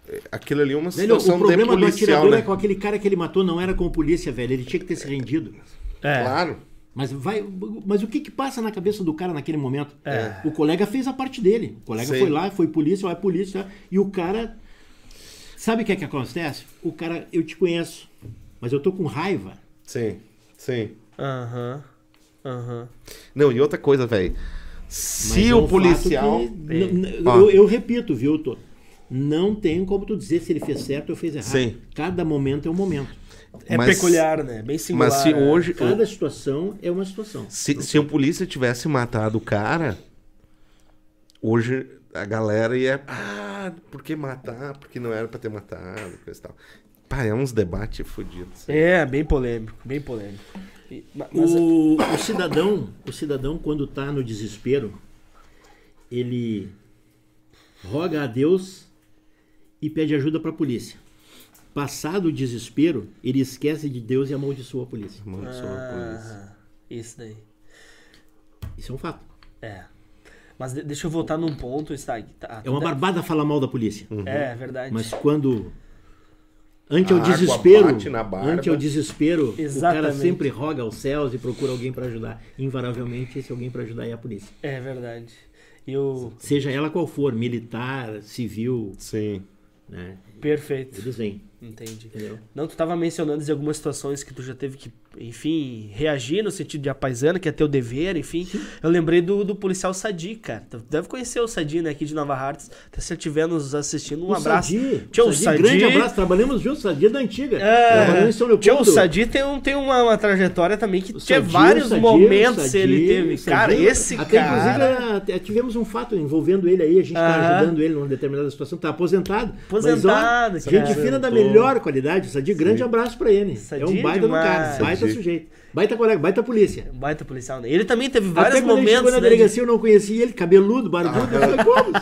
é, aquilo ali é uma Velho, situação o problema de do policial, atirador né? é com aquele cara que ele matou, não era com polícia, velho. Ele tinha que ter se rendido. É. Claro. Mas, vai, mas o que que passa na cabeça do cara naquele momento? É. O colega fez a parte dele. O colega Sim. foi lá, foi polícia, vai polícia. E o cara. Sabe o que é que acontece? O cara, eu te conheço, mas eu tô com raiva. Sim, sim. Aham. Aham. Não, e outra coisa, velho. Mas Se é o um fato policial. que eu, eu repito, viu, Tô? Não tem como tu dizer se ele fez certo ou fez errado. Sim. Cada momento é um momento. É Mas- peculiar, né? Bem singular. Mas se é. hoje. Cada situação é uma situação. Se, se o polícia tivesse matado o cara, hoje a galera ia. Ah, por que matar? Porque não era pra ter matado, coisa e tal. Pá, é uns debates fodidos. É, bem polêmico, bem polêmico. E- Mas, O, o cidadão, o cidadão quando está no desespero, ele roga a Deus e pede ajuda para a polícia. Passado o desespero, ele esquece de Deus e amaldiçoa a polícia. Mano, só a polícia. ah, isso daí. Isso é um fato. É. Mas de- deixa eu voltar num ponto, Stag. Tá, É uma tá- barbada falar mal da polícia. É, verdade. Mas quando ante ao desespero, bate na barba. ante ao desespero, o cara Exatamente. sempre roga aos céus e procura alguém para ajudar. Invariavelmente esse alguém para ajudar é a polícia. É verdade. E o. Seja ela qual for, militar, civil, Sim. né? Perfeito. Eles vêm, Entendi. entendeu? Não, tu tava mencionando em algumas situações que tu já teve que, enfim, reagir no sentido de apaisana, que é teu dever, enfim. Eu lembrei do, do policial Sadi, cara. Tu deve conhecer o Sadi, né, aqui de Nova Hartz. Até se ele estiver nos assistindo, um O abraço. Sadi, Tchau, Sadi, Sadi. grande abraço. Trabalhamos juntos, Sadi é da antiga. É, Trabalhamos em São Tchau. Sadi tem, um, tem uma, uma trajetória também que tinha Sadi, vários Sadi, momentos Sadi, ele teve. cara, esse até, cara. Inclusive, até tivemos um fato envolvendo ele aí, a gente tá Aham. ajudando ele numa determinada situação, tá aposentado. Aposentado, Mas, ó, gente fina da melhor qualidade, Sadi, grande abraço pra ele. Sadi é um baita do cara, demais. baita Sadi. sujeito, baita colega, baita polícia. Baita policial, né? Ele também teve vários Até quando ele chegou momentos. na né, de- delegacia, eu não conhecia ele, cabeludo, barbudo. Eu falei, como?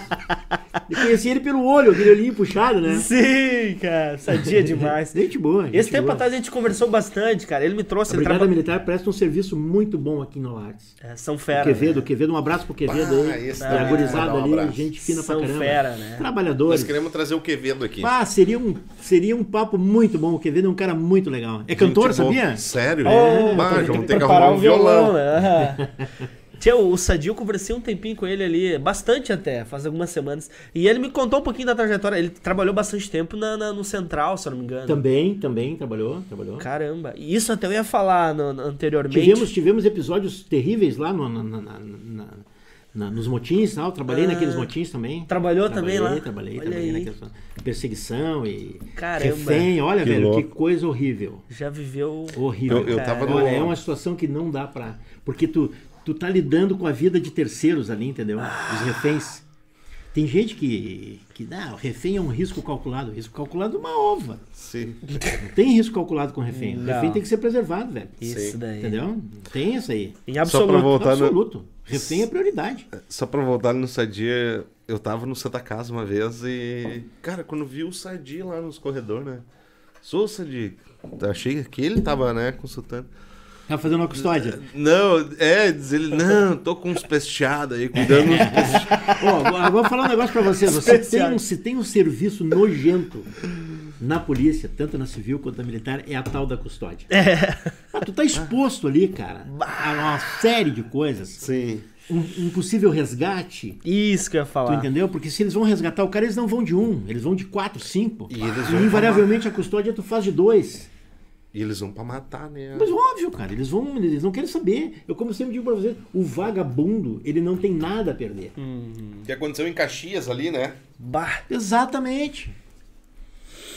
Eu conhecia ele pelo olho, aquele olhinho puxado, né? Sim, cara. Sadia demais. Gente boa. gente Esse tempo boa. atrás a gente conversou bastante, cara. Ele me trouxe. A Brigada traba... Militar presta um serviço muito bom aqui no Artes. é, são O fera. Quevedo, né? Quevedo, um abraço pro Quevedo Ah, aí. esse a também, gurizada mandar um ali, gente fina São pra caramba. fera, né? Trabalhadores. Nós queremos trazer o Quevedo aqui. Ah, seria um, seria um papo muito bom. O Quevedo é um cara muito legal. É cantor, Gente sabia? Sério? Oh, Já vamos ter que preparar arrumar um violão. né? Aham. Tia, o Sadio, eu conversei um tempinho com ele ali, bastante até, faz algumas semanas. E ele me contou um pouquinho da trajetória. Ele trabalhou bastante tempo na, na- no Central, se eu não me engano. Também, também trabalhou, trabalhou. Caramba. E isso até eu ia falar no- no- anteriormente. Tivemos, tivemos episódios terríveis lá no- na, na- na- na- nos motins e tal. Trabalhei Ah. naqueles motins também. Trabalhou também lá? Trabalhei, Olha trabalhei aí. naquela perseguição e Caramba. refém. Olha, Que velho, louco. que coisa horrível. Já viveu. Horrível. Eu, eu tava no. Olha, é uma situação que não dá pra. Porque tu, tu tá lidando com a vida de terceiros ali, entendeu? Os reféns. Tem gente que. que não, o refém é um risco calculado. Risco calculado é uma ova. Sim. Não tem risco calculado com refém. O Não. refém tem que ser preservado, velho. Isso Sim. daí. Entendeu? Tem isso aí. Em Só pra absoluto. voltar no, Absoluto. Refém é prioridade. Só pra voltar no Sadia, eu tava no Santa Casa uma vez e. Cara, quando vi o Sadia lá nos corredores, né? Sou o Sadia. Achei que ele tava, né, consultando. Tá fazendo uma custódia. Não, é, diz ele, não, tô com uns pesteados aí, cuidando dos pesteados. Ó, vou falar um negócio pra você. Você tem, um, se tem um serviço nojento na polícia, tanto na civil quanto na militar, é a tal da custódia. É. Ah, tu tá exposto ali, cara, a uma série de coisas. Sim. Um, um possível resgate. Isso que eu ia Tu falar. entendeu? Porque se eles vão resgatar o cara, eles não vão de um, eles vão de quatro, cinco. E E invariavelmente a custódia tu faz de dois. E eles vão pra matar, né? Mas óbvio, cara, eles vão, eles não querem saber. Eu, como sempre digo pra vocês, o vagabundo, ele não tem nada a perder. O que aconteceu em Caxias ali, né? Bah. Exatamente.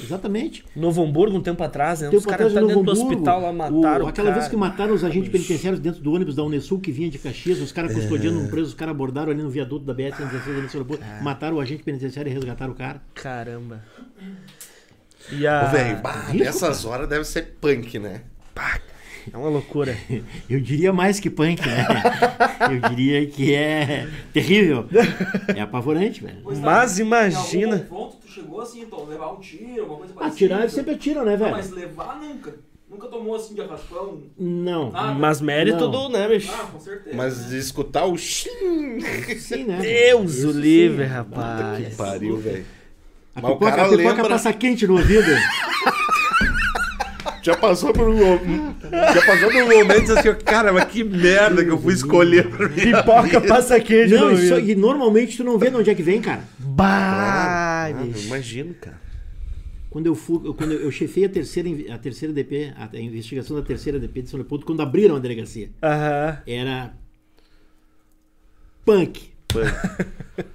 Exatamente. Novo Hamburgo, um tempo atrás, né? Tempo Os caras atrás, tá dentro Novo do Hamburgo, hospital lá, mataram o- Aquela cara. vez que mataram os agentes Bicho. penitenciários dentro do ônibus da Unesul que vinha de Caxias, os caras custodiando É. um preso, os caras abordaram ali no viaduto da BR-116 ali em Sorocaba, mataram o agente penitenciário e resgataram o cara. Caramba. E a... Ô, velho, bah, nessas horas deve ser punk, né? É uma loucura. Eu diria mais que punk, né? Eu diria que é terrível. É apavorante, velho. Pois tá, Mas em imagina- algum confronto, tu chegou assim, então, levar um tiro, alguma coisa parecida. Atirar sempre atiram, né, Não, velho? mas levar nunca. Nunca tomou assim de arraspão. Não. Nada. Mas mérito Não. do, né, bicho? Ah, com certeza. Mas de escutar o xim. Sim, né? Deus o livre, Que rapaz. pariu, velho. A Mas o pipoca, cara a pipoca lembra- passa quente no ouvido. Já passou por um. Já passou por um momento assim, cara, mas que merda que eu fui escolher pra mim. Pipoca passa queijo Não, no isso, e normalmente tu não vê de onde é que vem, cara. Bah, Ah, imagino, cara. Quando eu fui, eu- quando eu, chefei a terceira, a terceira DP, a, a investigação da terceira DP de São Leopoldo, quando abriram a delegacia, Aham. era punk.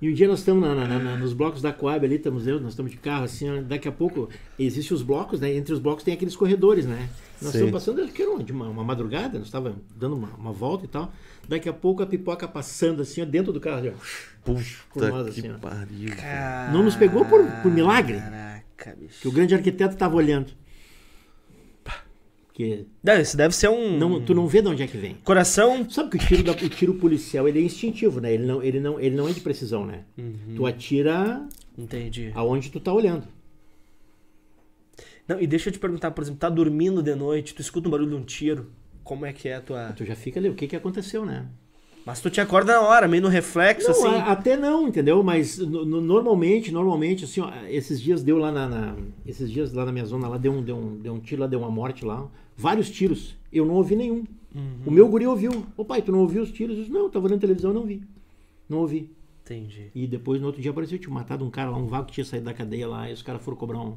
E um dia nós estamos na- na- na- nos blocos da Coab ali, estamos eu, nós estamos de carro assim, ó, daqui a pouco existem os blocos, né? Entre os blocos tem aqueles corredores, né? Nós Sim. estamos passando, acho que era uma, uma, madrugada, nós estávamos dando uma, uma volta e tal. Daqui a pouco a pipoca passando assim, ó, dentro do carro, assim, ó, que assim, ó. pariu. Não nos pegou por- por milagre? Caraca, bicho. Que o grande arquiteto estava olhando. Porque Não, isso deve ser um... não, tu não vê de onde é que vem. Coração... Sabe que o tiro, da- o tiro policial ele é instintivo, né? Ele não, ele não, ele não é de precisão, né? Tu atira Entendi. aonde tu tá olhando. Não, e deixa eu te perguntar, por exemplo, tá dormindo de noite, tu escuta um barulho de um tiro, como é que é a tua... Tu já fica ali, o que que aconteceu, né? Mas tu te acorda na hora, meio no reflexo, Não, assim. a- até não, entendeu? Mas no- no- normalmente, normalmente, assim, ó, esses dias deu lá na, na- esses dias lá na minha zona, lá deu um, deu um, deu um tiro, lá deu uma morte lá, vários tiros. Eu não ouvi nenhum. O meu guri ouviu. Ô pai, tu não ouviu os tiros? Eu disse, não, eu tava vendo televisão, não vi. Não ouvi. Entendi. E depois no outro dia apareceu, tinha matado um cara lá, um vago que tinha saído da cadeia lá, e os caras foram cobrar um-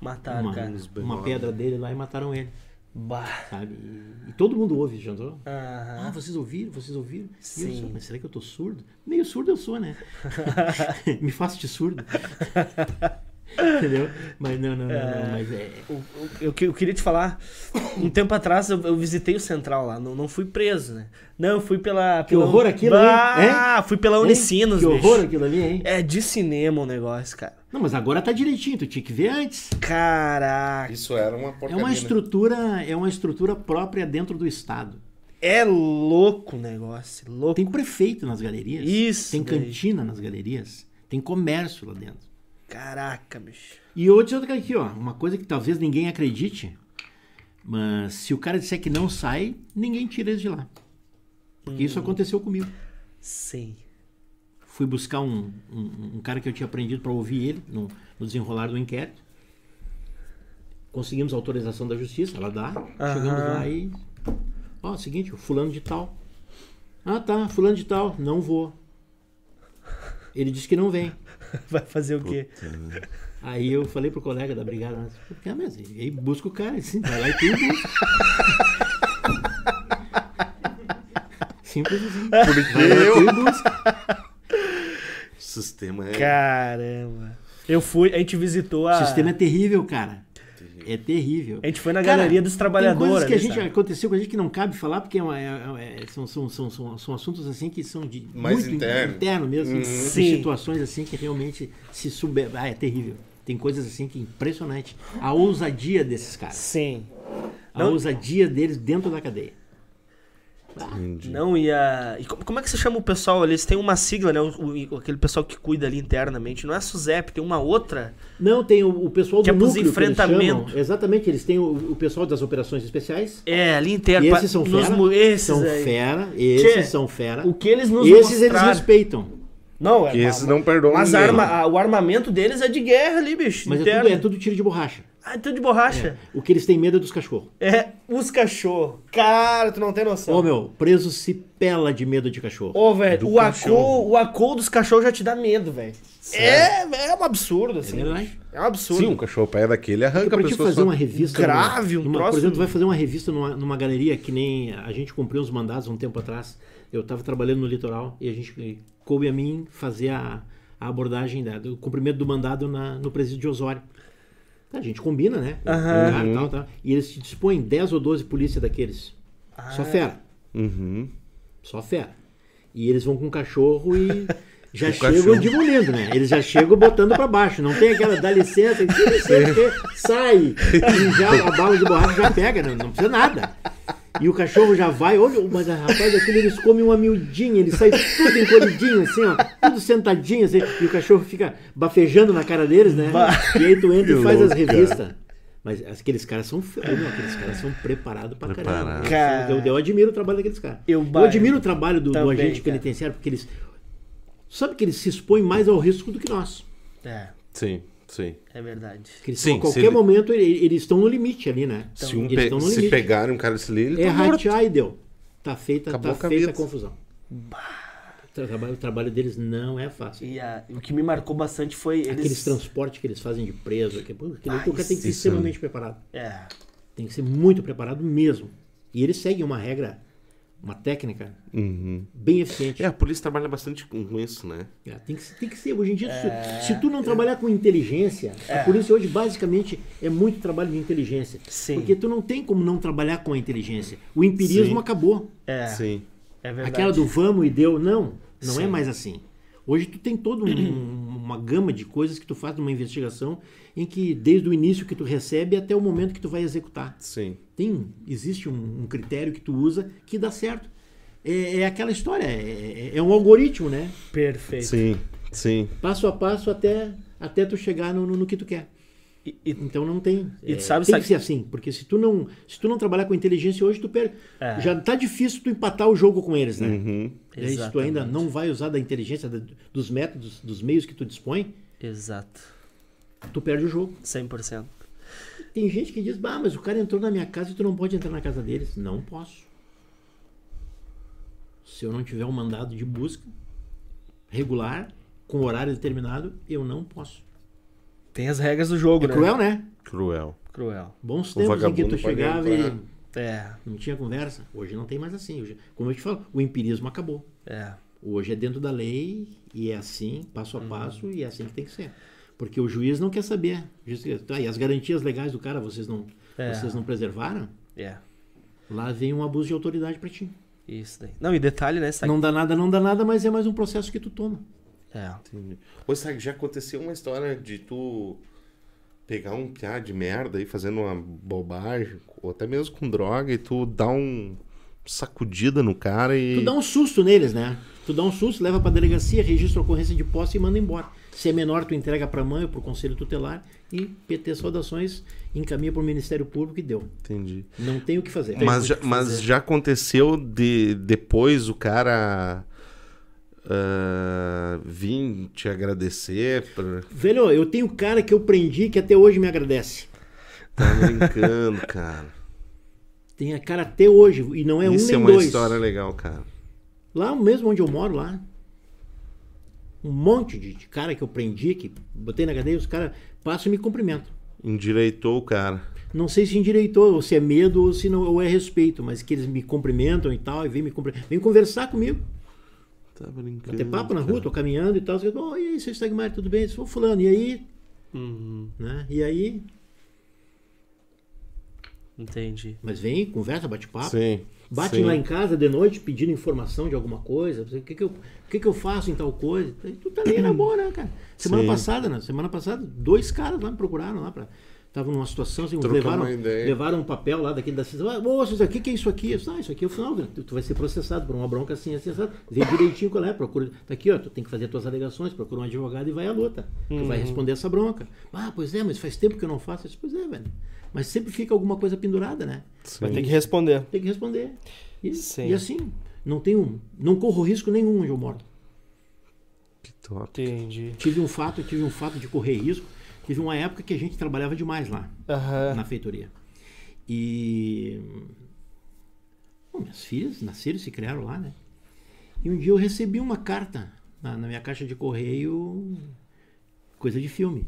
Mataram, uma, cara. uma pedra dele lá e mataram ele, Bah. sabe? E, e todo mundo ouve, jantou? Aham. Ah, vocês ouviram? Vocês ouviram? Eu Sim. sou, mas será que eu tô surdo? Meio surdo eu sou, né? Me faço de surdo. Entendeu? Mas não, não, não, não, mas é. Eu, que- eu queria te falar, um tempo atrás eu, eu visitei o Central lá, não, não fui preso, né? Não, eu fui pela... Que pela horror aquilo, hein? Ah, fui pela Hein? Unicinos, Que bicho. horror aquilo ali, hein? É de cinema o negócio, cara. Não, mas agora tá direitinho, tu tinha que ver antes. Caraca. Isso era uma É porcaria. uma né? estrutura, é uma estrutura própria dentro do estado. É louco o negócio, louco. Tem prefeito nas galerias. Isso Tem daí. cantina nas galerias. Tem comércio lá dentro. Caraca, bicho. E outra outra aqui, ó, uma coisa que talvez ninguém acredite, mas se o cara disser que não sai, ninguém tira ele de lá. Porque Hum. isso aconteceu comigo. Sim. Fui buscar um, um, um cara que eu tinha aprendido para ouvir ele no, no desenrolar do inquérito. Conseguimos autorização da justiça, ela dá. Chegamos Aham. lá e. Ó, seguinte, o fulano de tal. Ah, tá, fulano de tal, não vou. Ele disse que não vem. Vai fazer o quê? Aí eu falei pro colega da brigada, mas, "Ah, mas aí busca o cara, assim, vai lá e tu busca. Simples assim. Porque Vai lá eu... e busca. Sistema é... Caramba. Eu fui, a gente visitou a. O sistema é terrível, cara. É terrível. A gente foi na Cara, galeria dos Tem trabalhadores. coisas que a ali, gente sabe? aconteceu com a gente que não cabe falar, porque é uma- é- é- são, são, são, são, são assuntos assim que são de Mais muito interno. interno mesmo. Sim. Situações assim que realmente se sube. Ah, é terrível. Tem coisas assim que é impressionante. A ousadia desses caras. Sim. A Não- ousadia deles dentro da cadeia. Entendi. Não ia. E como, como é que você chama o pessoal ali? Eles têm uma sigla, né? O, o- aquele pessoal que cuida ali internamente. Não é a SUSEP, tem uma outra. Não, tem o, o pessoal Que do é núcleo que eles enfrentamento. chamam. Exatamente, eles têm o, o pessoal das operações especiais. É, ali interno. E esses são nos fera. esses são aí. fera. Esses Tchê, são fera. O que eles nos Esses eles mostraram. respeitam. Não, é. Que esses não perdoam Mas a arma, a- o armamento deles é de guerra ali, bicho. Mas é tudo, é tudo tiro de borracha. Ah, é tudo de borracha. O que eles têm medo é dos cachorros. É, os cachorros. Cara, tu não tem noção. Ô, meu, preso se pela de medo de cachorro. Ô, velho, Do o cachorro. acol, o acol dos cachorros já te dá medo, velho. É, é um absurdo, assim. É verdade. É um absurdo. Sim, um cachorro pé daquele arranca Porque a pra te pessoa fazer só. uma revista. Grave, um numa, troço- Por exemplo, tu vai fazer uma revista numa, numa galeria que nem a gente cumpriu uns mandados um tempo atrás. Eu estava trabalhando no litoral e a gente coube a mim fazer a, a abordagem da- do cumprimento do mandado na- no presídio de Osório. A gente combina, né? O cara, tal, tal. E eles te dispõem 10 ou 12 polícia daqueles. Ah. Só fera. Uhum. Só fera. E eles vão com o cachorro e já O chegam demolindo, né? Eles já chegam botando pra baixo. Não tem aquela dá licença, que sai. E já a bala de borracha já pega, não, não precisa nada. E o cachorro já vai, olha, mas rapaz, aquilo eles comem uma miudinha, eles saem tudo encolhidinho, assim, ó, tudo sentadinho, assim, e o cachorro fica bafejando na cara deles, né? E aí tu entra e faz as revistas. Mas aqueles caras são meu, aqueles caras são preparados pra caramba. Cara. Eu, eu admiro o trabalho daqueles caras. Eu Eu, admiro o trabalho do, do Também, agente cara. penitenciário, porque eles. Sabe que eles se expõem mais ao risco do que nós. É, Sim, sim. é verdade. Que eles, Sim, a qualquer ele- momento ele- eles estão no limite ali, né? se um eles pe- estão no se limite. pegarem um cara desse ali, ele É tá morto. ratear e deu. Tá feita, Acabou tá a feita a confusão. O trabalho, o trabalho deles não é fácil. E a- o que me marcou bastante foi eles... Aqueles transportes que eles fazem de preso, que, aquilo ali, o cara tem que ser isso- extremamente preparado. É, Tem que ser muito preparado mesmo. E eles seguem uma regra, uma técnica Uhum. bem eficiente. É, a polícia trabalha bastante com isso, né? É, tem, que, ser- tem que ser. Hoje em dia, se, se tu não trabalhar com inteligência, a polícia hoje basicamente é muito trabalho de inteligência. Sim. Porque tu não tem como não trabalhar com a inteligência. O empirismo Sim. acabou. é, Sim. é verdade. Aquela do vamos e deu, não. Não Sim. é mais assim. Hoje tu tem toda um- uma gama de coisas que tu faz numa investigação em que desde o início que tu recebe até o momento que tu vai executar. Sim. Tem, existe um, um critério que tu usa que dá certo. É, é aquela história, é, é- é um algoritmo, né? Perfeito. Sim. Sim. passo a passo até, até tu chegar no, no, no que tu quer. E, e- Então não tem. E é, sabe, tem sabe- que ser assim, porque se tu não, se tu não trabalhar com inteligência hoje, tu perde. É. Já tá difícil tu empatar o jogo com eles, né? Uhum. E aí, se tu ainda não vai usar da inteligência, da- dos métodos, dos meios que tu dispõe, Exato. Tu perde o jogo. 100%. Tem gente que diz, bah, mas o cara entrou na minha casa e tu não pode entrar na casa deles. Não posso. Se eu não tiver um mandado de busca regular, com horário determinado, eu não posso. Tem as regras do jogo, É né? cruel, né? Cruel. Cruel. Bons tempos em que tu chegava entrar. e É, não tinha conversa. Hoje não tem mais assim. Hoje, como eu te falo, o empirismo acabou. é. Hoje é dentro da lei e é assim, passo a Uhum. passo, e é assim que tem que ser. Porque o juiz não quer saber. O juiz quer- tá, e as garantias legais do cara vocês não, É. vocês não preservaram? É. Lá vem um abuso de autoridade pra ti. Isso daí. Não, e detalhe, né? Sabe? Não dá nada, não dá nada, mas é mais um processo que tu toma. É. Entendi. Ô, sabe, já aconteceu uma história de tu pegar um piá de merda aí fazendo uma bobagem, ou até mesmo com droga, e tu dá um sacudida no cara e. Tu dá um susto neles, né? Tu dá um susto, leva pra delegacia, registra a ocorrência de posse e manda embora. Se é menor, tu entrega pra mãe ou pro conselho tutelar e PT Saudações encaminha pro Ministério Público e deu. Entendi. Não tem o que fazer. Mas, já, mas já aconteceu de depois o cara ah, vir te agradecer por Velho, eu tenho cara que eu prendi que até hoje me agradece. tá brincando, cara. Tem a cara até hoje, e não é um Isso nem é uma dois. história legal, cara. Lá mesmo onde eu moro, lá. Um monte de, de cara que eu prendi, que botei na cadeia, os caras passam e me cumprimentam. Endireitou o cara. Não sei se endireitou, ou se é medo, ou se não, ou é respeito, mas que eles me cumprimentam e tal, e vêm me cumpri- vêm conversar comigo. Tá brincando. Bater papo na rua, cara. tô caminhando e tal. Você, oh, e aí, seu Stagmar, tudo bem? Eu sou fulano, e aí? Uhum, Né? E aí? entendi. Mas vem, conversa, bate papo. Sim. Batem sim. lá em casa de noite pedindo informação de alguma coisa. O que, que, eu, o que, que eu faço em tal coisa? Tu tá nem na boa, né, cara? Semana Sim. passada, né? Semana passada, dois caras lá me procuraram lá pra. Estavam numa situação assim, levaram, levaram um papel lá daquele da cidade. Ah, moço, o que, que é isso aqui? Eu disse, ah, isso aqui é o final, tu, tu vai ser processado por uma bronca assim, assim, assim. Vê direitinho qual é, procura. Tá aqui, ó, tu tem que fazer as tuas alegações, procura um advogado e vai à luta. Tu vai responder essa bronca. Ah, pois é, mas faz tempo que eu não faço. Eu disse, pois é, velho. Mas sempre fica alguma coisa pendurada, né? Vai ter que responder. Tem que responder. E, Sim. e assim, não tenho, não corro risco nenhum onde eu moro. Que top. Entendi. Tive um fato, tive um fato de correr risco. Tive uma época que a gente trabalhava demais lá Aham. na feitoria. E bom, minhas filhas nasceram e se criaram lá, né? E um dia eu recebi uma carta na, na minha caixa de correio, coisa de filme,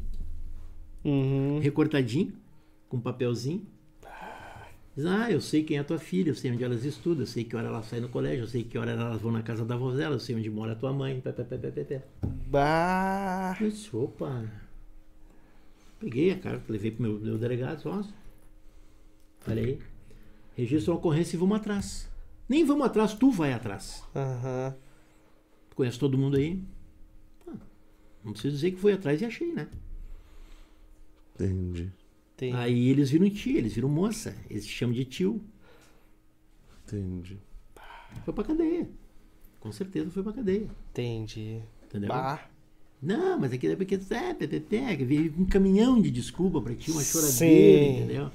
Uhum. recortadinho, com papelzinho. Diz, ah, eu sei quem é a tua filha, eu sei onde elas estudam, eu sei que hora elas saem no colégio, eu sei que hora elas vão na casa da avó dela, eu sei onde mora a tua mãe. Pé, pé, pé, pé, pé, pé. Bah. Eu disse, opa. Peguei a carta, levei pro meu, meu delegado, só. Falei, registra uma ocorrência e vamos atrás. Nem vamos atrás, tu vai atrás. Aham. Tu conhece todo mundo aí? Ah, não preciso dizer que fui atrás e achei, né? Entendi. Entendi. Aí eles viram tia, eles viram moça, eles te chamam de tio. Entendi. Foi pra cadeia. Com certeza foi pra cadeia. Entendi. Entendeu? Bah. Não, mas aqui é porque é, pé, pé, que veio um caminhão de desculpa pra ti, uma choradeira, Sim. entendeu?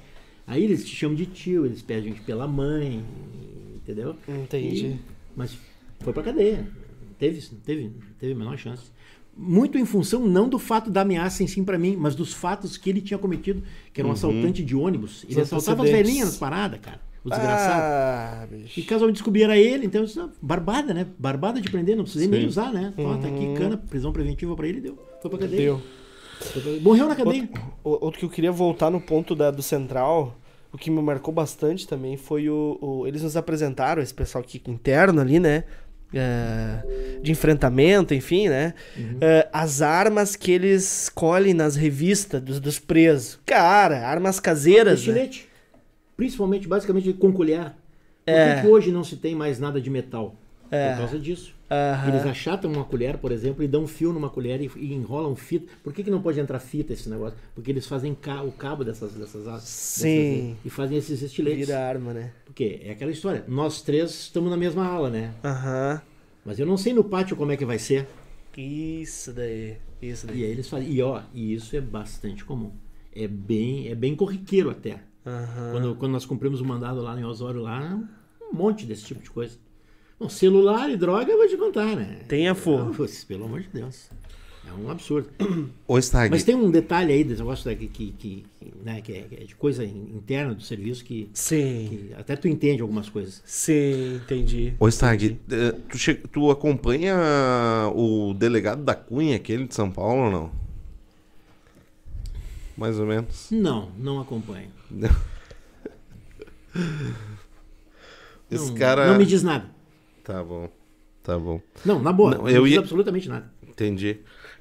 Aí eles te chamam de tio, eles pedem pela mãe, entendeu? Entendi. E- mas foi pra cadeia. Teve, teve, teve a menor chance. Muito em função não do fato da ameaça em si pra mim, mas dos fatos que ele tinha cometido, que era um assaltante de ônibus. Ele Os assaltava as velhinhas nas paradas, cara. O desgraçado. Ah, bicho. E caso eu descobrir era ele, então disse, "Ah, barbada, né? Barbada de prender, não precisei nem Sim. usar, né? Ó, tá aqui, cana, prisão preventiva pra ele, deu. Foi pra cadeia. Deu. Morreu na cadeia. O- Outro que eu queria voltar no ponto da, do Central, o que me marcou bastante também foi o, o- Eles nos apresentaram, esse pessoal aqui interno ali, né? É, de enfrentamento, enfim, né? É, as armas que eles colhem nas revistas dos, dos presos. Cara, armas caseiras. Né? Principalmente, basicamente, com colher. Por É. hoje não se tem mais nada de metal? É. Por causa disso. Aham. Eles achatam uma colher, por exemplo, e dão fio numa colher e, e enrolam fita. Por que, que não pode entrar fita esse negócio? Porque eles fazem ca- o cabo dessas, dessas dessas- Sim. e fazem esses estiletes. Vira arma, né? Porque é aquela história. Nós três estamos na mesma aula, né? Aham. Mas eu não sei no pátio como é que vai ser. Isso daí. Isso E daí. aí eles fazem. E ó, e isso é bastante comum. É bem, é bem corriqueiro até. Aham. Quando, quando nós cumprimos o mandado lá em Osório, lá, um monte desse tipo de coisa. Bom, celular e droga, eu vou te contar, né? Tenha. Não, putz, pelo amor de Deus. É um absurdo. Ô, Stag, Mas tem um detalhe aí desse negócio daqui que, que, que, né, que é, que é de coisa in- interna do serviço que, Sim. que até tu entende algumas coisas. Sim, entendi. Ô, Stag, eh, tu, che- tu acompanha o delegado da Cunha, aquele de São Paulo ou não? Mais ou menos. Não, não acompanho. Esse não, cara. não me diz nada. Tá bom. Tá bom. Não, na boa, Não, não, eu diz ia- absolutamente nada. Entendi.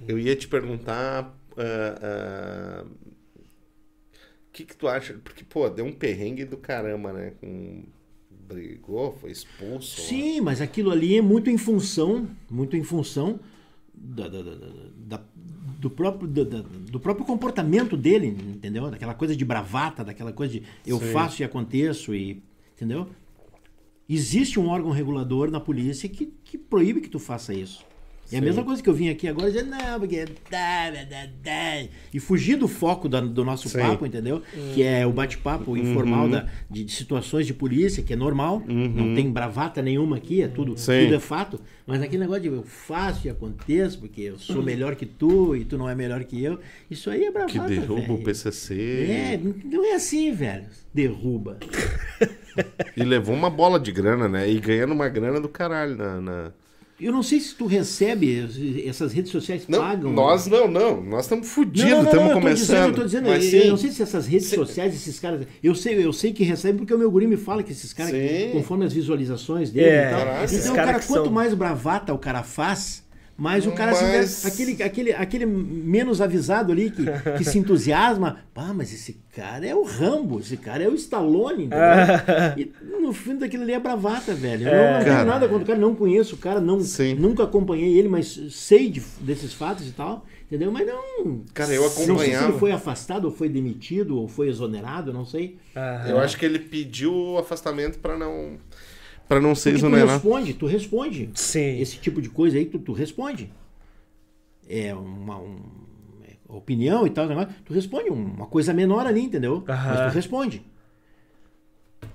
Eu ia te perguntar. ah, O que, que tu acha? Porque, pô, deu um perrengue do caramba, né? Com... Brigou, foi expulso. Sim, mas aquilo ali é muito em função, muito em função da- da- da- da- do, próprio, do próprio comportamento dele, entendeu? Daquela coisa de bravata, daquela coisa de eu Sim. faço e aconteço, e, entendeu? Existe um órgão regulador na polícia que, que proíbe que tu faça isso. É a mesma coisa que eu vim aqui agora dizer, não, porque. dá, dá, dá", E fugir do foco da- do nosso Sim. papo, entendeu? Que é o bate-papo informal Uhum. da, de, de situações de polícia, que é normal, não tem bravata nenhuma aqui, é tudo, Sim. tudo é fato. Mas aquele negócio de eu faço e aconteço, porque eu sou melhor que tu e tu não é melhor que eu, isso aí é bravata. Que derruba o. PCC. É, não é assim, velho. Derruba. E levou uma bola de grana, né? E ganhando uma grana do caralho na. na- Eu não sei se tu recebe, essas redes sociais Não, pagam. nós não, não. Nós estamos fodidos, estamos eu começando. dizendo, eu dizendo, mas eu, sim, não sei se essas redes sociais, esses caras. Eu sei, eu sei que recebem porque o meu guri me fala que esses caras, Sim. conforme as visualizações dele É, e tal. caraca. então, o cara, que quanto são- mais bravata o cara faz, mais o cara se Mas- aquele, aquele, aquele menos avisado ali que, que se entusiasma. Pá, mas esse cara é o Rambo, esse cara é o Stallone, e no fim daquilo ali é bravata, velho. Eu não, não tenho nada contra o cara, não conheço o cara, não, Sim. nunca acompanhei ele, mas sei de- desses fatos e tal, entendeu? Mas não. Cara, eu Não sei se acompanhava. ele foi afastado, ou foi demitido, ou foi exonerado, não sei. Eu acho que ele pediu o afastamento pra não para não ser Porque tu exonerado. responde, tu responde. Sim. Esse tipo de coisa aí, tu, tu responde. É uma um- é opinião e tal, negócio, tu responde uma coisa menor ali, entendeu? Mas tu responde.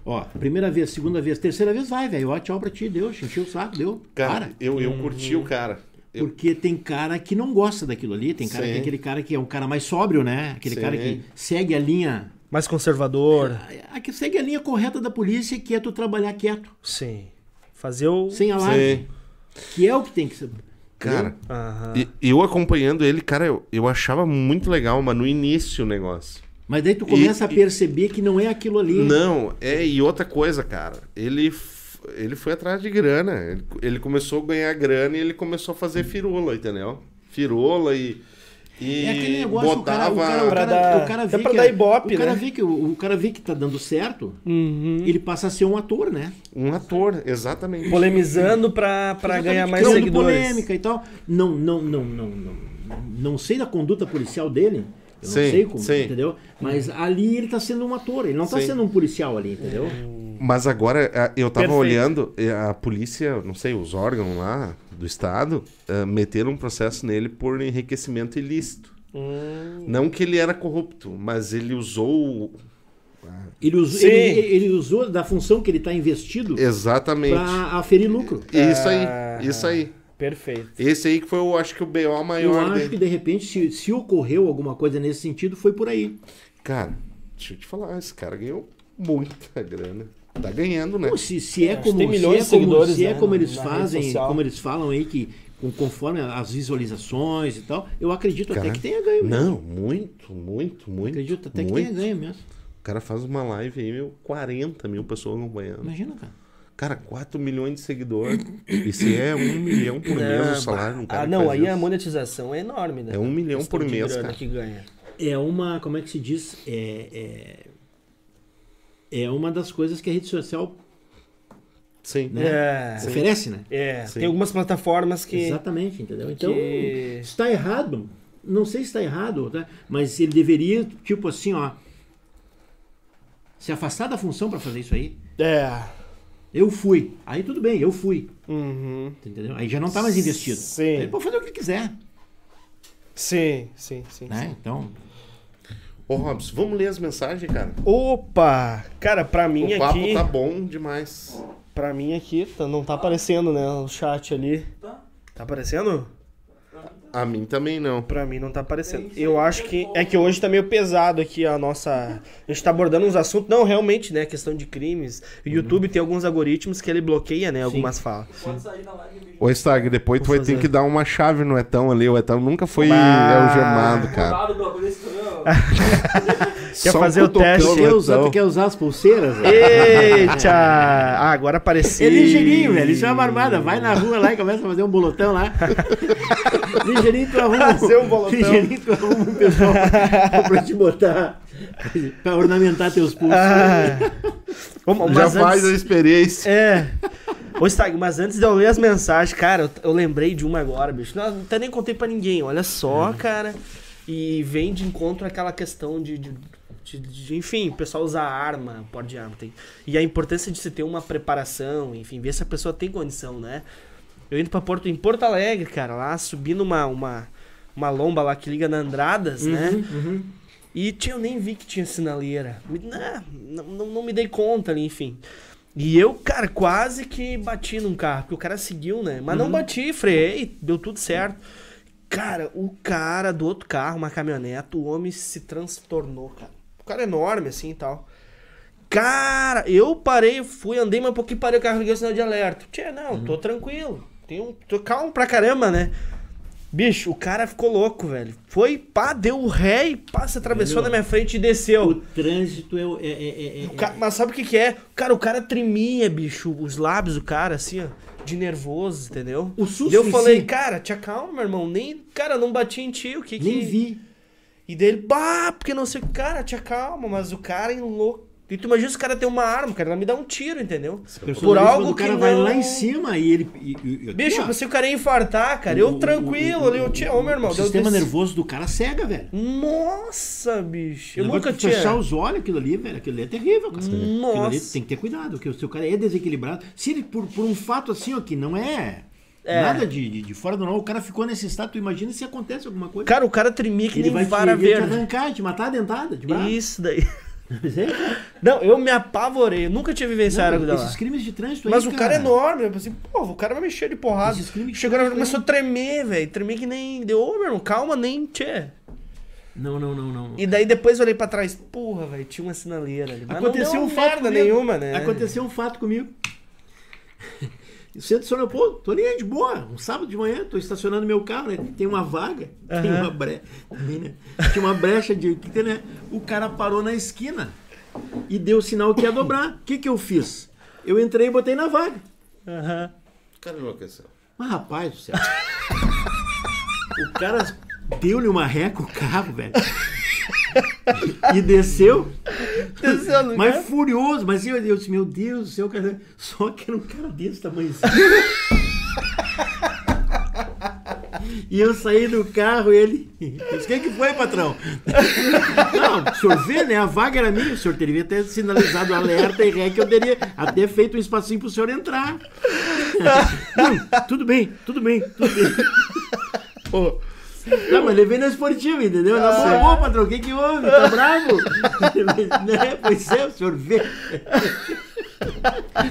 Ó, primeira vez, segunda vez, terceira vez, vai, velho. Ó, tchau pra ti, deu, encheu o saco, deu. Cara, Para. eu, eu curti o cara. Eu- Porque tem cara que não gosta daquilo ali, tem cara Sim. tem aquele cara que é um cara mais sóbrio, né? Aquele Sim. cara que segue a linha. Mais conservador. a- Que segue a linha correta da polícia, que é tu trabalhar quieto, Sim. Fazer o. sem alarme. Que é o que tem que ser. Cara, e- eu acompanhando ele, cara, eu, eu achava muito legal, mas no início o negócio. Mas daí tu começa E- a perceber que não é aquilo ali. Não, é, e outra coisa, cara, ele, ele foi atrás de grana. Ele, ele começou a ganhar grana e ele começou a fazer firula, entendeu? Firula e. E É aquele negócio, o cara, botava. o cara, o cara, o cara vê pra que, dar ibope, o cara né? vê que o, o cara vê que tá dando certo, Uhum. ele passa a ser um ator, né? Um ator, exatamente. Polemizando pra, pra Exatamente, ganhar mais criando seguidores. polêmica e tal. Não, não, não, não, não, não sei da conduta policial dele. Eu não Sim, sei como, sim. entendeu? Mas ali ele tá sendo um ator, ele não tá Sim. sendo um policial ali, entendeu? Mas agora a- eu tava Perfeito. olhando, e a polícia, não sei, os órgãos lá do estado, eh, meteram um processo nele por enriquecimento ilícito. Hum. Não que ele era corrupto, mas ele usou. Ele usou, ele, ele usou da função que ele tá investido Exatamente. para aferir lucro. Isso Ah. aí, isso aí. Perfeito. Esse aí que foi, eu acho que o BO Eu maior acho dele. que de repente, se, se ocorreu alguma coisa nesse sentido, foi por aí. Cara, deixa eu te falar, esse cara ganhou muita grana. Tá ganhando, né? Pô, se, se é que como, tem se milhões é de como, seguidores, se é né, como eles fazem, como eles falam aí que com- conforme as visualizações e tal, eu acredito Cara, até que tenha ganho. mesmo. Não, muito, muito, muito. acredito até que muito. tenha ganho mesmo. O cara faz uma live aí, meu, 40 mil pessoas acompanhando. Imagina, cara. Cara, 4 milhões de seguidores. E se é um milhão por mês o salário um cara ah, que não, aí a isso. monetização é enorme, né? É um milhão por mês, cara. que ganha. É uma, como é que se diz? É, é, é uma das coisas que a rede social Sim. né, É, oferece, né? é. Sim. tem algumas plataformas que. Exatamente, entendeu? Então, que- está errado. Não sei se está errado, tá? mas ele deveria, tipo assim, ó, se afastar da função para fazer isso aí. É. Eu fui. Aí tudo bem, eu fui. Uhum. Entendeu? Aí já não tá mais investido. Sim. Aí Ele pode fazer o que quiser. Sim, sim, sim. Né? sim. Então, Ô, Robson, vamos ler as mensagens, cara? Opa! Cara, pra mim o papo aqui. tá bom demais. Pra mim aqui, tá- não tá aparecendo, né? O chat ali. Tá? Tá aparecendo? A mim também não. Pra mim não tá aparecendo. Eu acho que é que hoje tá meio pesado aqui a nossa. A gente tá abordando uns assuntos. Não, realmente, né? Questão de crimes. O YouTube tem alguns algoritmos que ele bloqueia, né? Algumas falas. Pode sair da live, bicho. Ô, Stag, depois tu Vou vai ter fazer. que dar uma chave no Etão ali. O Etão nunca foi Bah. algemado, cara. Quer Só um fazer o teste? quer usar, quer usar as pulseiras? Eita! Ah, agora apareceu. É ligeirinho, velho. Isso é uma armada. Vai na rua lá e começa a fazer um bolotão lá. ligeirinho tu arruma. Fazer um bolotão. Ligeirinho tu arruma um pessoal pra te botar. pra ornamentar teus pulsos. Ah. Já mas faz a antes- experiência. É. Ô, Stag, mas antes de eu ler as mensagens, cara, eu, eu lembrei de uma agora, bicho. Não, até nem contei pra ninguém, olha só, cara. E vem de encontro àquela questão de. de, de- de- enfim, o pessoal usar arma, porte de arma. Tem, e a importância de se ter uma preparação, enfim, ver se a pessoa tem condição, né? Eu indo pra Porto, em Porto Alegre, cara, lá subindo uma, uma, uma lomba lá que liga na Andradas, né? Uhum. E tinha, eu nem vi que tinha sinaleira. Né, Não, não, não me dei conta ali, enfim. E eu, cara, quase que bati num carro, porque o cara seguiu, né? Mas não bati, freiei, deu tudo certo. Cara, o cara do outro carro, uma caminhonete, o homem se transtornou, cara. O cara é enorme, assim e tal. Cara, eu parei, fui, andei mais um pouquinho, parei o carro, liguei o sinal de alerta. Tchê, não, tô tranquilo. Um. Tô calmo pra caramba, né? Bicho, o cara ficou louco, velho. Foi, pá, deu o ré e pá, se atravessou Entendeu? na minha frente e desceu. O trânsito é. é, é, é- é- ca- Mas sabe o que que é? Cara, o cara tremia, bicho, os lábios do cara, assim, ó, de nervoso, entendeu? O susto Daí eu falei, si. cara, te acalma, meu irmão. Nem, cara, não bati em ti, o que que... Nem vi. E dele, pá, porque não sei o que, cara, te acalma, mas o cara é louco. E tu imagina se o cara tem uma arma, cara, ela me dá um tiro, entendeu? O Por algo do cara que vai não- lá em cima e ele. e- e- Bicho, ó, que o cara infartar, cara. o- Eu o- tranquilo o- ali, eu tinha. Ô, meu irmão, O sistema nervoso do cara cega, velho. Nossa, bicho. Eu O nunca tinha. fechar os olhos, aquilo ali, velho, aquilo ali é terrível, cara. Aquilo ali Nossa. tem que ter cuidado, porque se o cara é desequilibrado, se ele, por, por um fato assim, ó, que não é, É. nada de, de, de fora do normal, o cara ficou nesse estado, tu imagina se acontece alguma coisa. Cara, o cara tremia que ele nem vai te, vara ele vai te verde. arrancar, te matar a dentada, de. Isso daí. Não, eu me apavorei. Eu nunca tinha vivenciado Não, lá. esses crimes de trânsito Mas aí, o cara é enorme. Eu pensei, pô, o cara vai mexer de porrada. Esses crimes Chegou na começou a tremer, velho. Tremer que nem. Deu, ô, meu irmão, calma, nem tchê. Não, não, não, não. E daí depois eu olhei pra trás, porra, velho, tinha uma sinaleira ali. Mas Aconteceu não um deu fato merda comigo. nenhuma, né? Aconteceu um fato comigo. Centro de São Leopoldo, tô ali de boa, um sábado de manhã, tô estacionando meu carro, né? Tem uma vaga, tem Aham. uma brecha. Também, né? Tinha uma brecha de. que tem, né? O cara parou na esquina e deu o sinal que ia dobrar. O que, que eu fiz? Eu entrei e botei na vaga. Aham. O cara enlouqueceu. Mas rapaz do céu. o cara deu-lhe uma ré com o carro, velho. E desceu. Desceu no Mas lugar. furioso, mas eu, eu disse, meu Deus do céu, cara. Só que era um cara desse tamanho. E eu saí do carro e ele. Disse, o que, foi, patrão? Não, o senhor vê, né? A vaga era minha. O senhor teria ter sinalizado alerta e ré que eu teria até feito um espacinho pro senhor entrar. Não, tudo bem, tudo bem, tudo bem. Pô, Não, mas levei na esportiva, entendeu? Na boa, boa, patrão, o que que houve? Tá bravo? né? Pois é, o senhor vê.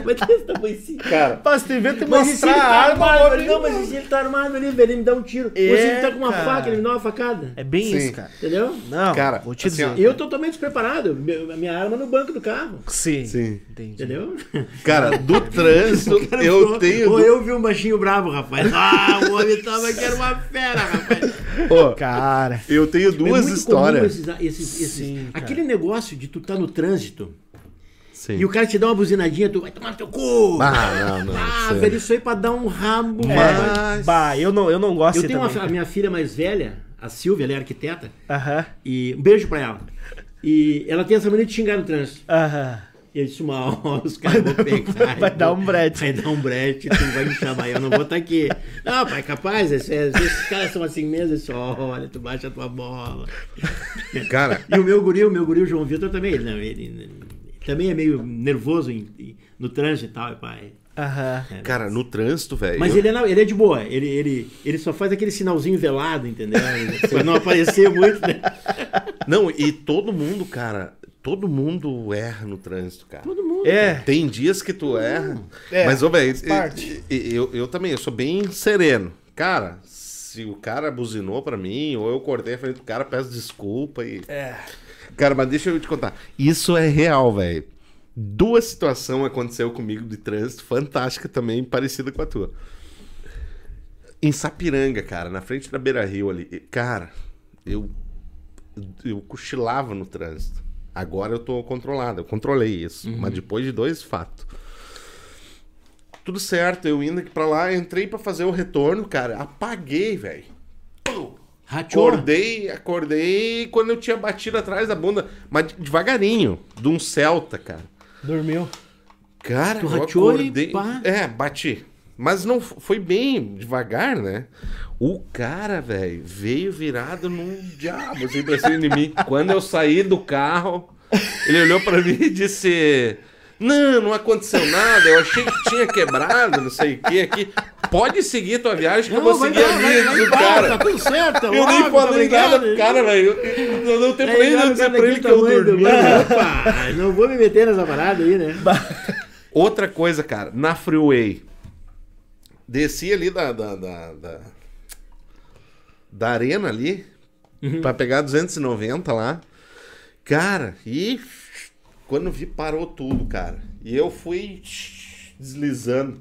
Mas desse tamanho assim. cara, Mas tu inventa Mas e se ele mostrar a tá arma, armado? homem? Não, mas se ele tá armado ali, velho? Ele me dá um tiro. Ou se ele tá com uma É, faca, cara. ele me dá uma facada. É bem Sim. isso, cara. Entendeu? Não, Cara, vou te assim, dizer. Eu totalmente despreparado. A minha arma no banco do carro. Sim. Sim. Entendi. Entendeu? cara, do trânsito, Cara, eu pô, tenho. Ou eu vi um baixinho bravo, rapaz. Ah, o homem tava que era uma fera, rapaz. Ó, Cara. eu tenho É duas muito histórias. comum esses- esses- esses- Sim, cara. aquele negócio de tu tá no trânsito Sim. e o cara te dá uma buzinadinha, tu vai tomar no teu cu. Ah, não, não. Ah, velho, isso aí pra dar um rabo. Mas-. Bah, eu não, eu não gosto Eu tenho uma, também. a minha filha mais velha, a Silvia, ela é arquiteta, Aham. e um beijo pra ela. E ela tem essa mania de xingar no trânsito. Aham. E eu disse, uma hora os caras vão pegar. vai dar um brete. Vai dar um brete, tu vai me chamar, eu não vou estar aqui. Não, pai, capaz, esse- esses caras são assim mesmo, disse, olha, tu baixa a tua bola. Cara, E o meu guri, o meu guri, o João Vitor também, ele, não, ele, ele também é meio nervoso em- em- no trânsito e tal, pai. Aham. cara, no trânsito, velho. Mas eu- ele é, na- ele é de boa, ele, ele, ele só faz aquele sinalzinho velado, entendeu? Pra não aparecer muito, né? Não, e todo mundo, cara, todo mundo erra no trânsito, cara. Todo mundo. É. Tem dias que tu erra. É, mas, ô, velho, parte. eu, eu também, eu sou bem sereno. Cara, se o cara buzinou pra mim, ou eu cortei a frente do cara, peço desculpa e. É. Cara, mas deixa eu te contar. Isso é real, velho. Duas situações aconteceu comigo de trânsito, fantástica também, parecida com a tua. Em Sapiranga, cara, na frente da Beira Rio ali. Cara, eu, eu cochilava no trânsito. Agora eu tô controlado, eu controlei isso. Mas depois de dois fatos. Tudo certo, eu indo aqui pra lá, entrei pra fazer o retorno, cara, apaguei, velho. Rachou. Acordei, acordei quando eu tinha batido atrás da bunda, mas de- devagarinho, de um Celta, cara. Dormiu. Cara, Tu eu rateou e acordei. pá. É, bati. Mas não foi bem devagar, né? O cara, velho, veio virado num diabo assim pra cima de mim. Quando eu saí do carro, ele olhou pra mim e disse: Não, não aconteceu nada. Eu achei que tinha quebrado, não sei o que aqui. Pode seguir tua viagem que eu vou seguir a minha, vai diz o embora, cara. Tá tudo certo, Eu nem óbvio, falei tá nada pro cara, velho. Eu- não tenho nem de dizer cara, pra ele que eu do dormi. mano, Opa, não vou me meter nessa parada aí, né? Outra coisa, cara, na freeway. Desci ali da. da, da, da, da arena ali. Pra pegar 290 lá. Cara, e. Quando vi, parou tudo, cara. E eu fui deslizando.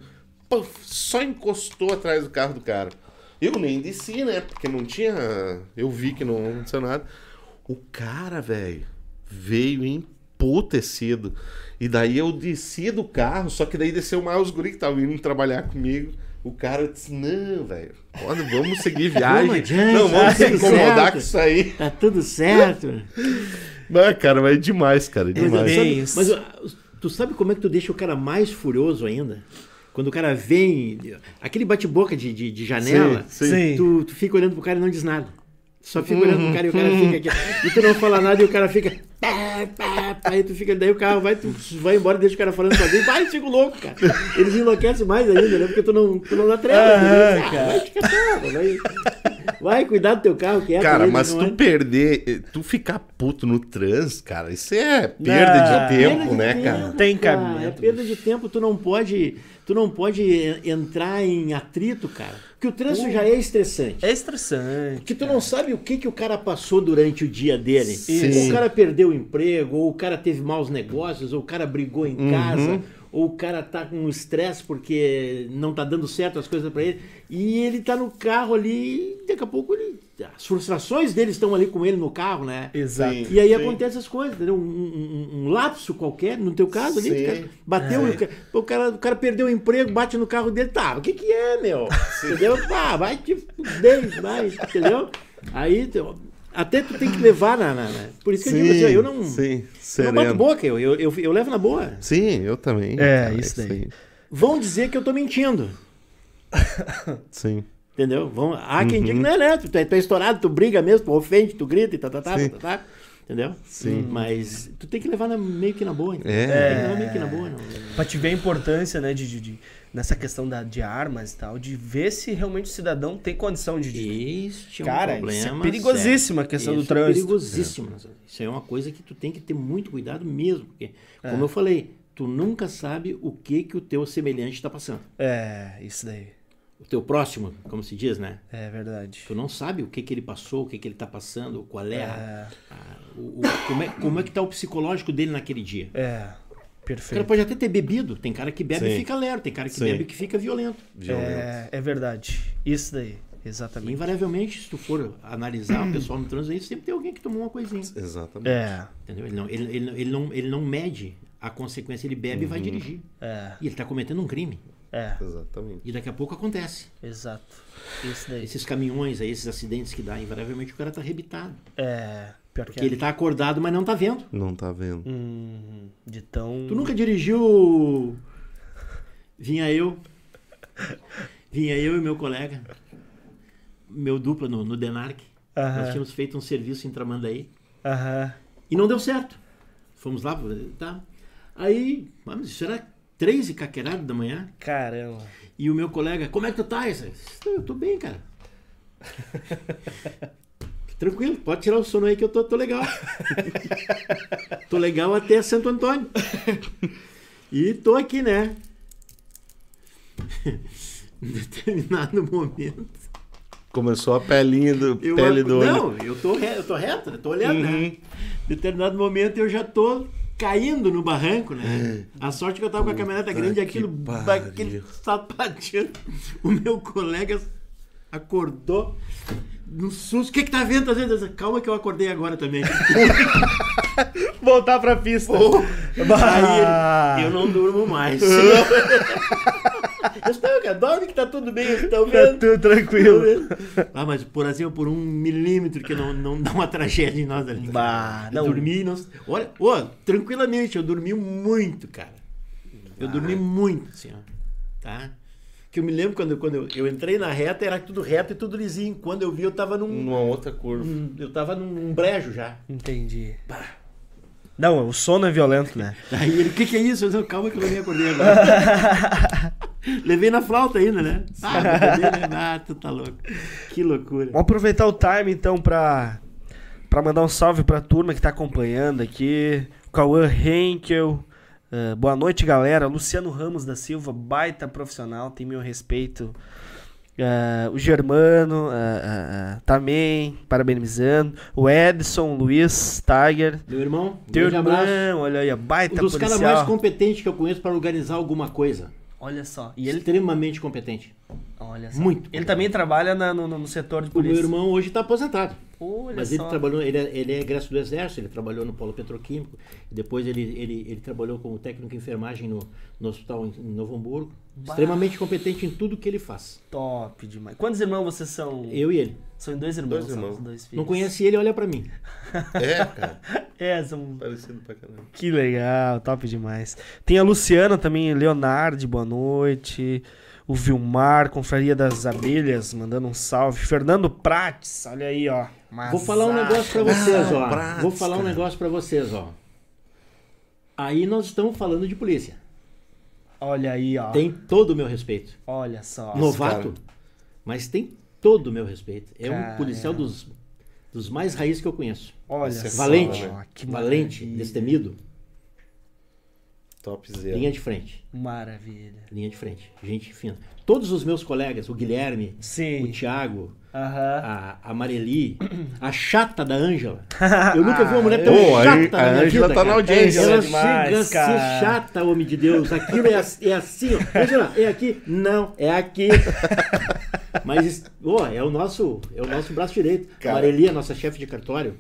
puf, só encostou atrás do carro do cara. Eu nem desci, né? Porque não tinha. Eu vi que não aconteceu nada. O cara, velho, veio emputecido. E daí eu desci do carro, só que daí desceu mais os guri que estavam vindo trabalhar comigo. O cara disse, não, velho, vamos seguir viagem. Vamos adiante, não, vamos tá se tudo incomodar certo." com isso aí. Tá tudo certo. Não, cara, mas é demais, cara, é Mas, demais. Sabe, isso. mas tu sabe como é que tu deixa o cara mais furioso ainda? Quando o cara vem, aquele bate-boca de, de, de janela, Sim, sim. Tu, tu fica olhando pro cara e não diz nada. Só fica olhando pro cara e o cara fica aqui. E tu não fala nada e o cara fica. Pá, pá, pá, aí tu fica. Daí o carro vai, tu vai embora e deixa o cara falando sozinho. Vai, fica louco, cara. Eles enlouquecem mais ainda, né? Porque tu não, tu não dá trela. Né? Ah, cara. vai ficar calmo, vai. Vai cuidar do teu carro, que é Cara, mas tu é? perder, eh, tu ficar puto no trânsito, cara, isso é perda Não, de tempo, Perda de né, tempo, cara? Tem cara. cabimento, É perda de tempo, tu não pode, tu não pode en- entrar em atrito, cara. Porque o trânsito já é estressante. É estressante. Porque tu não sabe o que, que o cara passou durante o dia dele. Sim. Ou o cara perdeu o emprego, ou o cara teve maus negócios, ou o cara brigou em casa, ou o cara tá com estresse porque não tá dando certo as coisas pra ele. E ele tá no carro ali, e daqui a pouco ele. As frustrações dele estão ali com ele no carro, né? Exato. Sim. E aí Sim. acontece as coisas, entendeu? Um, um- um- lapso qualquer, no teu caso ali, Sim. o cara bateu, É. o, cara, o, cara, o cara perdeu o emprego, bate no carro dele, tá, o que que é, meu? Entendeu? Pá, vai te fuder, vai, entendeu? Aí, até tu tem que levar na... na- na- Por isso que eu digo assim, eu não... Sim, Eu não sereno. bato boca, eu, eu, eu, eu levo na boa. Sim, eu também. É, cara, isso daí. aí. Vão dizer que eu tô mentindo. Sim. Entendeu? Vão, há quem diga, não, não, tu, é- tu é estourado, tu briga mesmo, tu ofende, tu grita e tá, tá, tá, tá, tá, tá. Entendeu? Sim. Mas tu tem que levar na- meio que na boa. entendeu? É. Tem que levar meio que na boa. Não. Pra te ver a importância, né, de, de- de- nessa questão da, de armas e tal, de ver se realmente o cidadão tem condição de. de- Este é um Cara, problema. isso é perigosíssima a questão do Isso é trânsito. perigosíssimo. Isso é uma coisa que tu tem que ter muito cuidado mesmo. Porque, É. como eu falei, tu nunca sabe o que que o teu semelhante está passando. É, isso daí. O teu próximo, como se diz, né? É verdade. Tu não sabe o que que ele passou, o que que ele está passando, qual é, a- É, a- o, o- como, é, como é que tá o psicológico dele naquele dia. é, O cara perfeito. pode até ter bebido. Tem cara que bebe Sim. e fica lerdo. Tem cara que Sim. bebe e fica violento. Violento. É, é verdade. Isso daí, E, exatamente. invariavelmente, se tu for analisar o pessoal no trânsito, aí sempre tem alguém que tomou uma coisinha. Exatamente. É, Entendeu? Ele não, ele, ele, ele não, ele não mede a consequência, ele bebe e vai dirigir. é, E ele está cometendo um crime. É, Exatamente. E daqui a pouco acontece. exato. Isso daí. Esses caminhões aí, esses acidentes que dá, invariavelmente o cara tá arrebitado. É, pior que Porque ele tá acordado, mas não tá vendo. Não tá vendo. Hum, de tão. Tu nunca dirigiu. Vinha eu. Vinha eu e meu colega. Meu dupla no, no Denarc. Aham. Nós tínhamos feito um serviço em Tramandaí. Aham. E não deu certo. Fomos lá, tá? Aí, vamos, isso era três e caquerado da manhã. Caramba. E o meu colega, como é que tu tá? Eu disse, Eu tô bem, cara. Tranquilo, pode tirar o sono aí que eu tô, tô legal. tô legal até Santo Antônio. E tô aqui, né? em determinado momento. Começou a pelinha do, Eu, pele do olho. não, eu tô, re- eu tô reto, eu tô olhando, né? Uhum. Em determinado momento eu já tô caindo no barranco, né? A sorte que eu tava com a caminhoneta grande e É. aquilo, pariu. aquele sapatinho. O meu colega acordou no susto. O que que tá vendo? Tá vendo? Eu Calma que eu acordei agora também. Voltar pra pista. Bah. Aí eu não durmo mais. eu dorme que tá tudo bem, estão Tá vendo? tudo tranquilo. Ah, mas por assim, por um milímetro que não, não dá uma tragédia em nós ali. Bah, eu não. dormi, não... olha, ô, tranquilamente, eu dormi muito, cara. Eu dormi muito, assim, ó. Tá? Que eu me lembro quando, quando eu, eu entrei na reta, era tudo reto e tudo lisinho. Quando eu vi, eu tava num. Numa outra curva. num- eu tava num, num brejo já. Entendi. Não, o sono é violento, né? Aí ele, o que, que é isso? Eu disse, calma que eu nem acordei agora. Levei na flauta ainda, né? Ah, beber, né? Ah, tu tá louco. Que loucura. Vamos aproveitar o time então pra, pra mandar um salve pra turma que tá acompanhando aqui. Cauã Henkel. Ah, boa noite, galera. Luciano Ramos da Silva, baita profissional, tem meu respeito. Ah, o Germano ah, ah, também, parabenizando. O Edson, Luiz, Tiger. Meu irmão, Teu grande abraço. irmão, olha aí, baita Um dos caras mais competentes que eu conheço para organizar alguma coisa. Olha só. E ele. Extremamente competente. Olha só. Muito. Ele também trabalha na- no, no setor de O meu polícia. irmão hoje está aposentado. Olha Mas só. ele trabalhou, ele é, ele é egresso do Exército, ele trabalhou no Polo Petroquímico, depois ele, ele, ele trabalhou como técnico de enfermagem no, no hospital em, em Novo Hamburgo. Bah. Extremamente competente em tudo que ele faz. Top demais. Quantos irmãos vocês são? Eu e ele. São dois irmãos. Dois são irmãos. os dois filhos. Não conhece ele, olha pra mim. É, cara. É, são. Parecido pra caramba. Que legal, top demais. Tem a Luciana também, Leonardo, boa noite. O Vilmar, Confraria das Abelhas, mandando um salve. Fernando Prates, olha aí, ó. Vou falar um negócio pra vocês, ó. prática. Vou falar um negócio pra vocês, ó. Aí nós estamos falando de polícia. Olha aí, ó. Tem todo o meu respeito. Olha só. Novato, cara. mas tem todo o meu respeito. É Caramba. um policial dos, dos mais raiz que eu conheço. Olha é só. Valente, Que valente, maravilha. destemido, Topzera. linha de frente. Maravilha. Linha de frente, gente fina. Todos os meus colegas, o Guilherme, o Sim. Thiago, Aham. a, a Mareli, a chata da Ângela. Eu nunca vi uma mulher tão Pô, a chata a na minha Ângela vida, tá na audiência. Ela é demais, chega a ser cara. chata, homem de Deus. Aquilo é, é assim, ó. Ângela, é aqui? Não, é aqui. Mas, ó, é o nosso, é o nosso braço direito. Cara. Mareli, a nossa chefe de cartório,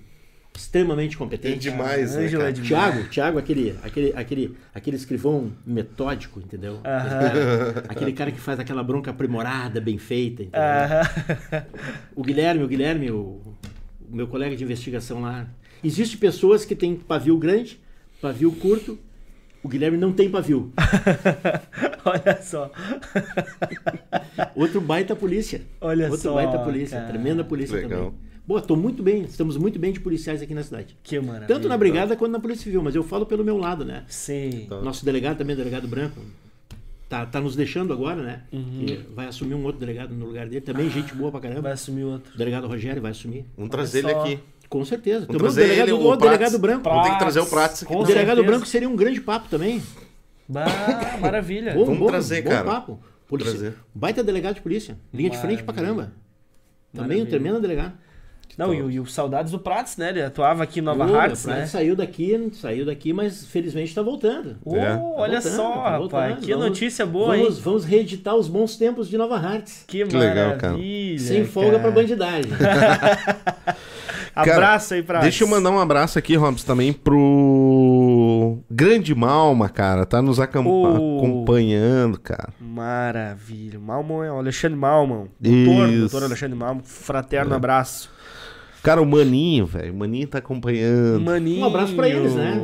extremamente É competente. demais, né, Ângela cara? é demais. Tiago, Tiago, aquele, aquele, aquele, aquele escrivão metódico, entendeu? Aham. Aquele cara que faz aquela bronca aprimorada, bem feita, entendeu? Aham. O Guilherme, o Guilherme, o, o meu colega de investigação lá. Existem pessoas que têm pavio grande, pavio curto. O Guilherme não tem pavio. Olha só. Outro baita polícia. Olha Outro só, baita polícia. cara. Tremenda polícia Legal. também. Boa, tô muito bem. Estamos muito bem de policiais aqui na cidade. Que maravilha. Tanto na brigada quanto na polícia civil, mas eu falo pelo meu lado, né? Sim. Tá. Nosso delegado também, delegado branco, tá, tá nos deixando agora, né? Uhum. Vai assumir um outro delegado no lugar dele. Também gente boa pra caramba. Vai assumir outro. O delegado Rogério vai assumir. Vamos trazer ele aqui. Com certeza. Trazer delegado, ele, o o delegado Prats. branco. Vamos ter que trazer o Prats aqui. O delegado certeza. branco seria um grande papo também. Bah, maravilha. Bom, Vamos bom, trazer, bom cara. papo. Polícia- Trazer. Baita delegado de polícia. Linha de frente pra Maravilha. caramba. Também um Maravilha. tremendo delegado. Não, e, o- e o Saudades do Prats, né? Ele atuava aqui em Nova Ô, Hartz, Prats né? saiu daqui, saiu daqui, mas felizmente tá voltando. Ô, É. olha voltando, só, tá rapaz. voltando. Que Vamos- notícia boa, vamos, hein? vamos reeditar os bons tempos de Nova Hartz. Que, Que legal, cara. maravilha. Sem folga cara. pra bandidagem. Abraço aí pra. Deixa eu mandar um abraço aqui, Robson, também pro Grande Malma, cara. Tá nos acam- Oh. acompanhando, cara. Maravilha. Malman é o Alexandre Malman. Doutor, Isso. doutor Alexandre Malman. Fraterno abraço. Cara, o Maninho, velho. O Maninho tá acompanhando. Maninho. Um abraço pra eles, né?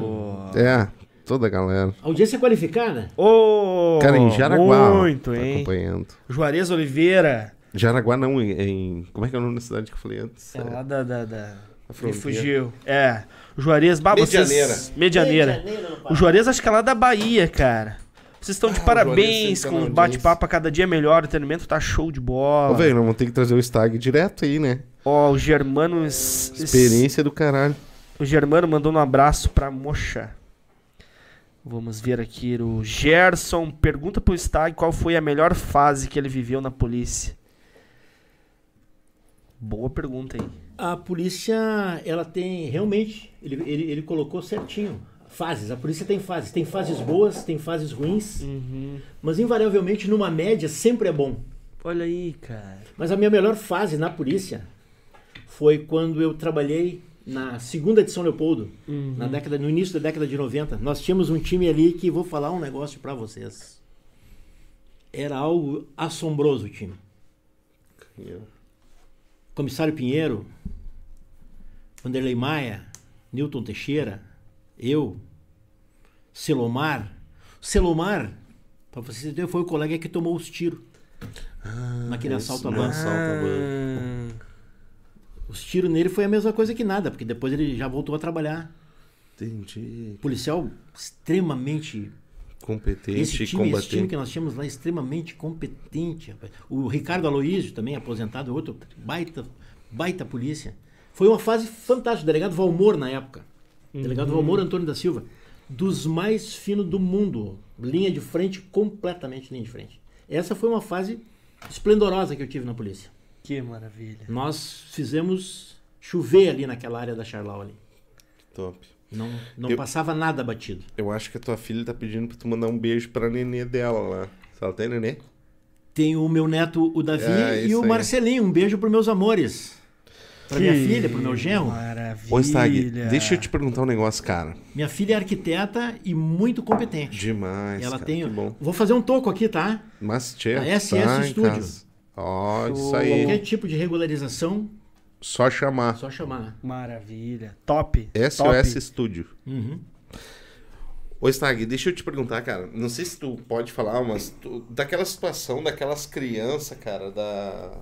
É, toda a galera. Audiência qualificada? Ô, Cara, em Jaraguá. ó, Muito, tá hein? acompanhando. Juarez Oliveira. Jaraguá não, em, em- Como é que é o nome da cidade que eu falei antes? É lá da. da, da... Fugiu. É. O Juarez. Bah, vocês- Medianeira. Medianeira. O Juarez acho que é lá da Bahia, cara. Vocês estão de Ah, o parabéns com o bate-papo a cada dia melhor. O treinamento tá show de Ô, bola. velho, nós vamos ter que trazer o Stag direto aí, né? Ó, o Germano. Experiência do caralho. O Germano mandou um abraço pra Mocha. Vamos ver aqui. O Gerson pergunta pro Stag qual foi a melhor fase que ele viveu na polícia. Boa pergunta aí. A polícia, ela tem realmente, ele, ele, ele colocou certinho. Fases, a polícia tem fases. Tem fases boas, tem fases ruins, Uhum. mas invariavelmente numa média sempre é bom. Olha aí, cara. Mas a minha melhor fase na polícia foi quando eu trabalhei na segunda de São Leopoldo, Uhum. na década, no início da década de 90. Nós tínhamos um time ali que vou falar um negócio pra vocês. Era algo assombroso o time. Comissário Pinheiro, Vanderlei Maia, Newton Teixeira, eu, Selomar. Selomar, pra vocês entenderem, foi o colega que tomou os tiros naquele esse assalto à no banca. assalto à banca. Ah, Os tiros nele foi a mesma coisa que nada, porque depois ele já voltou a trabalhar. Entendi. Policial extremamente. Competente Esse e time, esse time combatente. que nós tínhamos lá, extremamente competente. rapaz. O Ricardo Aloísio, também aposentado, outro baita, baita polícia. Foi uma fase fantástica. O delegado Valmor, na época. Delegado Valmor Antônio da Silva. Dos mais finos do mundo. Linha de frente, completamente linha de frente. Essa foi uma fase esplendorosa que eu tive na polícia. que maravilha. Nós fizemos chover ali naquela área da Charlau ali. Top. Não, não Eu- passava nada batido. Eu acho que a tua filha tá pedindo pra tu mandar um beijo pra nenê dela lá. Se ela tem neném? Tem o meu neto, o Davi, É, e isso o aí. Marcelinho. Um beijo pros meus amores. Pra minha filha, pro meu genro. Maravilha. Ô, Stag, deixa eu te perguntar um negócio, cara. Minha filha é arquiteta e muito competente. Demais. Ela cara, tem. Que bom. Vou fazer um toco aqui, tá? Mas, tchê, A SS tá Studio. Ó, isso Qualquer aí. tipo de regularização, Só chamar. só chamar. Maravilha. Top. SOS Top. Studio. Uhum. Ô, Stag, deixa eu te perguntar, cara. Não sei se tu pode falar, mas tu- daquela situação daquelas crianças, cara, da.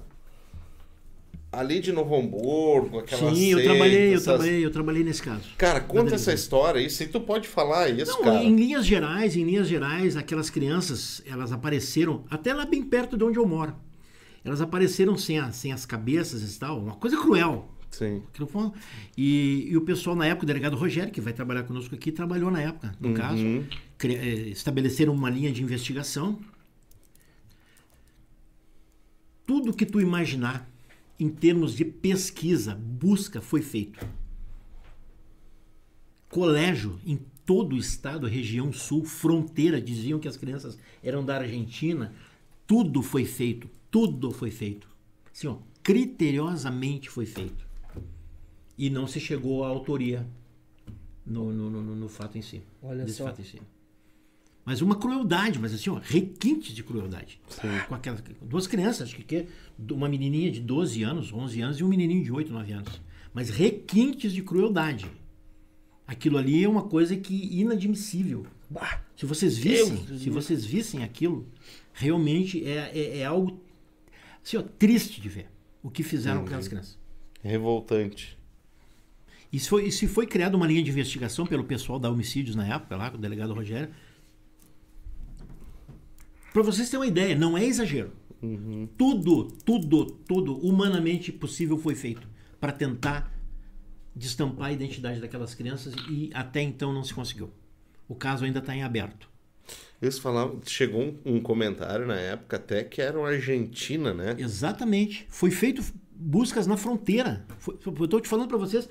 Ali de Novo Hamburgo, aquela Sim, eu trabalhei, eu essas- trabalhei, eu trabalhei nesse caso. Cara, conta essa história aí, se tu pode falar isso, Não, cara. em linhas gerais, em linhas gerais, aquelas crianças, elas apareceram até lá bem perto de onde eu moro. Elas apareceram sem, a- sem as cabeças e tal, uma coisa cruel. Sim. E, e o pessoal na época, o delegado Rogério, que vai trabalhar conosco aqui, trabalhou na época, no caso. Cri- eh, Estabeleceram uma linha de investigação. Tudo que tu imaginar em termos de pesquisa, busca, foi feito. Colégio em todo o estado, região sul, fronteira, diziam que as crianças eram da Argentina. Tudo foi feito, tudo foi feito. Assim, ó, criteriosamente foi feito. E não se chegou à autoria no, no, no, no fato em si. Olha desse só. fato em si. Mas uma crueldade, mas assim, ó, requinte de crueldade. Com aquelas duas crianças, acho que, uma menininha de 12 anos, 11 anos e um menininho de 8, 9 anos. Mas requintes de crueldade. Aquilo ali é uma coisa que inadmissível. Bah. Se vocês vissem, Deus se vocês vissem aquilo, realmente é, é, é algo assim, ó, triste de ver o que fizeram com aquelas crianças. Revoltante. E se foi, e se foi criada uma linha de investigação pelo pessoal da homicídios na época, lá, com o delegado Rogério. Para vocês terem uma ideia, não é exagero. Tudo, tudo, tudo humanamente possível foi feito para tentar destampar a identidade daquelas crianças e até então não se conseguiu. O caso ainda está em aberto. Eles falavam, chegou um, um comentário na época até que era uma Argentina, né? Exatamente. Foi feito buscas na fronteira. Foi- eu estou te falando para vocês.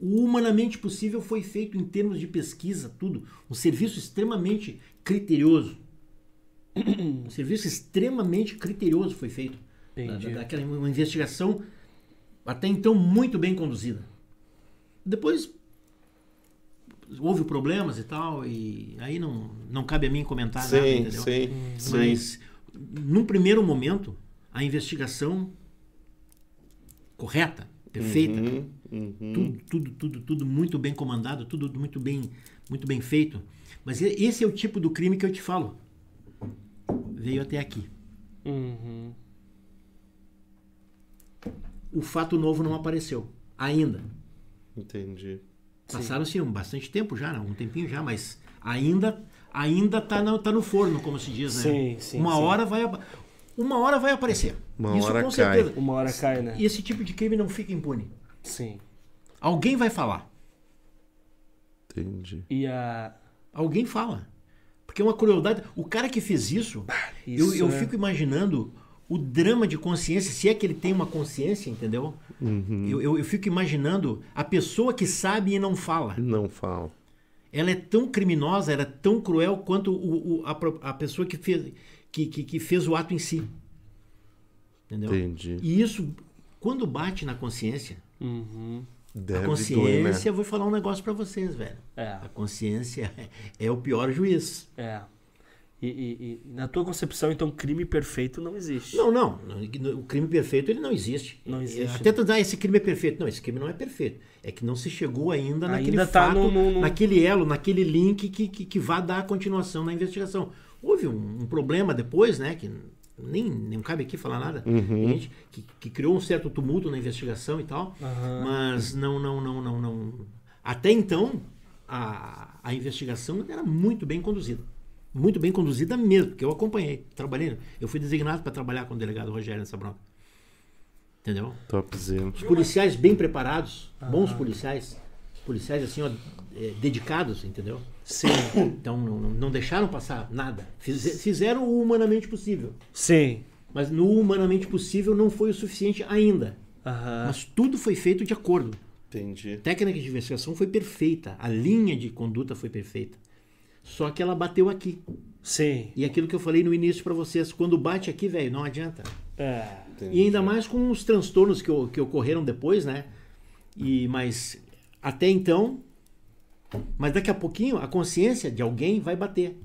O humanamente possível foi feito em termos de pesquisa, tudo. Um serviço extremamente criterioso. Um serviço extremamente criterioso foi feito. Da, Entendi. da- daquela uma investigação até então muito bem conduzida. Depois houve problemas e tal, e aí não, não cabe a mim comentar nada, sim, entendeu? sim, sim. Mas, num primeiro momento, a investigação correta, perfeita, Uhum, uhum. tudo, tudo, tudo, tudo muito bem comandado, tudo muito bem, muito bem feito. Mas esse é o tipo do crime que eu te falo. Veio até aqui. Uhum. O fato novo não apareceu ainda. Entendi. Passaram-se um bastante tempo já, né? um tempinho já, mas ainda ainda tá no, tá no forno, como se diz, né? Sim, sim, uma sim. hora vai uma hora vai aparecer. Uma Isso hora com cai. certeza. Uma hora cai, né? E esse tipo de crime não fica impune. Sim. Alguém vai falar. Entendi. E a. Alguém fala. Porque é uma crueldade. O cara que fez isso, eu, isso, eu né? fico imaginando o drama de consciência, se é que ele tem uma consciência, entendeu? Eu, eu, eu fico imaginando a pessoa que sabe e não fala. Não falo. Ela é tão criminosa, ela é tão cruel quanto o, o- a, a pessoa que fez, que, que, que fez o ato em si. Entendeu? Entendi. E isso, quando bate na consciência, Uhum. A doer, consciência, né? eu vou falar um negócio pra vocês, velho. É. A consciência é o pior juiz. É. E, e- e na tua concepção, então, crime perfeito não existe. Não, não. O crime perfeito ele não existe. Não existe, Até dar esse crime é perfeito. Não, esse crime não é perfeito. É que não se chegou ainda naquele Ainda tá fato, no- no- no- naquele elo, naquele link que, que, que vá dar continuação na investigação. Houve um, um problema depois, né? Que nem, nem cabe aqui falar nada. Tem gente que, que criou um certo tumulto na investigação e tal. Aham. Mas não, não, não, não, não. Até então, a, a investigação era muito bem conduzida. Muito bem conduzida mesmo, porque eu acompanhei, trabalhei. Eu fui designado para trabalhar com o delegado Rogério nessa bronca. Entendeu? Topzera. Os policiais bem preparados, bons policiais, policiais assim, ó, eh, dedicados, entendeu? Sim. Então não, não- deixaram passar nada. Fize- Fizeram o humanamente possível. Sim. Mas no humanamente possível não foi o suficiente ainda. Aham. Mas tudo foi feito de acordo. Entendi. A técnica de investigação foi perfeita, a linha de conduta foi perfeita. Só que ela bateu aqui. Sim. E aquilo que eu falei no início pra vocês, quando bate aqui, velho, não adianta. É. E ainda mais com os transtornos que, o- que ocorreram depois, né? E, mas até então. Mas daqui a pouquinho a consciência de alguém vai bater.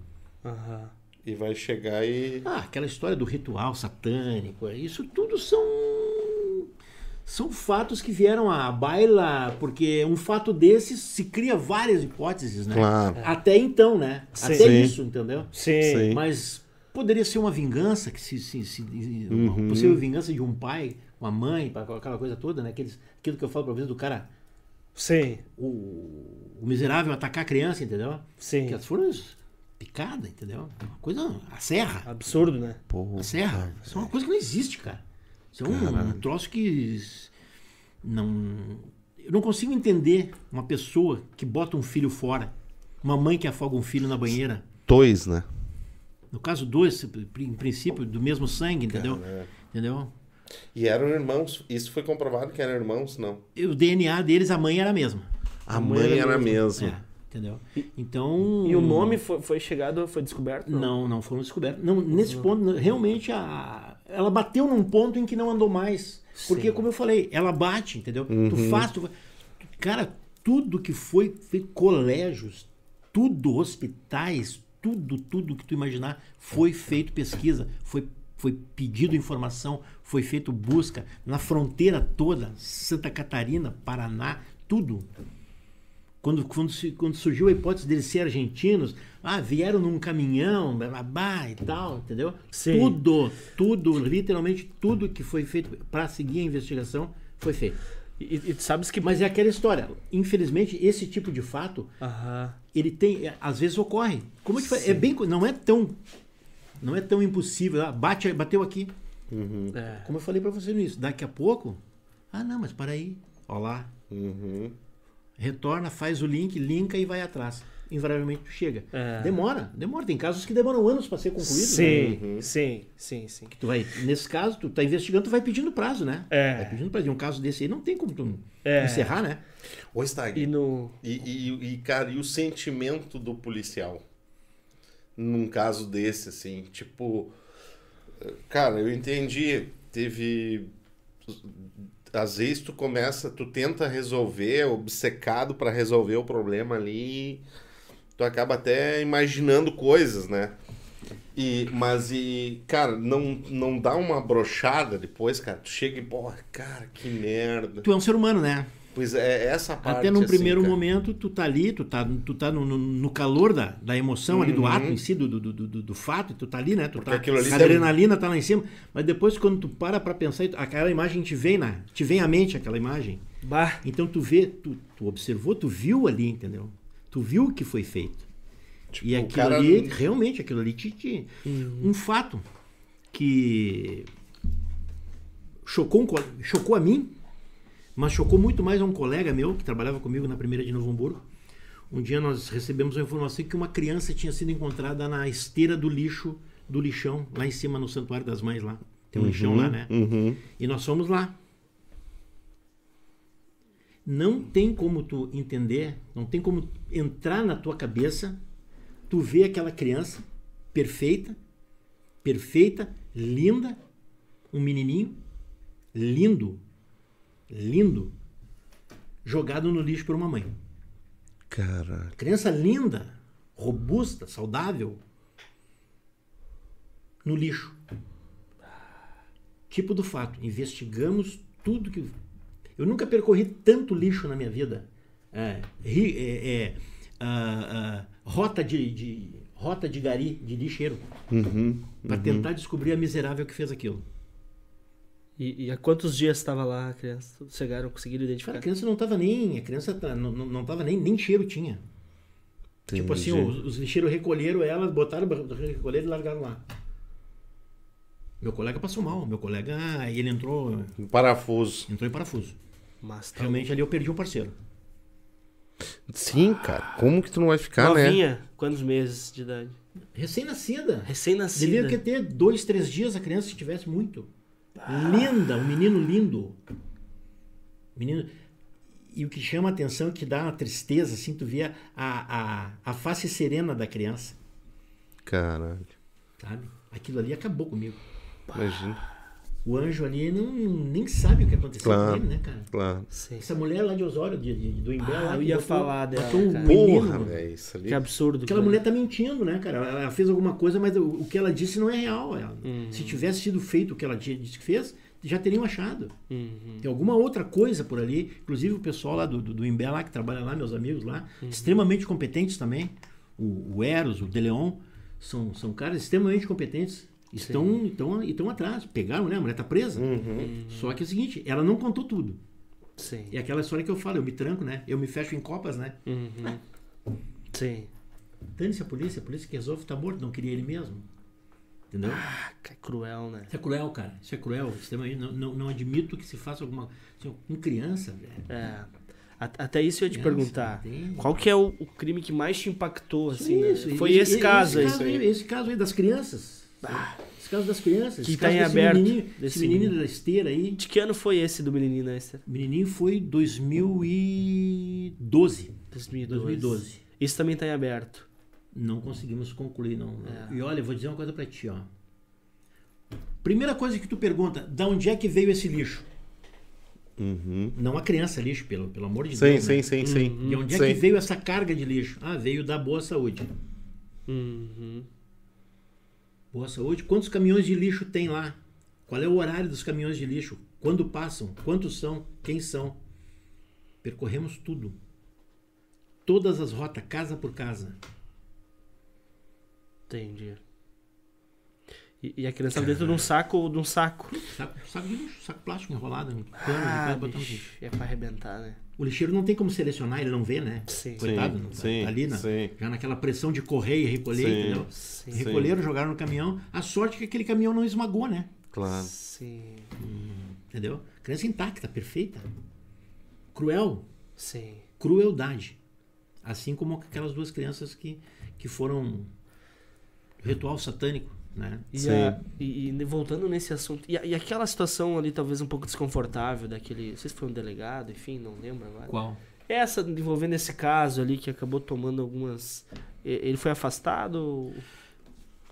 Aham. E vai chegar e. Ah, aquela história do ritual satânico, isso tudo são. São fatos que vieram à baila, porque um fato desses se cria várias hipóteses, né? Claro. Até então, né? Sim. Até Sim. isso, entendeu? Sim. Sim. Mas poderia ser uma vingança, que se, se, se- uma Uhum. possível vingança de um pai, uma mãe, aquela coisa toda, né? Aqueles, aquilo que eu falo pra vocês do cara, Sim. o, o miserável atacar a criança, entendeu? Sim. Que as foram picadas, entendeu? Uma coisa, a serra. Absurdo, né? Porra. A serra. Isso é uma coisa que não existe, cara. Isso é um, um troço que não. Eu não consigo entender uma pessoa que bota um filho fora, uma mãe que afoga um filho na banheira. Dois, né? No caso dois, em princípio, do mesmo sangue, entendeu? Cara, Entendeu? E eram irmãos. Isso foi comprovado que eram irmãos, não. E o DNA deles, a mãe era a mesma. A mãe era a mesma. É, entendeu? Então. E o nome foi, foi chegado, foi descoberto? Não, não foram descobertos. Não, nesse ponto, realmente, a, ela bateu num ponto em que não andou mais. Porque, Sim. como eu falei, ela bate, entendeu? Tu faz, tu... Cara, tudo que foi feito, colégios, tudo, hospitais, tudo, tudo que tu imaginar, foi feito pesquisa, foi, foi pedido informação, foi feito busca na fronteira toda, Santa Catarina, Paraná, tudo. Quando, quando, se- quando surgiu a hipótese deles ser argentinos, ah, vieram num caminhão, babá e tal, entendeu? Sim. Tudo, tudo, literalmente tudo que foi feito para seguir a investigação foi feito. E, e sabes que. Mas é aquela história. Infelizmente, esse tipo de fato, Aham. ele tem, é, às vezes ocorre. Como eu te falei, é bem, não é tão, não é tão impossível. Ah, bate, bateu aqui. É. Como eu falei para você no início, daqui a pouco, ah, não, mas para aí, ó lá, Uhum. Retorna, faz o link, linka e vai atrás. Invariavelmente tu chega. É. Demora, demora. Tem casos que demoram anos para ser concluídos. né? Sim, sim, sim, sim. Tu vai, nesse caso, tu tá investigando, tu vai pedindo prazo, né? É. Vai pedindo prazo. E um caso desse aí não tem como tu É. encerrar, né? Ô, Stag. E no. E, e, e, cara, e o sentimento do policial? Num caso desse, assim, tipo. Cara, eu entendi. Teve. Às vezes tu começa, tu tenta resolver, obcecado pra resolver o problema ali. Tu acaba até imaginando coisas, né? E, mas e, cara, não, não dá uma brochada depois, cara. Tu chega e, porra, cara, que merda. Tu é um ser humano, né? Pois é, essa parte. Até num assim, primeiro cara. momento, tu tá ali, tu tá, tu tá no, no- no calor da, da emoção ali, do Uhum. ato em si, do, do, do, do- do fato, e tu tá ali, né? Tu Porque tá, a deve- adrenalina tá lá em cima. Mas depois, quando tu para pra pensar, aquela imagem te vem, na, te vem à mente aquela imagem. Bah. Então tu vê, tu, tu observou, tu viu ali, entendeu? Tu viu o que foi feito. Tipo, e aquilo cara- ali, realmente, aquilo ali te, te- um fato que chocou, um co- chocou a mim, mas chocou muito mais a um colega meu que trabalhava comigo na primeira de Novo Hamburgo. Um dia nós recebemos uma informação que uma criança tinha sido encontrada na esteira do lixo, do lixão, lá em cima no Santuário das Mães lá. Tem um lixão lá, né? Uhum. E nós fomos lá. Não tem como tu entender, não tem como entrar na tua cabeça, tu ver aquela criança perfeita, perfeita, linda, um menininho lindo, lindo, jogado no lixo por uma mãe. Caraca. Criança linda, robusta, saudável, no lixo. Tipo do fato, investigamos tudo que. Eu nunca percorri tanto lixo na minha vida. É, é, é, ah, ah, rota de, de- rota de gari, de lixeiro, Uhum. para tentar descobrir a miserável que fez aquilo. E, e há quantos dias estava lá a criança? Chegaram, conseguiram identificar? Cara, a criança não tava nem. A criança tá- não, não, não tava nem, nem cheiro tinha. Tipo assim, os, os lixeiros recolheram ela, botaram, recolheram e largaram lá. Meu colega passou mal. Meu colega, ele entrou, Um parafuso. entrou em parafuso. Mas tá Realmente ali eu perdi um parceiro. Sim, cara. Como que tu não vai ficar, né? novinha, quantos meses de idade? Recém-nascida. Recém-nascida. Devia que ter dois, três dias a criança se tivesse muito. Linda, um menino lindo. Menino. E o que chama a atenção, que dá uma tristeza, assim, tu vê a, a, a face serena da criança. Caralho. sabe? Aquilo ali acabou comigo. Imagina. O anjo ali não, nem sabe o que aconteceu Claro. com ele, né, cara? Claro. Sim. Essa mulher lá de Osório, de, de- do Imbé, Ah, lá, eu ia botou- falar dela, botou um cara. menino, Porra, velho. Isso ali. Que absurdo. Aquela cara. mulher tá mentindo, né, cara? Ela fez alguma coisa, mas o, o que ela disse não é real. Ela- Uhum. Se tivesse sido feito o que ela di- disse que fez, já teriam achado. Uhum. Tem alguma outra coisa por ali. Inclusive o pessoal lá do, do, do Imbé lá, que trabalha lá, meus amigos lá, Uhum. extremamente competentes também. O, o Eros, o Deleon, são, são caras extremamente competentes. Estão, estão, estão atrás. Pegaram, né? A mulher tá presa. Uhum. Só que é o seguinte, ela não contou tudo. Sim. É aquela história que eu falo, eu me tranco, né? Eu me fecho em copas, né? Uhum. Sim. Dane-se a polícia, a polícia que resolve tá morto, não queria ele mesmo. Entendeu? Ah, que cruel, né? Isso é cruel, cara. Isso é cruel. Extremamente. Não, não, não admito que se faça alguma. assim, Com criança, velho. É. Até isso eu ia te Criança, perguntar. Qual que é o, o crime que mais te impactou, assim, né? Isso, Foi esse e- caso aí. esse aí. Esse caso aí das crianças. Esse caso das crianças. Que esse tá caso em aberto, Menininho, desse esse menino da esteira aí. De que ano foi esse do menininho, né, Esther? O menininho foi 2012. 2012. 2012. Isso também tá em aberto. Não conseguimos concluir, não. É. E olha, eu vou dizer uma coisa pra ti, ó. Primeira coisa que tu pergunta, da onde é que veio esse lixo? Uhum. Não a criança lixo, pelo, pelo amor de Sim, Deus. sim, né? sim, sim. De onde é Sim. que veio essa carga de lixo? Ah, veio da Boa Saúde. Uhum. Boa Saúde, quantos caminhões de lixo tem lá? Qual é o horário dos caminhões de lixo? Quando passam? Quantos são? Quem são? Percorremos tudo. Todas as rotas, casa por casa. Entendi. E, e a criança tava dentro de um saco, de um saco. Saco, saco de lixo, saco plástico enrolado, um Ah, bicho, é pra arrebentar, né? O lixeiro não tem como selecionar, ele não vê, né? Sim. Coitado, Sim, não tá- sim, tá ali na, sim. já naquela pressão de correr e recolher, Sim. entendeu? Sim. Recolheram, jogaram no caminhão. A sorte é que aquele caminhão não esmagou, né? Claro. Sim. Entendeu? Criança intacta, perfeita. Cruel. Sim. Crueldade. Assim como aquelas duas crianças que, que foram ritual satânico, né? E, Sim. a- e- e voltando nesse assunto. E, a- e aquela situação ali, talvez um pouco desconfortável, daquele. Não sei se foi um delegado, enfim, não lembro agora. Qual? Essa envolvendo esse caso ali que acabou tomando algumas. Ele foi afastado?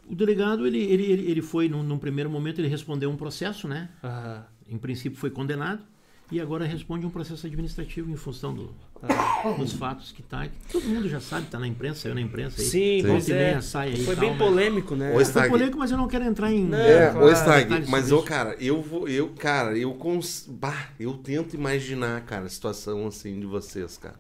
O delegado, ele, ele, ele ele foi, num, num primeiro momento, ele respondeu um processo, né? Ah, Em princípio foi condenado. E agora responde um processo administrativo em função do, ah. dos fatos que tá. que Todo mundo já sabe, tá na imprensa, saiu na imprensa aí. Sim, pois é. meia sai aí Foi tal, bem né? polêmico, né? Foi Stag. polêmico, mas eu não quero entrar em. Não, É, claro. ô Stag, mas ô cara, eu vou, eu, cara, eu cons... bah, eu tento imaginar, cara, a situação assim de vocês, cara.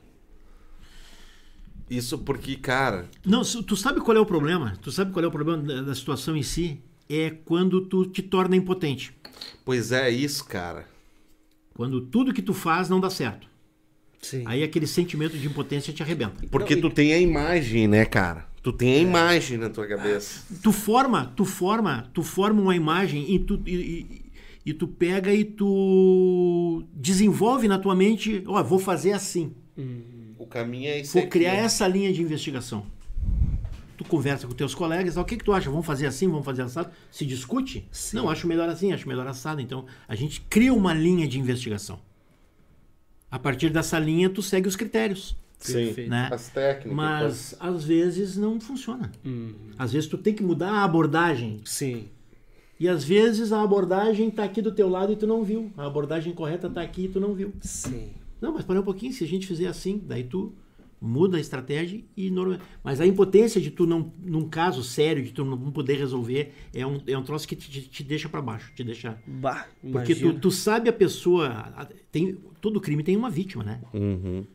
Isso porque, cara, Não, tu sabe qual é o problema? Tu sabe qual é o problema da, da situação em si? É quando tu te torna impotente. pois é isso, cara. Quando tudo que tu faz não dá certo. Sim. Aí aquele sentimento de impotência te arrebenta. Porque tu tem a imagem, né, cara? Tu tem a imagem na tua cabeça. Tu forma, tu forma, tu forma uma imagem e tu, e, e- e tu pega e tu desenvolve na tua mente, ó, vou fazer assim. O caminho é isso Vou aqui. criar essa linha de investigação. Conversa com teus colegas, ó, o que, que tu acha? Vamos fazer assim, vamos fazer assado? Se discute? Sim. Não, acho melhor assim, acho melhor assado. Então, a gente cria uma linha de investigação. A partir dessa linha, tu segue os critérios. Sim. Né? As técnicas. Mas, às vezes, não funciona. Hum, Às vezes, tu tem que mudar a abordagem. sim. E, às vezes, a abordagem está aqui do teu lado e tu não viu. A abordagem correta está aqui e tu não viu. Sim. Não, mas para um pouquinho, se a gente fizer assim, daí tu muda a estratégia e norma... Mas a impotência de tu não, num caso sério, de tu não poder resolver, é um, é um troço que te, te- te deixa para baixo, te deixa... Bah, Porque tu, tu sabe a pessoa... Tem, todo crime tem uma vítima, né? Uhum.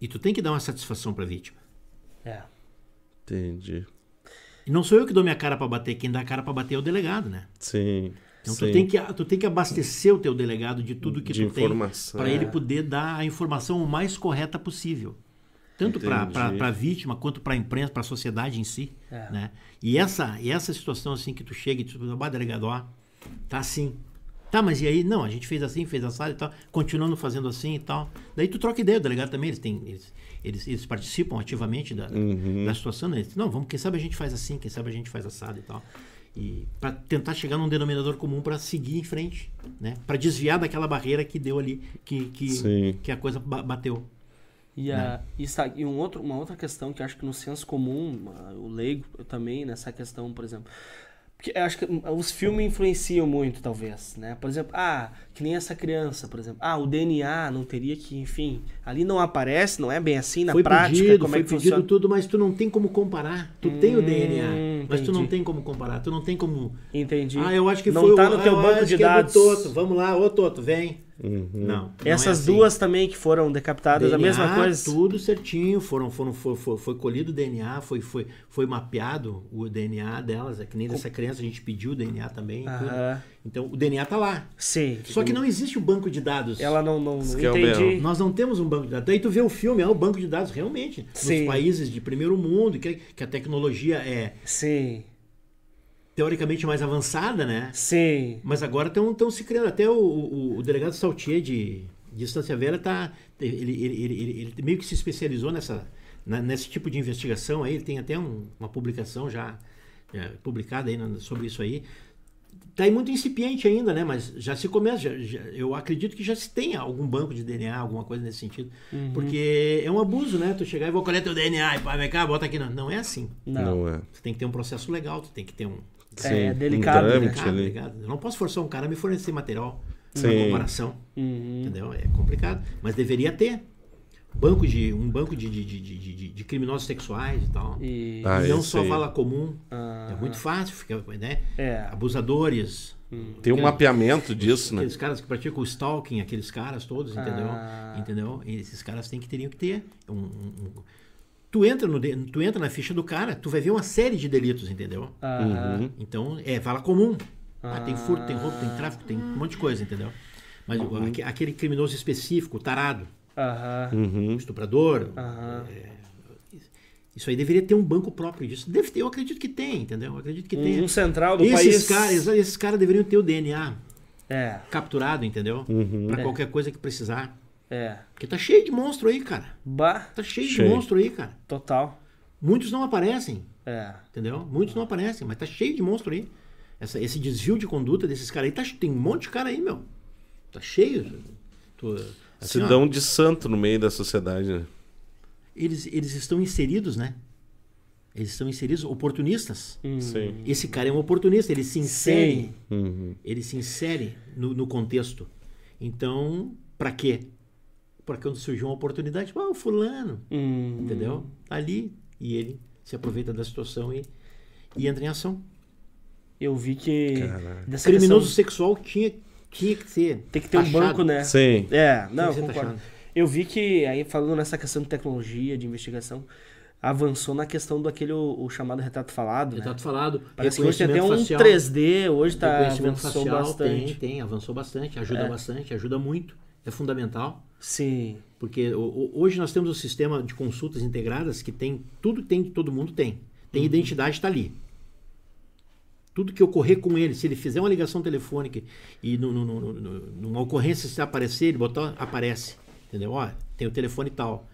E tu tem que dar uma satisfação para a vítima. É. Entendi. E não sou eu que dou minha cara para bater, quem dá a cara para bater é o delegado, né? Sim. Então Sim. tu tem, que, tu tem que abastecer o teu delegado de tudo que De tu tem informação. para ele É. poder dar a informação o mais correta possível. Tanto para a vítima quanto para a imprensa, para a sociedade em si. É. Né? E essa, e essa situação assim que tu chega e tu fala, "Bah, delegado, ó, tá assim. Tá, mas e aí? Não, a gente fez assim, fez assado e tal, continuando fazendo assim e tal. Daí tu troca ideia, o delegado também, eles têm. Eles, eles, eles participam ativamente da, Uhum. da situação. Né? Eles, não, vamos, quem sabe a gente faz assim, quem sabe a gente faz assado e tal. E para tentar chegar num denominador comum para seguir em frente, né? Para desviar daquela barreira que deu ali, que, que, Sim. que a coisa ba- bateu. E, a, e, está, e um outro, uma outra questão que eu acho que no senso comum, o leigo eu também, nessa questão, por exemplo. Porque eu acho que os filmes influenciam muito, talvez, né? Por exemplo, ah, que nem essa criança, por exemplo. Ah, o DNA não teria que, enfim, ali não aparece, não é bem assim na foi prática, pedido, como foi é que pedido funciona. tudo, mas tu não tem como comparar. Tu tem o Hum, DNA, mas tu não entendi. tem como comparar. Tu não tem como. Entendi. Ah, eu acho que não foi tá o no teu eu banco de é do dados. Toto. Vamos lá, ô Toto, vem. Uhum. Não. não Essas é assim. duas também que foram decapitadas, a DNA, mesma coisa. Tudo certinho, foram, foram, foi, foi, foi colhido o DNA, foi, foi, foi mapeado o DNA delas, é que nem dessa criança a gente pediu o DNA também. e tudo. Então o DNA tá lá. Sim. Só que não existe o banco de dados. Ela não, não, é entendi. Nós não temos um banco de dados. Daí tu vê o filme, é o banco de dados realmente. Sim. Nos países de primeiro mundo, que, que a tecnologia é Sim. teoricamente mais avançada, né? Sim. Mas agora estão se criando. Até o, o, o delegado Saltier de, de Estância Velha tá, ele, ele, ele, ele- ele meio que se especializou nessa, na- nesse tipo de investigação aí. Ele tem até um- uma publicação já é, publicada aí na- sobre isso aí. Está aí muito incipiente ainda, né? Mas já se começa. já- já- eu acredito que já se tenha algum banco de DNA, alguma coisa nesse sentido. Porque é um abuso, né? Tu chegar e vou colher teu DNA e pá, vem cá, bota aqui. Não, não é assim. Não. Não é. Tu tem que ter um processo legal, tu tem que ter um, É, Sim, delicado, um né? trâmite ligado? Eu não posso forçar um cara a me fornecer material para Sim. comparação. Uhum. Entendeu? É complicado. Mas deveria ter. Banco de, um banco de, de, de, de, de- de criminosos sexuais e tal. E... Ah, E não só aí. vala comum. Ah, É muito fácil, fica, né? É. Abusadores. Tem um mapeamento disso, né? Aqueles caras que praticam o stalking, aqueles caras todos, entendeu? Ah. Entendeu? E esses caras têm que teriam que ter um, um- um- Tu entra, no, tu entra na ficha do cara, tu vai ver uma série de delitos, entendeu? Uhum. Então, é vala comum. Ah, tem furto, tem roubo, tem tráfico, tem um monte de coisa, entendeu? Mas aque- aquele criminoso específico, tarado, Aham. Uhum. estuprador, Aham. isso aí deveria ter um banco próprio disso. Deve ter, eu acredito que tem, entendeu? Eu acredito que tem. Um central do esses país. caras, esses caras deveriam ter o DNA É, capturado, entendeu? Uhum. Pra É. qualquer coisa que precisar. é. Porque tá cheio de monstro aí, cara. Bah, Tá cheio, Cheio. de monstro aí, cara. total. Muitos não aparecem, É. entendeu? Muitos não aparecem, mas tá cheio de monstro aí. Essa- esse desvio de conduta desses caras aí, tá, tem um monte de cara aí, meu. Tá cheio. Tu- assim, Se ó, dão de santo no meio da sociedade, né? eles, eles estão inseridos, né? Eles estão inseridos, oportunistas. Sim. Esse cara é um oportunista, ele se insere, Sim. Uhum. ele se insere no, no contexto. Então, pra quê? Pra quando surgiu uma oportunidade, ah, o fulano, Hum. entendeu? Tá ali e ele se aproveita da situação e, e entra em ação. Eu vi que. Criminoso questão- sexual tinha, tinha que ser. Tem que ter um taxado. banco, né? Sim. É, não, concordo. taxado. Eu vi que, aí falando nessa questão de tecnologia, de investigação, avançou na questão do aquele, o, o chamado retrato falado, né? Retrato falado. Parece que hoje tem até um facial. 3D, hoje tá avançou facial bastante. tem, tem, avançou bastante, ajuda É. bastante, ajuda muito, é fundamental. Sim. Porque o- o- hoje nós temos um sistema de consultas integradas que tem tudo que tem que todo mundo tem. Tem identidade está ali. Tudo que ocorrer com ele, se ele fizer uma ligação telefônica e no, no- no- no- numa ocorrência se aparecer, ele botar, aparece. Entendeu? Ó, tem o telefone tal.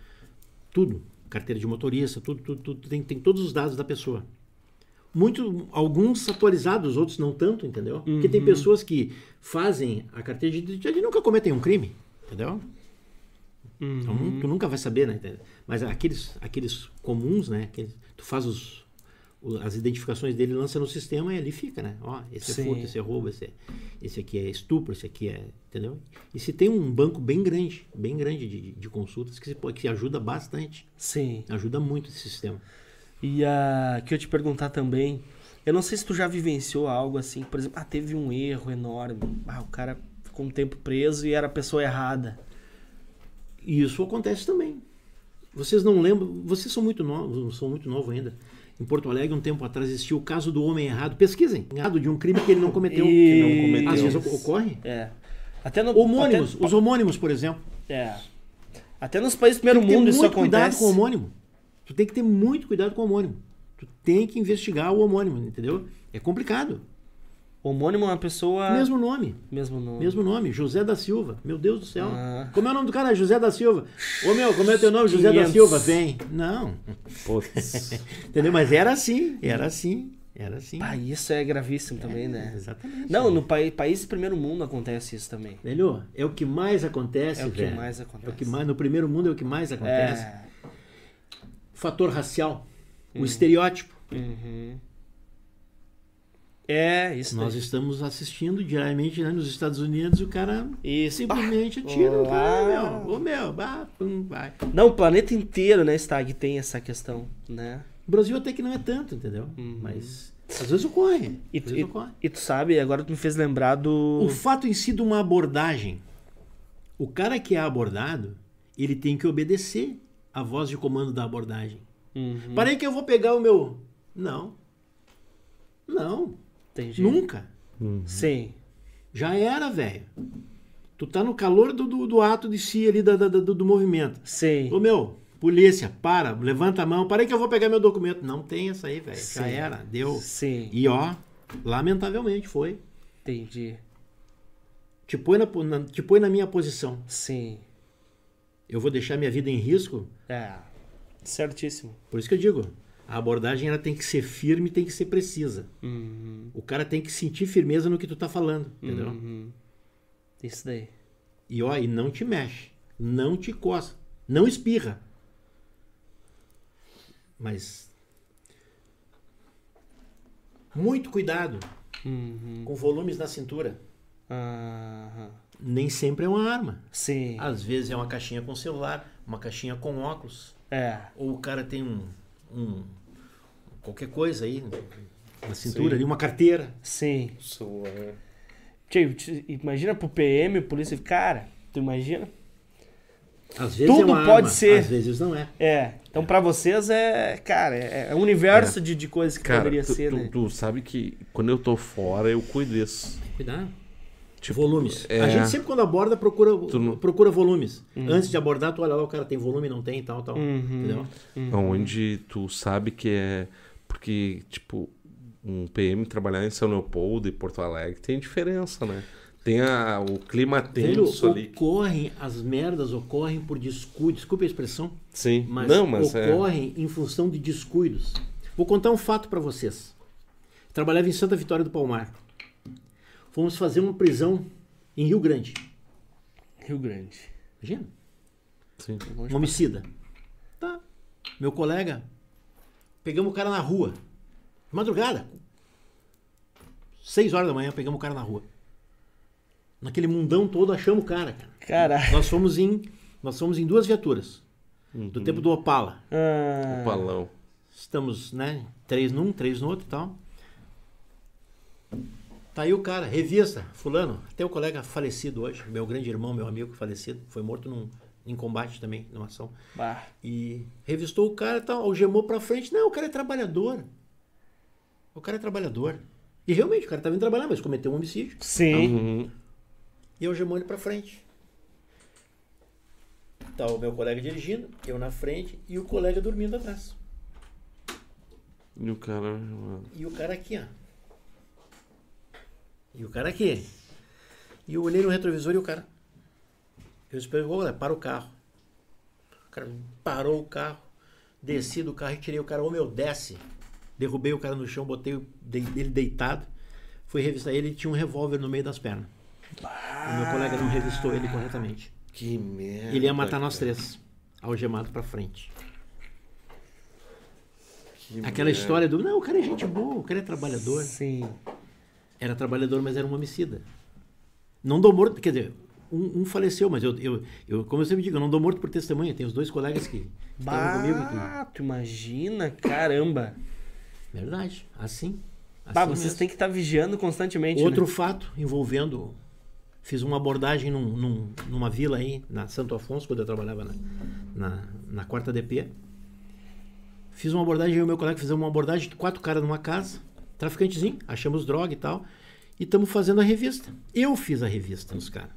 Tudo. Carteira de motorista, tudo, tudo, tudo. Tem, tem todos os dados da pessoa. Muito, alguns atualizados, outros não tanto, entendeu? Porque tem pessoas que fazem a carteira de identidade e nunca cometem um crime, entendeu? Então, nu- tu nunca vai saber, né? Mas aqueles, aqueles comuns, né? Aqueles, tu faz os, as identificações dele, lança no sistema e ali fica, né? Ó, esse Sim. é furto, esse é roubo, esse, é, esse aqui é estupro, esse aqui é... Entendeu? E se tem um banco bem grande, bem grande de, de consultas que, se pode, que ajuda bastante. Sim. Ajuda muito esse sistema. E a que eu te perguntar também, eu não sei se tu já vivenciou algo assim, por exemplo, ah, teve um erro enorme, ah, o cara ficou um tempo preso e era a pessoa errada. E isso acontece também. Vocês não lembram, vocês são muito novos, são muito novos ainda. Em Porto Alegre, um tempo atrás, existiu o caso do homem errado. Pesquisem. Errado de um crime que ele não cometeu. E- não cometeu. Às vezes oc- ocorre. É. Até no Homônimos, até- os homônimos, por exemplo. É. Até nos países do primeiro mundo isso muito cuidado acontece. com o homônimo. Tu tem que ter muito cuidado com o homônimo. Tu tem que investigar o homônimo, entendeu? É complicado. Homônimo é uma pessoa. Mesmo nome. Mesmo nome. Mesmo nome, José da Silva. Meu Deus do céu. Ah. Como é o nome do cara? José da Silva. Ô meu, como é o teu nome? José da 500. Silva. Vem. Não. Entendeu? Mas era assim. Era assim. Era assim. Ah, isso é gravíssimo também, né? Exatamente. Não, no país de primeiro mundo acontece isso também. Velho, é o que mais acontece, É o que velho. mais É acontece. o que mais, no primeiro mundo é o que mais acontece. É. Fator racial, o estereótipo. Uhum. É, isso Nós daí. estamos assistindo diariamente né, nos Estados Unidos, o cara Isso. simplesmente atira o cara, Olá. meu. Ô meu, bah, pum, vai. Não, o planeta inteiro, né, Stag, tem essa questão, né? O Brasil até que não é tanto, entendeu? Uhum. Mas às vezes ocorre. E, às tu- vezes e, ocorre. e tu sabe, agora tu me fez lembrar do... O fato em si de uma abordagem, o cara que é abordado, ele tem que obedecer a voz de comando da abordagem. Uhum, Parei que eu vou pegar o meu. Não. Não. Entendi. Nunca. Sim. Já era, velho. Tu tá no calor do, do, do ato de si ali da, da- do, do movimento. Sim. Ô meu, polícia, para, levanta a mão. Parei que eu vou pegar meu documento. Não tem essa aí, velho. Já era, deu. Sim. E ó, lamentavelmente foi. Entendi. Te põe na, na- te põe na minha posição. Sim. Eu vou deixar minha vida em risco? É. Certíssimo. Por isso que eu digo, a abordagem ela tem que ser firme, tem que ser precisa. Uhum. O cara tem que sentir firmeza no que tu tá falando, entendeu? Uhum. Isso daí. E ó, e não te mexe, não te coça, não espirra. Mas muito cuidado Uhum. com volumes na cintura. Aham. Nem sempre é uma arma. Sim. Às vezes é uma caixinha com celular, uma caixinha com óculos, É. ou o cara tem um, um qualquer coisa aí na cintura, Sim. ali uma carteira. Sim. Tio, te- imagina pro PM, polícia. Cara, tu imagina? Às vezes Tudo é uma pode arma, ser. às vezes não é. É. Então pra vocês é. Cara, é, é um universo de, de coisas que Cara, poderia tu, ser, tu- né? tu sabe que quando eu tô fora, eu cuido disso. Cuidado. Tipo, volumes. é. A gente sempre quando aborda procura, não- procura volumes. Antes de abordar, tu olha lá, o cara tem volume, não tem, tal, tal. Uhum. Entendeu? Onde tu sabe que é. Porque, tipo, um PM trabalhar em São Leopoldo e Porto Alegre tem diferença, né? Tem a, o clima Velho, tenso ali. ocorrem, as merdas ocorrem por descuido. Desculpe a expressão, Sim. mas, Não, mas é. ocorrem em função de descuidos. Vou contar um fato pra vocês. Trabalhava em Santa Vitória do Palmar. Fomos fazer uma prisão em Rio Grande. Rio Grande. Imagina. Sim. Um homicida. Tá. Meu colega, pegamos o cara na rua. De madrugada. Seis horas da manhã, pegamos o cara na rua. Naquele mundão todo, achamos o cara, cara. Caralho. Nós fomos em, nós fomos em duas viaturas. Do tempo do Opala. Ah, O palão. Estamos, né? Três num, três no outro e tal. Tá aí o cara, revista, fulano. Até o colega falecido hoje, meu grande irmão, meu amigo falecido, foi morto num, em combate também, numa ação. bah. E revistou o cara e tal, algemou pra frente. Não, o cara é trabalhador. O cara é trabalhador. E realmente, o cara tava indo trabalhar, mas cometeu um homicídio. Sim. Uhum. E algemou ele pra frente. Tá o meu colega dirigindo, eu na frente e o colega dormindo atrás. E o cara. E o cara aqui, ó. E o cara aqui. E eu olhei no retrovisor e o cara. Eu esperei, olha, para o carro. O cara parou o carro, desci do carro e tirei o cara, ô meu, desce. Derrubei o cara no chão, botei ele deitado. Fui revistar ele, tinha um revólver no meio das pernas. O meu colega não revistou ele corretamente. Que merda. Ele ia matar nós cara. três, algemado pra frente. Que Aquela merda. história do, não, o cara é gente boa, o cara é trabalhador. Sim. Era trabalhador, mas era um homicida. Não dou morto, quer dizer, um, um faleceu, mas eu, eu, eu, como eu sempre digo, eu não dou morto por testemunha. Tem os dois colegas que estavam comigo. Bah, tu imagina? Caramba. Verdade, assim. assim Bah, vocês mesmo. têm que estar vigiando constantemente. Outro né? fato envolvendo. Fiz uma abordagem num, num- numa vila aí, na Santo Afonso, quando eu trabalhava na, na, na quarta DP. Fiz uma abordagem, eu e meu colega fizemos uma abordagem de quatro caras numa casa, traficantezinho, achamos droga e tal, e estamos fazendo a revista. Eu fiz a revista nos caras.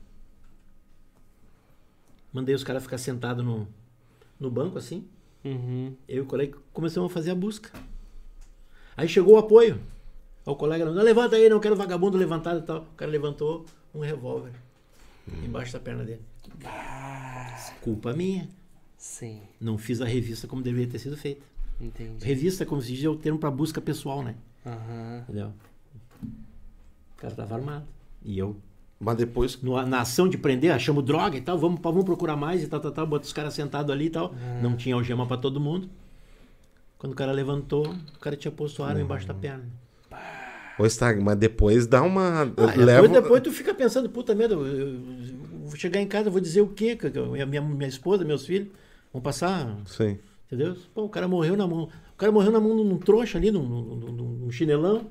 Mandei os caras ficar sentados no, no banco assim, Uhum. eu e o colega começamos a fazer a busca. Aí chegou o apoio. O colega não, levanta aí, não quero vagabundo levantado e tal. O cara levantou um revólver embaixo da perna dele. Culpa minha. Sim, Não fiz a revista como deveria ter sido feita. entendi. Revista, como se diz, é o termo para busca pessoal, né? Aham. Entendeu? O cara tava armado. E eu, Mas depois. no- na ação de prender, achamos droga e tal, vamos, vamos procurar mais e tal, tal, tal, bota os caras sentados ali e tal. Não tinha algema pra todo mundo. Quando o cara levantou, o cara tinha posto a arma embaixo da perna. Ô, Stag, mas depois dá uma. Ah, leva... depois, depois tu fica pensando, puta merda, eu, vou chegar em casa, vou dizer o quê? Eu- Minha, minha esposa, meus filhos vão passar, Sim. entendeu? Pô, o cara morreu na mão. O cara morreu na mão de um trouxa ali, num, num- num chinelão.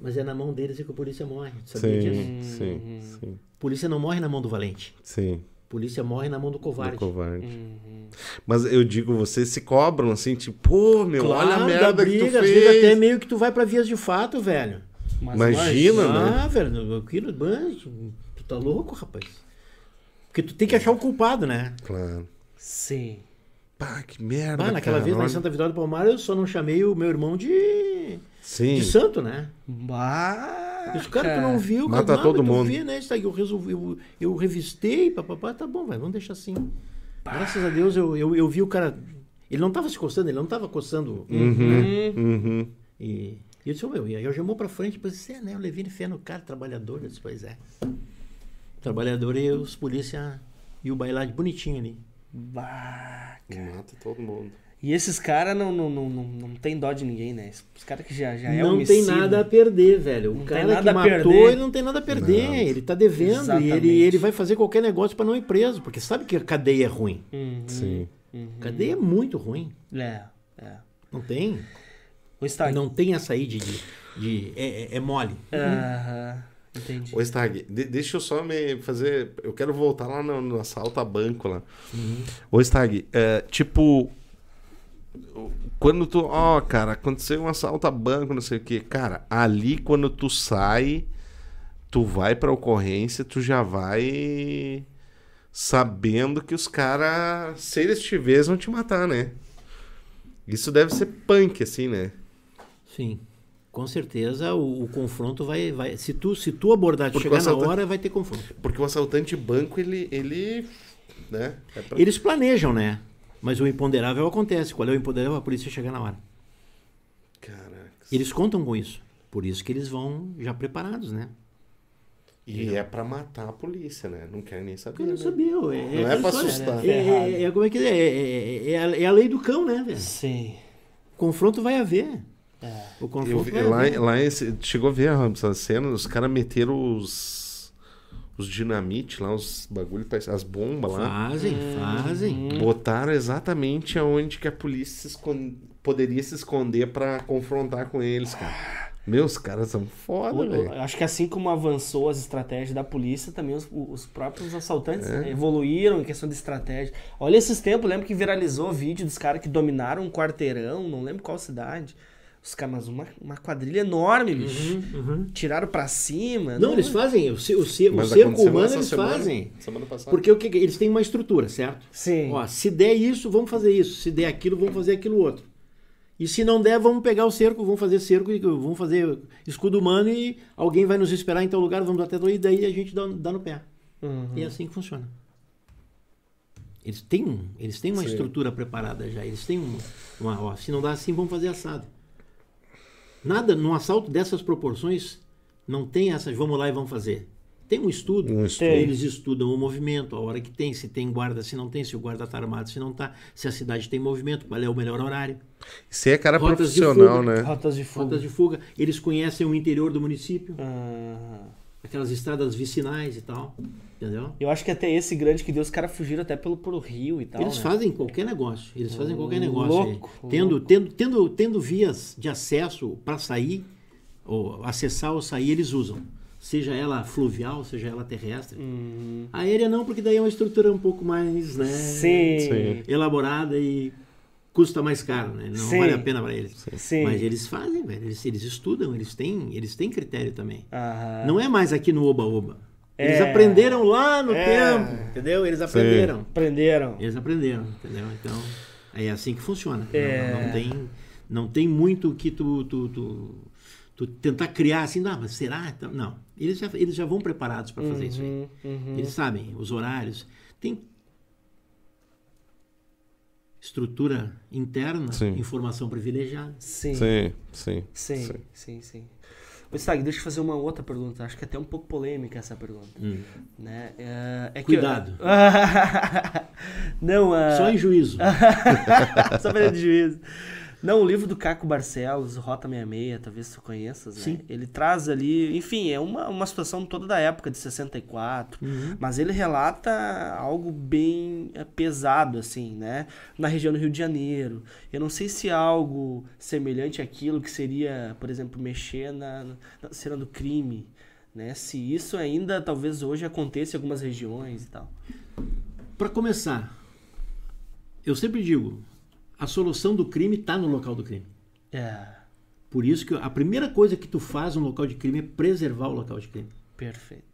Mas é na mão deles que a polícia morre. Sabia disso? Sim, sim, sim. Polícia não morre na mão do valente. Sim. Polícia morre na mão do Do covarde. covarde. Uhum. Mas eu digo, vocês se cobram assim, tipo, pô, meu, olha a Claro, merda dá que tu briga, às fez. vezes até meio que tu vai pra vias de fato, velho. Mas Imagina, né? Ah, velho, aquilo, mano, tu tá louco, rapaz. Porque tu tem que achar o culpado, né? Claro. Sim. Pá, que merda. Ah, naquela cara, vez olha. Santa Vitória do Palmar, eu só não chamei o meu irmão de, Sim. de santo, né? Bah, Os caras tu não viu, Mata cara, não, todo mundo. Vê, né? Isso aí eu resolvi, eu, eu revistei, papapá, tá bom, vai, vamos deixar assim. Graças a Deus eu, eu, eu vi o cara. Ele não tava se coçando, ele não tava coçando. Uhum, uhum. E, e eu disse, meu, e aí eu chamou pra frente, depois disse, é, né? Eu levei fé no cara, trabalhador. Eu disse, pois é. Trabalhador e os polícia e o bailado bonitinho ali. bah. Mata todo mundo. E esses caras não, não, não, não, não tem dó de ninguém, né? Os caras que já, já é não homicida. tem nada a perder, velho. O Não cara que matou, perder. ele não tem nada a perder. Não. Ele tá devendo e Exatamente. ele, ele vai fazer qualquer negócio pra não ir preso, porque sabe que a cadeia é ruim. Uhum. Sim. Cadeia é muito ruim. É, é. Não tem. O Stag. Não tem essa aí de. de, de- é, é- é mole. Aham. Entendi. Ô, Stag, de- deixa eu só me fazer. Eu quero voltar lá no, no assalto a banco lá. Ô, Stag, é, tipo. Quando tu. Ó, cara, aconteceu um assalto a banco, não sei o que. Cara, ali quando tu sai, tu vai pra ocorrência, tu já vai sabendo que os caras, se eles te verem, vão te matar, né? Isso deve ser punk, assim, né? Sim. Com certeza o, o confronto vai, vai. Se tu, se tu abordar, chegar na hora, vai ter confronto. Porque o assaltante banco, ele. ele né? É pra- Eles planejam, né? Mas o imponderável acontece. Qual é o imponderável? A polícia chegar na hora. Caraca. Eles contam com isso. Por isso que eles vão já preparados, né? E é pra matar a polícia, né? Não quer nem saber. Eu não né? sabia. É, Não é pra olha, assustar. É, é- é- como é que é? É, é- é a, é a lei do cão, né, velho? Sim. Confronto vai haver. É. O Eu confronto vi- vai lá, haver. lá chegou a ver Ramos, essa cena, os caras meteram os. Os dinamite lá, os bagulho, parece- as bombas lá. Fazem, fazem. Botaram exatamente aonde que a polícia se escon- poderia se esconder pra confrontar com eles, cara. Meus caras são foda, velho. Acho que assim como avançou as estratégias da polícia, também os, os próprios assaltantes né, evoluíram em questão de estratégia. Olha esses tempos, lembro que viralizou o vídeo dos caras que dominaram um quarteirão, não lembro qual cidade. Os caras, mas uma, uma quadrilha enorme, bicho. Tiraram pra cima. Não, eles fazem. O, ce- o, ce- o cerco humano eles semana- fazem. Semana passada. Porque o que, eles têm uma estrutura, certo? Sim. Ó, se der isso, vamos fazer isso. Se der aquilo, vamos fazer aquilo outro. E se não der, vamos pegar o cerco, vamos fazer cerco, e vamos fazer escudo humano e alguém vai nos esperar em tal lugar, vamos até e daí a gente dá, dá no pé. Uhum. E é assim que funciona. Eles têm, eles têm uma Sim. estrutura preparada já. Eles têm um- uma. Ó, se não dá assim, vamos fazer assado. Nada, num assalto dessas proporções, não tem essas, vamos lá e vamos fazer. Tem um estudo. Um estudo. Eles estudam o movimento, a hora que tem, se tem guarda, se não tem, se o guarda está armado, se não está, se a cidade tem movimento, qual é o melhor horário. Isso aí é cara Rotas de profissional, fuga. né? Rotas de fuga. Rotas de fuga. Eles conhecem o interior do município, Ah, aquelas estradas vicinais e tal. Entendeu? eu acho que até esse grande que deu, os caras fugiram até pelo, pelo rio e tal. Eles né? fazem qualquer negócio. Eles fazem qualquer negócio. Louco. Tendo, tendo, tendo, tendo vias de acesso para sair, ou acessar ou sair, eles usam. Seja ela fluvial, seja ela terrestre. Uhum. Aérea não, porque daí é uma estrutura um pouco mais né, Sim. Elaborada e custa mais caro, né? Não Sim. vale a pena para eles. Sim. Mas eles fazem, velho. Eles, eles estudam, eles têm, eles têm critério também. Aham. Não é mais aqui no Oba-Oba. Eles É. aprenderam lá no É. tempo, entendeu? Eles aprenderam. Prenderam. Eles aprenderam, entendeu? Então, é assim que funciona. É. Não, não tem, não tem muito que tu, tu, tu, tu tentar criar assim, não, mas será? Então, Não. Eles já, eles já vão preparados para fazer isso aí. Uhum, uhum. Eles sabem os horários. Tem. estrutura interna, Sim. informação privilegiada. Sim. Sim, sim. Sim, sim, sim. Ô, Stag, deixa eu fazer uma outra pergunta. Acho que é até um pouco polêmica essa pergunta. Hum. Né? É, é que- Cuidado. Não, a... Só em juízo. Só pra de juízo. Não, o livro do Caco Barcelos, Rota 66, talvez tu conheças, né? Sim. Ele traz ali, enfim, é uma, uma situação toda da época de 64, Uhum. mas ele relata algo bem eh, pesado, assim, né? Na região do Rio de Janeiro. Eu não sei se é algo semelhante àquilo que seria, por exemplo, mexer na, na cena do crime, né? Se isso ainda, talvez hoje aconteça em algumas regiões e tal. Para começar, eu sempre digo, a solução do crime está no local do crime. É, Por isso que a primeira coisa que tu faz no local de crime é preservar o local de crime. perfeito.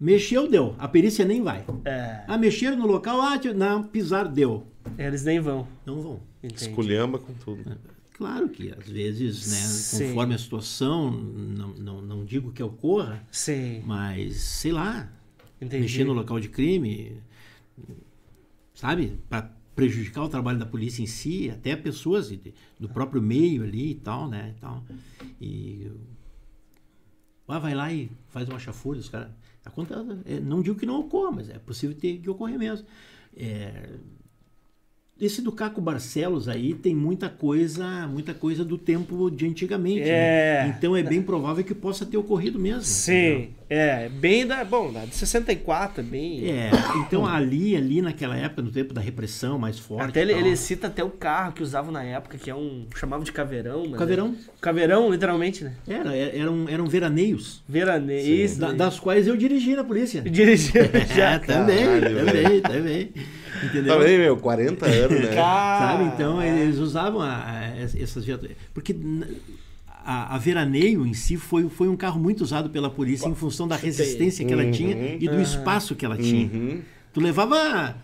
Mexeu, deu. A perícia nem vai. É, Ah, mexeram no local, ah, não, pisaram, deu. eles nem vão. Não vão. Entendi. Esculhamba com tudo. Claro que às vezes, né, Sim. conforme a situação, não, não, não digo que ocorra, Sim, mas sei lá, entendi. mexer no local de crime, sabe? Para prejudicar o trabalho da polícia em si, até pessoas do próprio meio ali e tal, né? E, tal. e ah, vai lá e faz uma chafura, os caras. Acontece, é, não digo que não ocorra, mas é possível ter, que ocorrer mesmo. É, esse do Caco Barcelos aí tem muita coisa, muita coisa do tempo de antigamente. É. né? Então é bem provável que possa ter ocorrido mesmo. entendeu? É, bem da, bom, da de 64, bem... É, então ali, ali naquela época, no tempo da repressão mais forte. Até ele, ele cita até o carro que usavam na época, que é um, chamavam de caveirão. Mas Caveirão. É, caveirão, literalmente, né? Era, eram, eram veraneios, Veraneio, isso. da- das quais eu dirigi na polícia. Dirigiu já. É, também, Caralho, também, também. Entendeu? Também, meu, 40 anos, né? Sabe? Então eles usavam a- a- essas viaturas. Porque a, a veraneio em si foi, foi um carro muito usado pela polícia em função da resistência que ela Uhum. tinha e do espaço que ela tinha. Uhum. Tu levava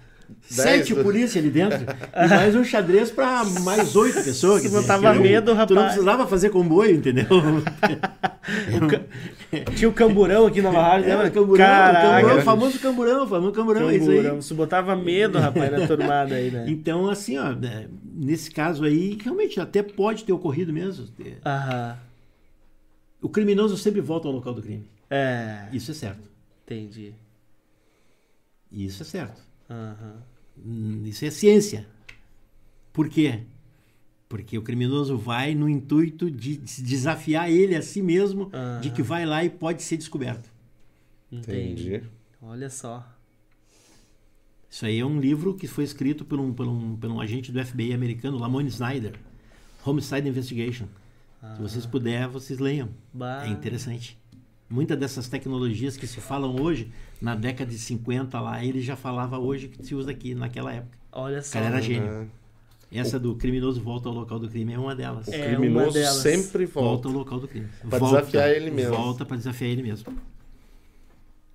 Sete polícia ali dentro e mais um xadrez pra mais oito pessoas. Você não- medo, Tu não rapaz. precisava fazer comboio, entendeu? Tinha o camburão aqui na Era lembra? o camburão, Caraca, o camburão, o famoso camburão, o famoso camburão, é isso aí. camburão. Isso botava medo, rapaz, na turmada aí, né? Então, assim, ó, né, nesse caso aí, realmente até pode ter ocorrido mesmo. Aham. O criminoso sempre volta ao local do crime. É, Isso é certo. entendi. Isso é certo. Aham. Hum, Isso é ciência. Por quê? Porque o criminoso vai no intuito de de desafiar ele a si mesmo, Aham. de que vai lá e pode ser descoberto. Entendi. Entendi. Olha só. Isso aí é um livro que foi escrito por um, por um, por um agente do FBI americano, Lamone Snyder. Homicide Investigation. Se vocês puderem, vocês leiam. Bah. É interessante. Muitas dessas tecnologias que se falam hoje, na década de 50 lá, ele já falava hoje que se usa aqui naquela época. Olha O só. cara era gênio. Ah, Essa do criminoso volta ao local do crime é uma delas. O É, uma criminoso delas. sempre Volta volta. ao local do crime. Pra Volta, desafiar ele mesmo. Volta pra desafiar ele mesmo.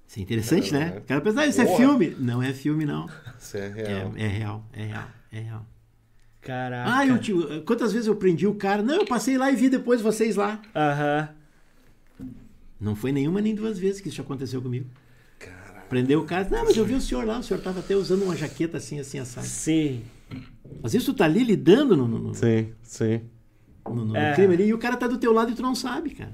Isso é interessante, É, né? é. O cara pensa, ah, isso é filme. Não é filme, não. Isso é real. É, é real, é real, é real. Caraca. Ah, eu, quantas vezes eu prendi o cara? Não, eu passei lá e vi depois vocês lá. Aham. Não foi nenhuma nem duas vezes que isso aconteceu comigo. Prendeu o cara. Não, mas eu vi o senhor lá, o senhor tava até usando uma jaqueta assim, assim, assado. Sim. Vezes tu tá ali lidando no, no, no- Sim, sim. no- no É. crime ali e o cara tá do teu lado e tu não sabe, cara.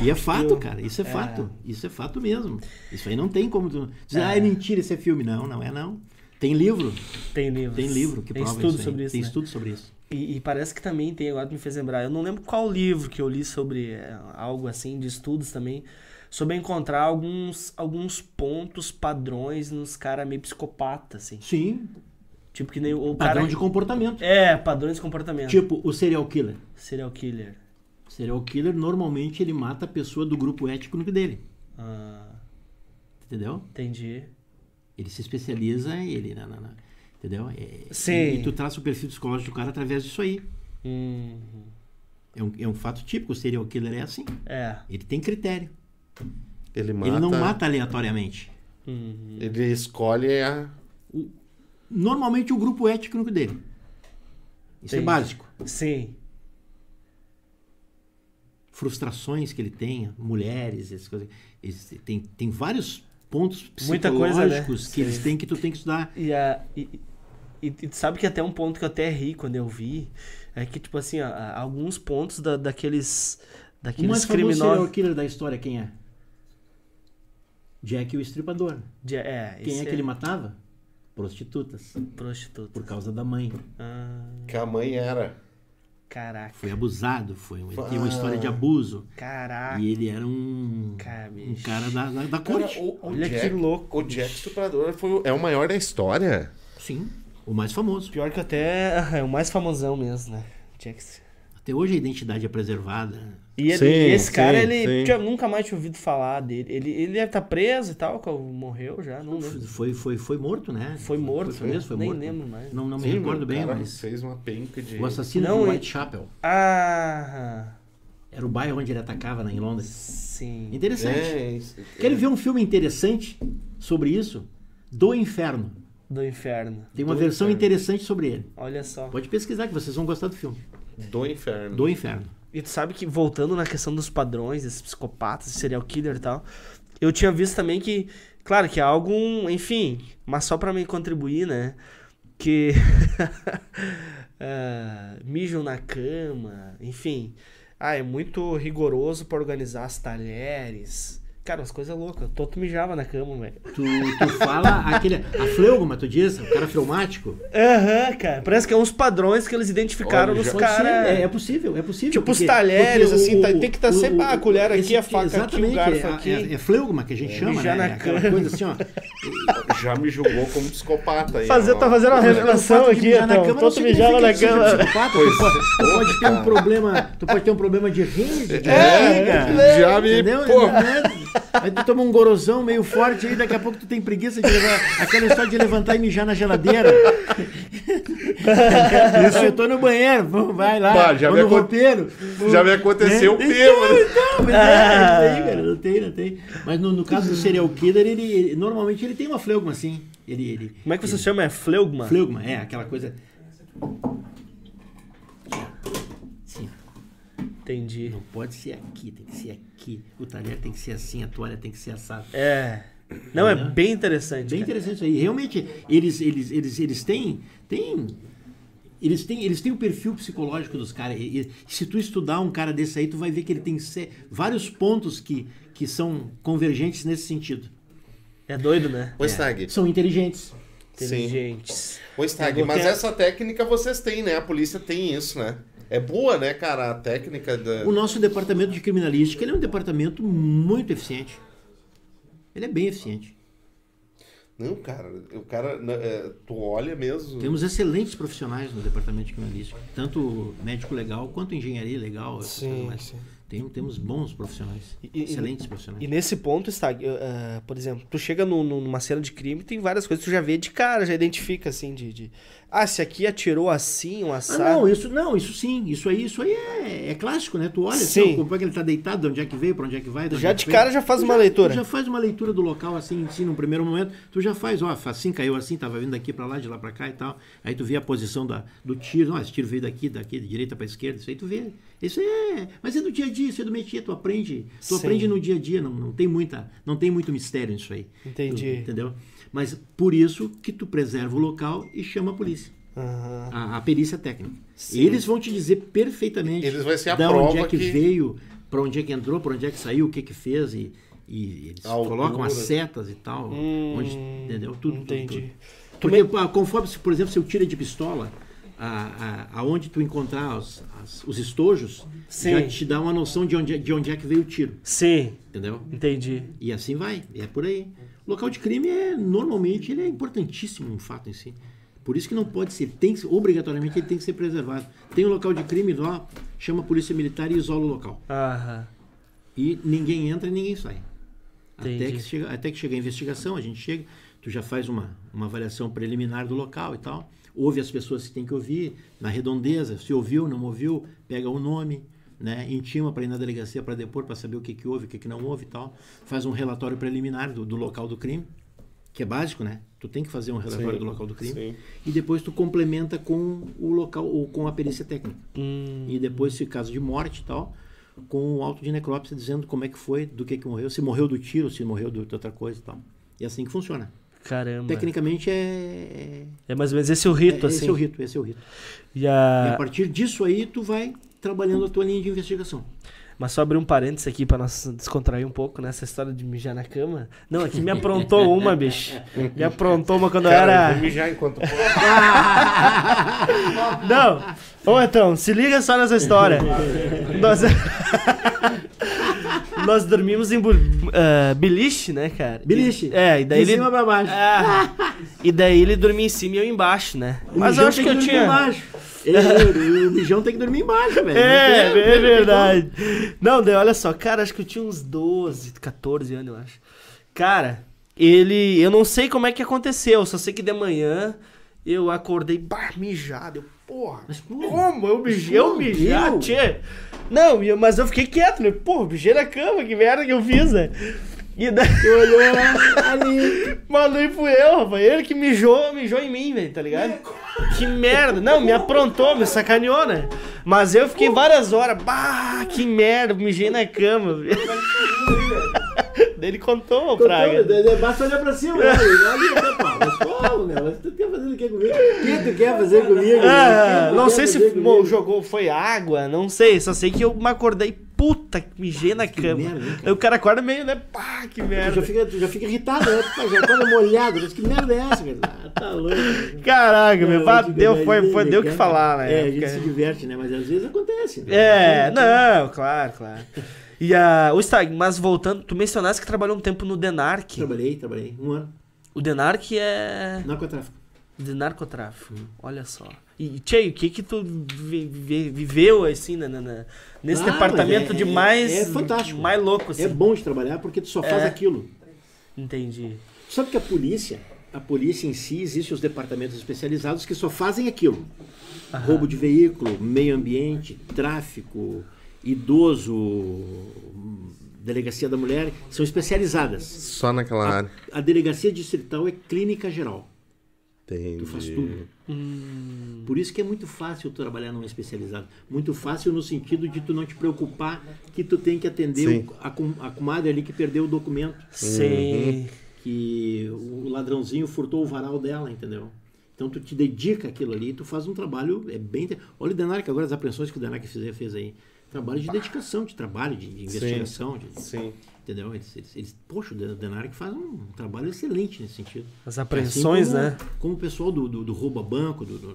E é fato, cara. Isso é, é. fato. Isso é fato mesmo. Isso aí não tem como tu dizer, É. ah, é mentira, esse é filme. Não, não é não. Tem livro, Tem livros. tem livro que tem prova estudo isso aí. sobre isso, Tem né? estudo sobre isso. E, e parece que também tem, agora me fez lembrar, eu não lembro qual livro que eu li sobre é, algo assim, de estudos também, sobre encontrar alguns, alguns pontos, padrões nos caras meio psicopata, assim. Sim, Tipo que nem o padrão cara... de comportamento. É, padrões de comportamento. Tipo, o serial killer. Serial killer. Serial killer, normalmente, ele mata a pessoa do grupo étnico dele. Ah, Entendeu? entendi. Ele se especializa, ele... Na, na- na- entendeu? É- Sim. E, tu traça o perfil psicológico do cara através disso aí. Hum, É um, é um fato típico, o serial killer é assim. é. Ele tem critério. Ele mata. Ele não mata aleatoriamente. Uhum. Ele escolhe a. Normalmente o grupo étnico dele. Isso é básico. Sim. Frustrações que ele tem, mulheres, essas coisas. Eles- tem, tem vários pontos Muita coisa, né? psicológicos que eles Sim. têm que tu tem que estudar. E, a, e, E, e tu sabe que até um ponto que eu até ri quando eu vi é que, tipo assim, ó, alguns pontos da, daqueles. O Daqueles mais famoso serial criminosos. killer da história, quem é? Jack o Estripador. de- É, Quem é que ele matava? Prostitutas. Prostituta. Por causa da mãe. Ah, Que a mãe era. caraca. Foi abusado, foi um, ele tem uma Ah. história de abuso. Caraca. E ele era um, Cara, um cara da, da, da Cara, corte. o, o Olha que Jack, louco, O Jack Estuprador foi, o- é o maior da história. Sim, o mais famoso. Pior que até é o mais famosão mesmo, né? Jax. Até hoje a identidade é preservada. E, ele- Sim, esse cara, sim, ele sim. tinha- nunca mais tinha ouvido falar dele. Ele, ele deve estar preso e tal, morreu já, não lembro. Foi, foi, foi morto, né? Foi morto, foi, mesmo, foi nem morto. lembro mais. Não, não me Sim, recordo bem, cara mas fez uma penca de... o assassino Não, de Whitechapel Ah, era o bairro onde ele atacava né, em Londres. sim. Interessante. É, isso- Quer ver um filme interessante sobre isso? Do Inferno. Do inferno. Tem uma Do versão Inferno. interessante sobre ele. Olha só. Pode pesquisar que vocês vão gostar do filme. Do inferno. Do Inferno. E tu sabe que, voltando na questão dos padrões, desses psicopatas, serial killer e tal, eu tinha visto também que, claro, que é algo, enfim, mas só pra me contribuir, né? Que ah, mijam na cama, enfim. Ah, é muito rigoroso pra organizar as talheres. Cara, umas coisas loucas. Toto mijava na cama, velho. Tu, tu fala aquele. A fleugma, tu diz? O cara fleumático? Aham, cara. Parece que é uns padrões que eles identificaram Olha, nos caras. é, é possível, é possível. Tipo os porque- talheres, porque assim, tá- tem que tá sempre, ah, a colher aqui, esse- a faca aqui, o exatamente, garfo é- aqui. É, é fleugma que a gente chama, mijar né? na É aquela cama. coisa assim, ó. Já me julgou como psicopata. aí, Fazer, ó. tá fazendo uma revelação o aqui, mijar na então. cama Toto mijava na cama. psicopata, tu, pode, tu pode ter um problema, tu pode ter um problema de rede, de É, é, já me... Entendeu? Pô, Aí tu toma um gorosão meio forte aí, daqui a pouco tu tem preguiça de levar. Aquela história de levantar e mijar na geladeira. Isso. Eu tô no banheiro, vamos, vai lá. Bah, já no roupeiro. já me aconteceu Né? o bêbado. Então, mas é, isso aí, cara, não tem, não tem. Mas no, no caso do serial killer, ele, ele- normalmente ele tem uma fleugma assim. Ele, ele, Como é que você chama? É fleugma? Fleugma, é, aquela coisa. Sim, Entendi. não pode ser aqui, tem que ser aqui. O talher tem que ser assim, a toalha tem que ser assada. É. Não, é Né? bem interessante. Bem cara. interessante isso aí. Realmente, eles, eles, eles, eles têm. têm eles têm, eles têm o perfil psicológico dos caras. E, e se tu estudar um cara desse aí, tu vai ver que ele tem vários pontos que, que são convergentes nesse sentido. É doido, né? Ô, Stag. São inteligentes. Inteligentes. Stag, Eu mas quero- essa técnica vocês têm, né? A polícia tem isso, né? É boa, né, cara? A técnica da... O nosso departamento de criminalística ele é um departamento muito eficiente. Ele é bem eficiente. Não, cara, o cara, né, é, tu olha mesmo. Temos excelentes profissionais no departamento de criminalística, tanto médico legal quanto engenharia legal. Sim, sim. Tem- temos bons profissionais, E- e- excelentes profissionais. E nesse ponto, Stag, eu, ah, por exemplo, tu chega no- no- numa cena de crime tem várias coisas que tu já vê de cara, já identifica assim, de. de ah, se aqui atirou assim, um Ah, assado. não, isso não, isso sim, isso aí, isso aí é, é clássico, né? Tu olha Sim. assim, como é que ele tá deitado, de onde é que veio, pra onde é que vai. Já é que de veio. cara já faz Tu uma leitura. Tu já faz uma leitura do local assim, assim, no primeiro momento, tu já faz, ó, assim, caiu assim, tava vindo daqui pra lá, de lá pra cá e tal. Aí tu vê a posição da, do tiro, ó, esse tiro veio daqui, daqui, de direita pra esquerda, isso aí tu vê. Isso é, mas é do dia a dia, isso é do métier, tu aprende, tu Sim. aprende no dia a dia, não, não tem muita, não tem muito mistério nisso aí. Entendi. Tu- entendeu? Mas por isso que tu preserva o local e chama a polícia Aham. a, a perícia técnica. Sim. E eles vão te dizer perfeitamente Eles vai ser a da onde prova é que, que- veio, para onde é que entrou, para onde é que saiu, o que que fez e, e eles colocam as setas e tal, Hum, onde, entendeu? Tudo, tudo, entendi. tudo. Porque pá, conforme, se, por exemplo, se eu tiro de pistola, a, a, aonde tu encontrar os, as- os estojos, Sim. já te dá uma noção de onde, é- de onde é que veio o tiro, Sim, entendeu? entendi. E assim vai, é por aí. O local de crime é normalmente ele é importantíssimo no fato em si. Por isso que não pode ser, tem que, obrigatoriamente ele tem que ser preservado. Tem um local de crime lá, chama a polícia militar e isola o local. Aham. E ninguém entra e ninguém sai. Até Entendi. que, chega, até que chega a investigação, a gente chega, tu já faz uma, uma avaliação preliminar do local e tal. Ouve as pessoas que tem que ouvir, na redondeza, se ouviu, não ouviu, pega o nome, né, intima para ir na delegacia para depor, para saber o que, que houve, o que, que não houve e tal. Faz um relatório preliminar do, do local do crime, que é básico, né? Tu tem que fazer um relatório Sim, do local do crime. sim. E depois tu complementa com o local, ou com a perícia técnica. Hum, E depois, se caso de morte e tal, com o auto de necrópsia dizendo como é que foi, do que que morreu, se morreu do tiro, se morreu de outra coisa e tal. E é assim que funciona. Caramba. Tecnicamente é. É mais ou menos esse o rito, é, assim. Esse é o rito, esse é o rito. E E a a... partir disso aí, tu vai trabalhando a tua linha de investigação. Mas só abrir um parênteses aqui pra nós descontrair um pouco nessa história de mijar na cama. Não, aqui me aprontou uma, bicho. Me aprontou uma quando eu Cara, era. eu vou mijar enquanto Não! Ô, então, se liga só nessa história. Nós, Nós dormimos em bu... ah, beliche, né, cara? Beliche. E- É, e daí de ele. cima pra baixo. Ah, e daí ele dormia em cima e eu embaixo, né? O Mas eu acho que eu tinha. Embaixo. É, o mijão tem que dormir embaixo, velho. É, tem- é verdade. Não, daí olha só, cara, acho que eu tinha uns 12, 14 anos, eu acho. Cara, ele. Eu não sei como é que aconteceu, só sei que de manhã eu acordei bah, mijado. Eu, porra, Mas como? Eu mijei, eu mijei. Não, eu- mas eu fiquei quieto, né? Porra, mijei na cama, que merda que eu fiz, né? E daí. Olhou ali. Mano, fui eu, rapaz. Ele que mijou, mijou em mim, velho, tá ligado? Que merda. Não, me aprontou, me sacaneou, né? Mas eu fiquei várias horas. Bah, que merda, mijei na cama. Velho. Daí ele contou, o Praga. Contou, Basta olhar pra cima, né? Né, pá? Mas como, meu? Mas tu quer fazer o que comigo? O que tu quer fazer comigo? Ah, que tu não sei se bom, jogou, foi água, não sei. Só sei que eu me acordei, puta, mijei na cama. merda, hein? Aí o cara acorda meio, né? Pá, que merda. já fica, já fica irritado, né? Já acorda molhado. Mas que merda é essa, cara? Ah, tá louco. Caraca, meu, Não, pá, eu digo, deu, mas foi, ele- foi, deu o que falar, né? É, a gente se diverte, né? Mas às vezes acontece. né? É, não, claro, claro. E a, o Stag, mas voltando, tu mencionaste que trabalhou um tempo no Denarc. Trabalhei, trabalhei. Um ano. O Denarc é Narcotráfico. de narcotráfico. Olha só. E, Tchê, o que que tu vi- vi- viveu, assim, na, na- na- nesse Ah, departamento é- de mais... é fantástico. Mais louco, assim. É bom de trabalhar porque tu só faz É. aquilo. Entendi. Tu sabe que a polícia, a polícia em si, existem os departamentos especializados que só fazem aquilo. Roubo de veículo, meio ambiente, tráfico, idoso, delegacia da mulher, são especializadas. Só naquela área. A delegacia distrital é clínica geral. Entendi. Tu faz tudo. Por isso que é muito fácil tu trabalhar numa especializada. Muito fácil no sentido de tu não te preocupar que tu tem que atender o- a, com- a comadre ali que perdeu o documento. Sim. Que o ladrãozinho furtou o varal dela, entendeu? Então tu te dedica àquilo ali, tu faz um trabalho, é bem... Olha o Denac agora, as apreensões que o Denac fez, fez aí. Trabalho de dedicação, de trabalho, de, investigação, de- Sim. entendeu? Eles, eles, eles, poxa, o Denac faz um trabalho excelente nesse sentido. As apreensões, Assim como, né? Como o pessoal do, do, do roubo a banco, do, do,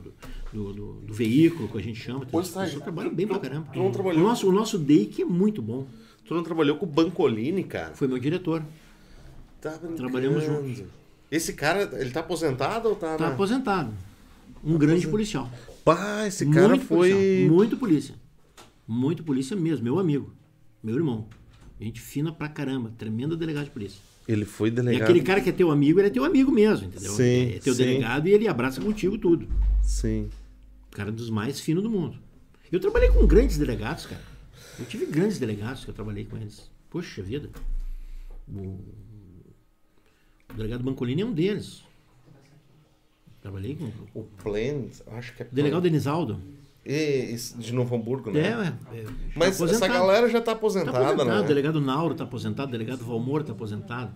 do, do- do veículo, que a gente chama. Ô, Eles Sérgio, trabalham tu- bem pra caramba. tu não trabalhou- O nosso, o nosso DEIC é muito bom. Tu não trabalhou com o Bancolini, cara? Foi meu diretor. Tá. Trabalhamos juntos. Esse cara, ele tá aposentado ou tá, Tá na... aposentado. Um grande policial. Pá, esse cara muito foi... policial. Muito polícia. Muito polícia mesmo. Meu amigo. Meu irmão. Gente fina pra caramba. Tremendo delegado de polícia. Ele foi E delegado. aquele cara que é teu amigo, ele é teu amigo mesmo, entendeu? Sim, é teu sim. delegado e ele abraça contigo tudo. Sim. cara dos mais finos do mundo. Eu trabalhei com grandes delegados, cara. Eu tive grandes delegados que eu trabalhei com eles. Poxa vida. O, o delegado Bancolini é um deles. Trabalhei com o O Plans, acho que é... delegado Denisaldo. E, de Novo Hamburgo, né? é, é, Mas tá essa aposentado. galera já tá Tá aposentada. O né? delegado Nauro está aposentado, o delegado Valmor está aposentado,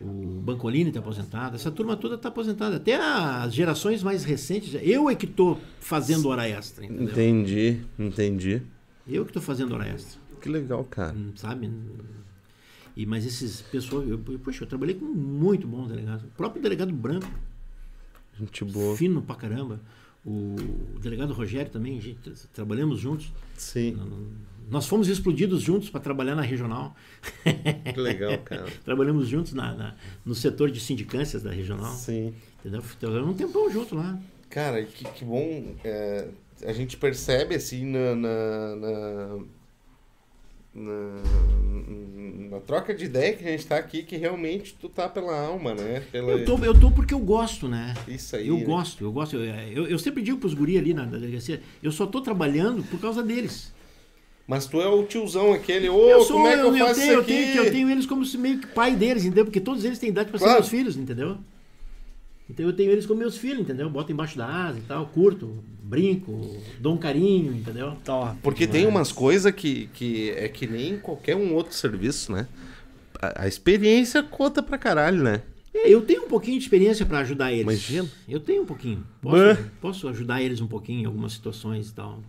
o Bancolini está aposentado, essa turma toda está aposentada. Até as gerações mais recentes, eu é que estou fazendo hora extra, entendeu? Entendi, entendi. Eu que estou fazendo hora extra. Que legal, cara. Hum, sabe? E, mas esses pessoas, eu, poxa, eu trabalhei com muito bons delegados. O próprio delegado Branco, Gente boa. fino pra caramba. O delegado Rogério também, gente, tra- trabalhamos juntos. Sim. Nós fomos explodidos juntos para trabalhar na regional. Que legal, cara. Trabalhamos juntos na, na- no setor de sindicâncias da regional. Sim. Entendeu? Trabalhamos um tempão junto lá. Cara, que, que bom. é, a gente percebe assim na. na, na, na- na troca de ideia que a gente tá aqui que realmente tu tá pela alma, né? Pela... Eu tô, eu tô porque eu gosto, né? Isso aí. Eu né? gosto, eu gosto. Eu, eu, eu sempre digo pros guri ali na, na delegacia, eu só tô trabalhando por causa deles. Mas tu é o tiozão aquele, ô, eu sou, como é que eu, eu, faço tenho, eu isso aqui? tenho, eu tenho eles como meio que pai deles, entendeu? Porque todos eles têm idade para ser Claro. meus filhos, entendeu? Então eu tenho eles como meus filhos, entendeu? Boto embaixo da asa e tal, curto, brinco, dou um carinho, entendeu? Tó. Porque tem umas coisas que, que é que nem qualquer um outro serviço, né? A, a experiência conta pra caralho, né? É, eu tenho um pouquinho de experiência para ajudar eles. Imagina. Eu tenho um pouquinho. Posso, posso ajudar eles um pouquinho em algumas situações e tal.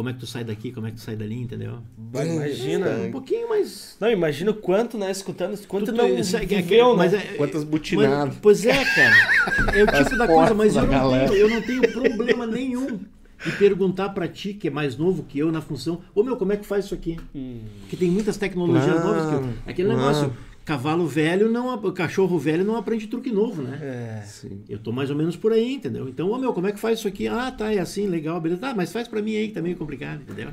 Como é que tu sai daqui, como é que tu sai dali, entendeu? Bah, imagina. Um pouquinho, mas. Não, imagina o quanto, né? Escutando, quanto Tu- tu- não isso é- viveu, né? mas é- Quantas mas- butinadas. Pois é, cara. É o tipo da coisa, mas eu da não, galera. tenho, eu não tenho problema nenhum de perguntar pra ti, que é mais novo que eu na função, ô meu, como é que faz isso aqui? Que tem muitas tecnologias novas que eu, aquele negócio, cavalo velho não, cachorro velho não aprende truque novo, né? É. Sim. Eu tô mais ou menos por aí, entendeu? Então, ô meu, como é que faz isso aqui? Ah, tá, é assim, legal, beleza. Tá, mas faz pra mim aí que tá meio complicado, entendeu?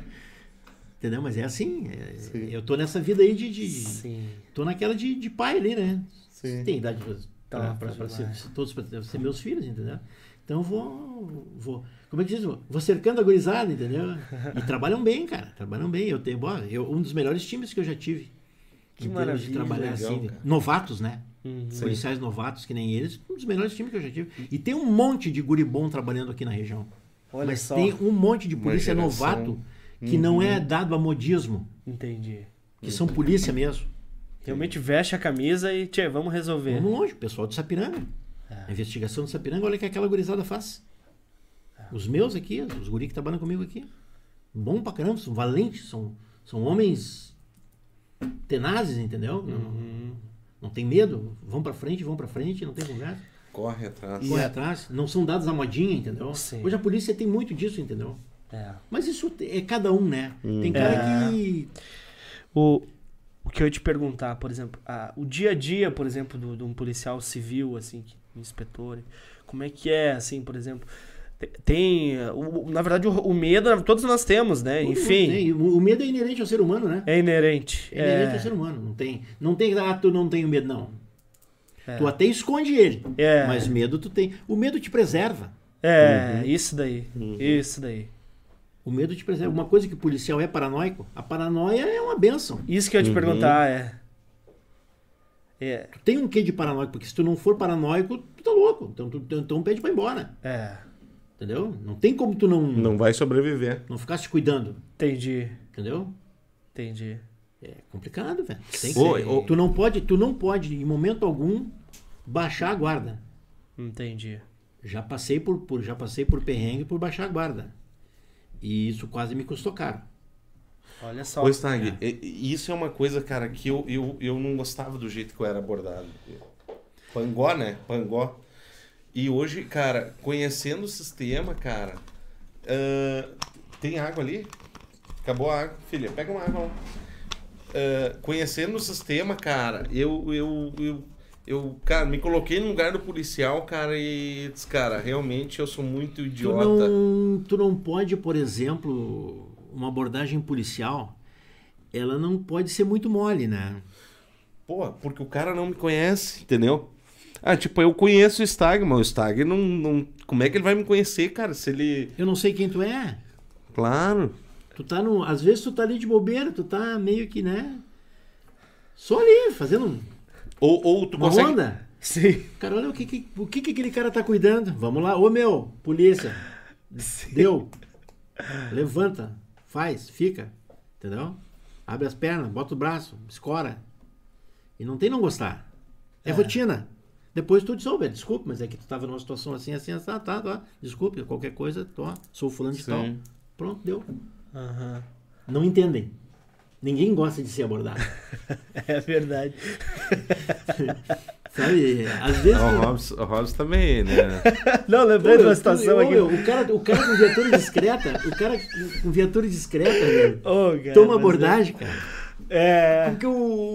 Entendeu? Mas é assim, é- eu tô nessa vida aí de, de Sim. tô naquela de, de pai ali, né? Sim. Tem idade pra, Tá, pra, pra- pra pra ser, todos para ser meus filhos, entendeu? Então eu vou, vou, como é que diz? Vou cercando a gurizada, entendeu? E trabalham bem, cara, trabalham bem. Eu tenho, bom, eu, um dos melhores times que eu já tive. Que maravilha, de trabalhar legal, assim, cara. novatos, né? Uhum. Policiais novatos que nem eles, um dos melhores times que eu já tive. E tem um monte de guri bom trabalhando aqui na região. Olha Mas só. tem um monte de polícia novato que não é dado a modismo, Entendi. que são polícia mesmo. Realmente veste a camisa e, tchê, vamos resolver. Vamos longe, pessoal do Sapiranga. A investigação do Sapiranga, olha o que aquela gurizada faz. Os meus aqui, os guri que trabalham comigo aqui. Bom pra caramba, são valentes, são, são homens tenazes, entendeu? Não, não tem medo, vão pra frente, vão pra frente, não tem conversa. Corre atrás. Corre atrás, não são dados à modinha, entendeu? Sim. Hoje a polícia tem muito disso, entendeu? É. Mas isso é cada um, né? Tem cara É. que. O, o que eu ia te perguntar, por exemplo, a- o dia a dia, por exemplo, do- de um policial civil, assim, um inspetor, como é que é, assim, por exemplo, tem, o- o- na verdade, o, o medo todos nós temos, né? todo Enfim, tem. O o medo é inerente ao ser humano, né? é inerente. É inerente ao É, ser humano. Não tem, não tem, ah, tu não tem medo, não. É. Tu até esconde ele. É. Mas medo tu tem. O medo te preserva. é, isso daí, isso daí. O medo te preserva. Uma coisa que o policial é paranoico, a paranoia é uma benção. Isso que eu ia te perguntar, é. É, Tu tem um quê de paranoico, porque se tu não for paranoico, tu tá louco. Então, tu, então pede pra ir embora. é, Entendeu? Não tem como tu não, não. Não vai sobreviver. ficar se cuidando. entendi, Entendeu? entendi. É complicado, velho. Tem que ser- Tu não pode, tu não pode, em momento algum, baixar a guarda. Entendi. Já passei por, por- já passei por perrengue por baixar a guarda. E isso quase me custou caro. Olha só. Ô, Stag, e isso é uma coisa, cara, que eu, eu, eu não gostava do jeito que eu era abordado. Pangó, né? Pangó. E hoje, cara, conhecendo o sistema, cara. ah, tem água ali? Acabou a água. Filha, pega uma água lá. Ah, conhecendo o sistema, cara, eu, eu, eu, eu, cara, me coloquei no lugar do policial, cara, e disse, cara, realmente eu sou muito Tu idiota. não, tu não pode, por exemplo, uma abordagem policial, ela não pode ser muito mole, né? Pô, porque o cara não me conhece, entendeu? Ah, tipo, eu conheço o Stag, mas o Stag não, não. Como é que ele vai me conhecer, cara? Se ele. Eu não sei quem tu é. Claro. Tu tá no, às vezes tu tá ali de bobeira, tu tá meio que, né? Só ali, fazendo Ou, ou tu uma consegue. onda. Sim. Cara, olha o que, que- o que, que aquele cara tá cuidando. Vamos lá, ô meu, polícia. Deu. Levanta, faz, fica. Entendeu? Abre as pernas, bota o braço, escora. E não tem não gostar. É, rotina. Depois tu diz, ô, velho, desculpa, mas é que tu tava numa situação assim, assim, assim, tá, tá, tá. Desculpe, qualquer coisa, tô, sou fulano de Sim. tal. Pronto, deu. Aham. Não entendem. Ninguém gosta de ser abordado. É verdade. Sabe? Às vezes. Tu- o Hobbs, o Hobbs também, né? Não, lembrei de uma tu- situação ô, aqui. meu, o, cara, o cara com viatura discreta, o cara com viatura discreta, velho, Ô, cara, toma mas abordagem, cara. É. Porque o,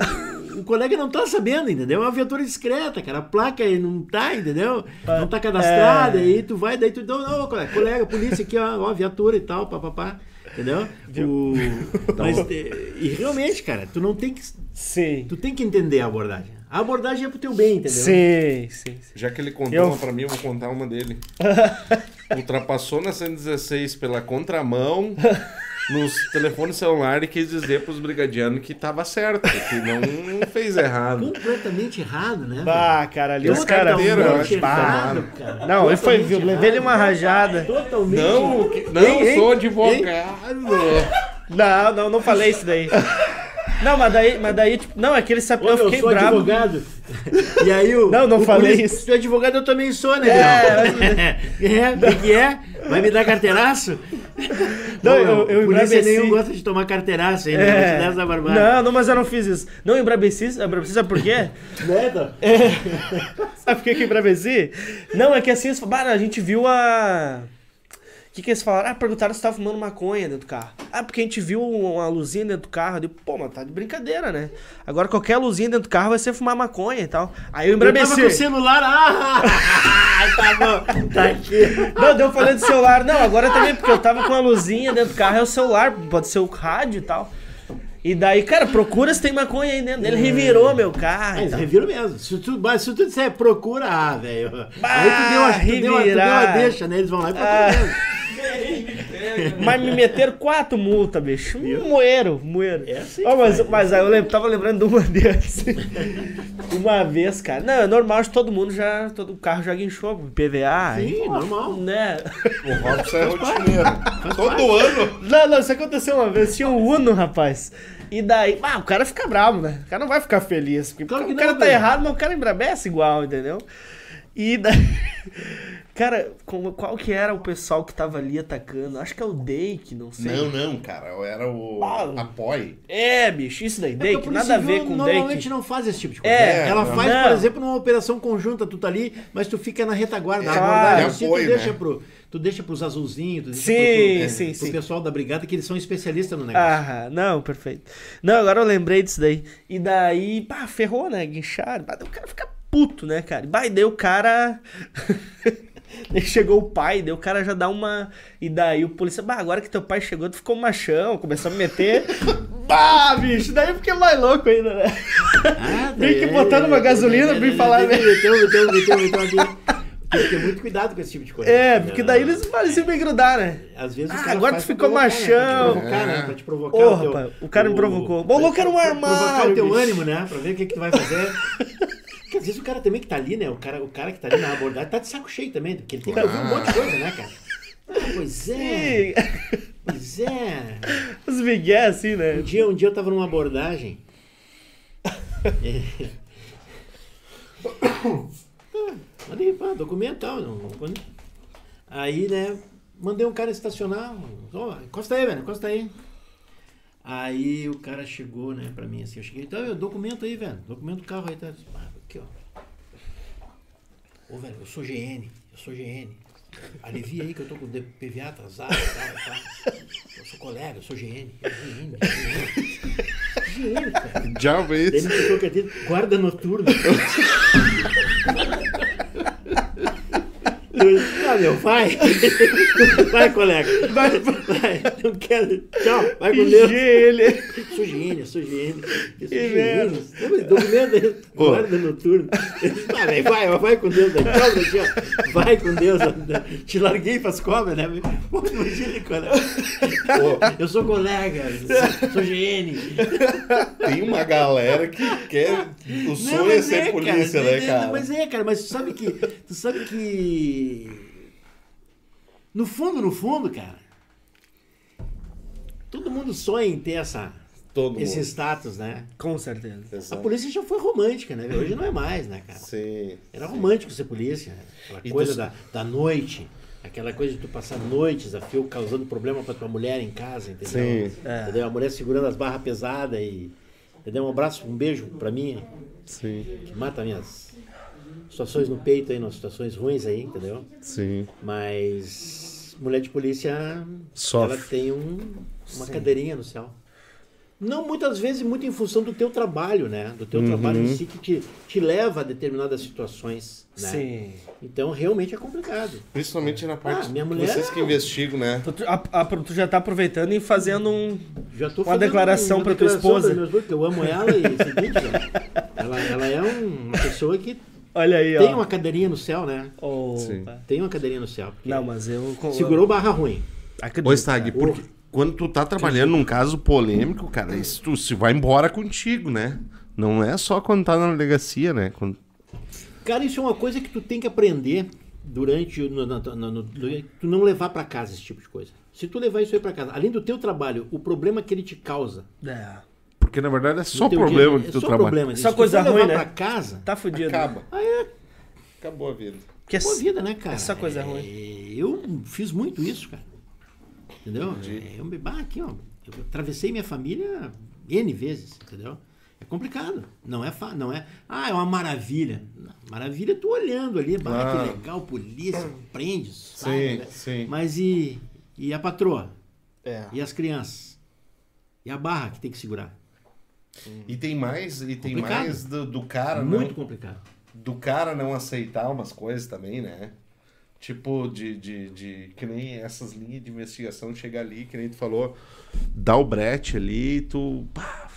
o colega não tá sabendo, entendeu? É uma viatura discreta, cara. A placa aí não tá, entendeu? Não tá cadastrada, É. aí tu vai, daí tu. Não, não, colega, colega, polícia aqui, ó, ó, viatura e tal, papapá. Entendeu? O, mas, é, e realmente, cara, tu não tem que. Sim. Tu tem que entender a abordagem. A abordagem é pro teu bem, entendeu? Sim, sim, sim. Já que ele contou Eu- uma pra mim, eu vou contar uma dele. Ultrapassou na 116 pela contramão nos telefones celulares e quis dizer pros brigadianos que tava certo, que não fez errado. Completamente errado, né? Bah, cara, ali os caras. eu. Não, ele foi, viu, levei ele uma rajada. Totalmente Não, que- não hein, sou advogado. Não, não, não falei isso daí. Não, mas daí, mas daí, tipo, não, é que ele sabe, Ô, eu fiquei sou bravo. advogado. E aí o. Não, não o falei polícia- isso. Tu é advogado, eu também sou, né? É, é, o que que é? Vai me dar carteiraço? Não, Ô, eu- eu polícia embrabeci. nenhum gosta de tomar carteiraço ainda. É. Te dar essa barbada. Não, não, mas eu não fiz isso. Não embrabeci, embrabeci, sabe por quê? Nada. Sabe por que que embrabeci? Não, é que assim, eles falaram, "Bah, a gente viu a... O que que eles falaram? Ah, perguntaram se tava fumando maconha dentro do carro. Ah, porque a gente viu uma luzinha dentro do carro. Eu digo, pô, mas tá de brincadeira, né? Agora qualquer luzinha dentro do carro vai ser fumar maconha e tal. Aí eu Eu tava com o celular. Ah! tá bom. Tá aqui. Não, deu falando de celular. Não, agora também, porque eu tava com a luzinha dentro do carro, é o celular, pode ser o rádio e tal. E daí, cara, procura se tem maconha aí dentro. Ele revirou meu carro. e Mas tal. reviro mesmo. Se tu, mas se tu disser procura, ah, velho. Aí tu deu, a, tu, deu a, tu deu deixa, né? Eles vão lá e procuram Ah. mesmo. Mas me meteram quatro multas, bicho. Moeiro, moeiro. É assim Ó, que mas, faz, mas aí eu lembro, tava lembrando de uma dessas. uma vez, cara. Não, é normal, acho que todo mundo já. Todo carro já guinchou PVA. Sim, aí, normal. Né? O Robson é rotineiro. Todo ano. Não, não, isso aconteceu uma vez. Tinha um Uno, rapaz. E daí, ah, o cara fica bravo, né? O cara não vai ficar feliz. Porque Claro que o cara não, tá velho. errado, mas o cara embrabece igual, entendeu? E daí. Cara, qual que era o pessoal que tava ali atacando? Acho que é o Dake, não sei. Não, não, cara. Era o Ah. Apoie. É, bicho, isso daí, É Dake, nada a ver com Normalmente Dake. não faz esse tipo de coisa. É, Ela não. faz, Não. por exemplo, numa operação conjunta, tu tá ali, mas tu fica na retaguarda. É, na abordagem, de assim, apoio, tu deixa né? pro. Tu deixa pros azulzinhos, tu deixa Sim, pro, pro, sim, pro sim. pessoal da brigada, que eles são especialistas no negócio. Ah, não, perfeito. Não, agora eu lembrei disso daí. E daí, pá, ferrou, né? Guincharam. O cara fica puto, né, cara? Bah, e daí o cara. Daí chegou o pai, daí o cara já dá uma. E daí o polícia, bah, agora que teu pai chegou, tu ficou machão, começou a me meter. bah, bicho, daí eu fiquei mais louco ainda, né? Ah, Vem que botando uma gasolina, vem falar, né? Meteu, meteu, meteu, meteu ali. Tem que ter muito cuidado com esse tipo de coisa. É, porque daí eles pareciam me grudar, né? Às vezes o Ah, cara agora tu ficou provocar, machão. Né? Pra te provocar, né? Pra te provocar. Ô, o teu- rapaz, o cara me provocou. Bom, louco era um pra armário, Provocar o teu bicho. ânimo, né? Pra ver o que, que tu vai fazer. Porque às vezes o cara também que tá ali, né? O cara, o cara que tá ali na abordagem tá de saco cheio também, porque ele tem que ouvir um monte de coisa, né, cara? Ah, pois é, Sim. pois é. Os migué, assim, Um né? dia, um dia eu tava numa abordagem. É. Mandei, pá, documento e tal. não- não- Aí, né, mandei um cara estacionar. Ó, encosta aí, velho, encosta aí. Aí o cara chegou, né, pra mim assim. Eu cheguei, tá, meu, documento aí, velho. Documento do carro aí, tá. Ah, aqui, ó. Ô, velho, eu sou GN, eu sou GN. Alivia aí que eu tô com o PVA atrasado, tal, tal. Eu sou colega, eu sou GN. Eu, GN, GN. GN, cara. É Daí isso. ele ficou quietinho, guarda noturno. Ah, meu, vai. Vai, colega. Vai, vai. Não quero. Tchau. Vai com Deus. ele. Sou gênio, sou gênio. Eu sou Que gênio. Não, mas Documento guarda noturno. Ah, velho, vai, vai com Deus. Né? Tchau, Brasil. Vai com Deus. Te larguei pras cobras, né? Pô, imagina, colega. Eu sou colega, GN. Tem uma galera que quer. O Não, sonho é mas ser polícia, cara, né, cara? Mas é, cara, mas tu sabe que. Tu sabe que. No fundo, no fundo, cara. Todo mundo sonha em ter essa, Todo esse mundo. status, né? Com certeza. A Exato. polícia já foi romântica, né? Hoje não é mais, né, cara? Sim. Era romântico ser polícia. né? Aquela E coisa tu- da, da noite. Aquela coisa de tu passar noites a fio causando problema pra tua mulher em casa, entendeu? Sim. É. Entendeu? A mulher segurando as barras pesadas e. Entendeu? Um abraço, um beijo pra mim, Sim. que mata minhas situações no peito aí, nas situações ruins aí, entendeu? Sim. Mas mulher de polícia, Sofre. ela tem um, uma cadeirinha no céu. Não muitas vezes muito em função do teu trabalho, né? Do teu Uhum. trabalho em si que te, te leva a determinadas situações, né? Sim. Então realmente é complicado. Principalmente na parte. Ah, minha mulher- Vocês que investigam, né? Tu, tu- a- a- tu já tá aproveitando e fazendo um. Já tô Uma fazendo declaração uma pra tua declaração esposa. esposa, que eu amo ela e seguinte, velho, ela, ela é um- uma pessoa que Olha aí, tem ó. uma cadeirinha no céu, né? Opa. Sim. Tem uma cadeirinha no céu. Não, mas eu. Segurou barra ruim. Acredito, Ô, Stag, cara. porque quando tu tá trabalhando num caso polêmico, cara, isso tu se vai embora contigo, né? Não é só quando tá na delegacia, né? Quando... Cara, isso é uma coisa que tu tem que aprender durante no, no- no- no- no- tu não levar pra casa esse tipo de coisa. Se tu levar isso aí pra casa, além do teu trabalho, o problema que ele te causa, É. Porque na verdade é só problema dia- que é tu só trabalha. problema. Só coisa ruim, né? pra casa, Tá fudido. Acaba. aí é Acabou a vida. Que é boa vida, né, cara? É só coisa É, ruim. Eu fiz muito isso, cara. Entendeu? É, Eu me bah, aqui, ó. Eu atravessei minha família N vezes, entendeu? É complicado. Não é, fa- não é. Ah, é uma maravilha. Não, maravilha é tu olhando ali, bah, Claro. que legal, polícia, prende, sai, Sim, né? sim. Mas e, e a patroa? É. E as crianças? E a barra que tem que segurar? E tem mais, e tem Complicado. mais do, do cara, Muito não, complicado. do cara não aceitar umas coisas também, né? Tipo, de, de, de. Que nem essas linhas de investigação chega ali, que nem tu falou, dá o brete ali, tu. Pá,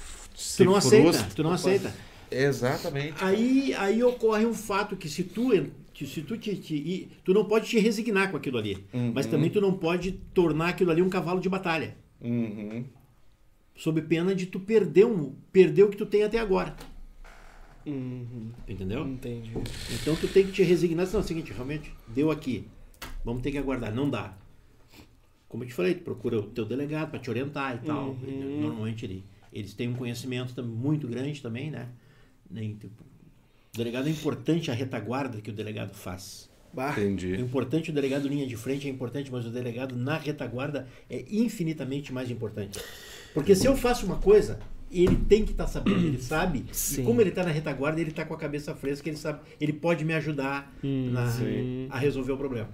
Tu não aceita, frustra. tu não aceita. Exatamente. Aí, aí ocorre um fato que se tu que se tu te, te- tu não pode te resignar com aquilo ali, Uhum. mas também tu não pode tornar aquilo ali um cavalo de batalha, Uhum. Sob pena de tu perder um perder o que tu tem até agora, Uhum. entendeu? Entendi. Então tu tem que te resignar, não, é o seguinte, realmente deu aqui, vamos ter que aguardar, não dá. Como eu te falei, tu procura o teu delegado para te orientar e tal. Uhum. Normalmente ele, eles têm um conhecimento muito grande também, né? Nem, tipo, o delegado é importante a retaguarda que o delegado faz. Bah. É Entendi. importante o delegado linha de frente, é importante, mas o delegado na retaguarda é infinitamente mais importante. Porque se eu faço uma coisa, ele tem que estar sabendo, ele sabe. Sim. E como ele está na retaguarda, ele está com a cabeça fresca, ele sabe, ele pode me ajudar na- sim. a resolver o problema.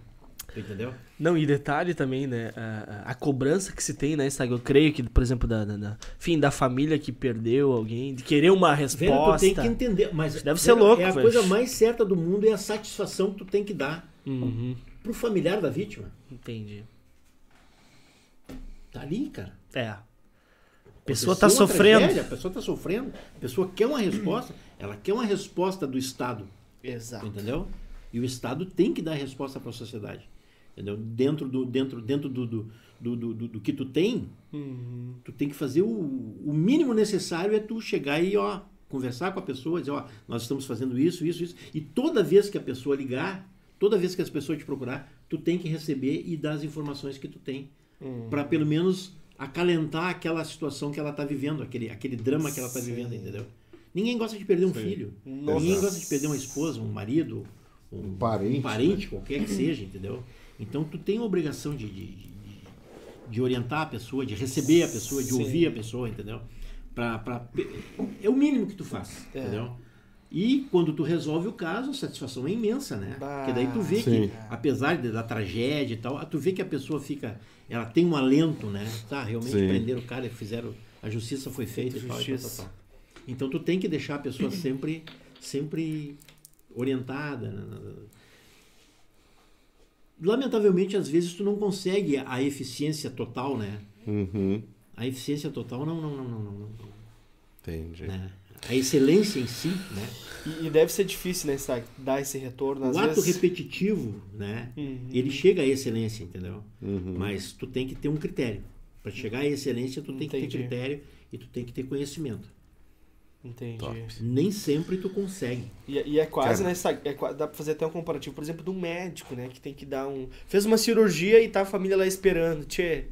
Entendeu? Não, e detalhe também, né? A, a- cobrança que se tem, né, Instagram? Eu creio que, por exemplo, da, da, da- enfim, da família que perdeu alguém, de querer uma Velho, resposta. tu tem que entender. Mas Deve ser velho, louco, É a velho. coisa mais certa do mundo é a satisfação que tu tem que dar Uhum, pro familiar da vítima. entendi. Tá ali, cara. É. A pessoa tá uma sofrendo. tragédia, a pessoa tá sofrendo. A pessoa quer uma resposta. Ela quer uma resposta do Estado. Exato. Entendeu? E o Estado tem que dar resposta para a sociedade. Entendeu? Dentro do, dentro, dentro do, do, do, do, do- do que tu tem, Uhum. tu tem que fazer o, o mínimo necessário é tu chegar e ó, conversar com a pessoa, dizer, ó, nós estamos fazendo isso, isso, isso. E toda vez que a pessoa ligar, toda vez que as pessoas te procurar, tu tem que receber e dar as informações que tu tem. Uhum. Para pelo menos acalentar aquela situação que ela está vivendo, aquele, aquele drama que ela está vivendo, entendeu? Ninguém gosta de perder um filho. Nossa. Ninguém gosta de perder uma esposa, um marido, um, parente, um parente qualquer que seja, entendeu? Então tu tem a obrigação de, de, de- de orientar a pessoa, de receber a pessoa, de Sim. ouvir a pessoa, entendeu? Pra, pra, é o mínimo que tu faz, É. entendeu? E quando tu resolve o caso, a satisfação é imensa, né? Bah, Porque daí tu vê sim. que, apesar da tragédia e tal, tu vê que a pessoa fica, ela tem um alento, né? Tá, realmente Sim. prenderam o cara, fizeram, a justiça foi feita e tal, e tal, tal. Então tu tem que deixar a pessoa sempre, sempre orientada. né? Lamentavelmente, às vezes tu não consegue a eficiência total, né? Uhum. A eficiência total não, não, não, não, não, não, Entendi. né? A excelência em si, né? E, e deve ser difícil, né, Sag, dar esse retorno. Às o ato vezes... repetitivo, né? Uhum. Ele chega à excelência, entendeu? Uhum. Mas tu tem que ter um critério. Para chegar à excelência, tu tem que ter critério e tu tem que ter conhecimento. Entendi. Top. Nem sempre tu consegue. E, e é quase, Cara. né, Sag, é, dá pra fazer até um comparativo, por exemplo, do médico, né, que tem que dar um... Fez uma cirurgia e tá a família lá esperando. Tchê,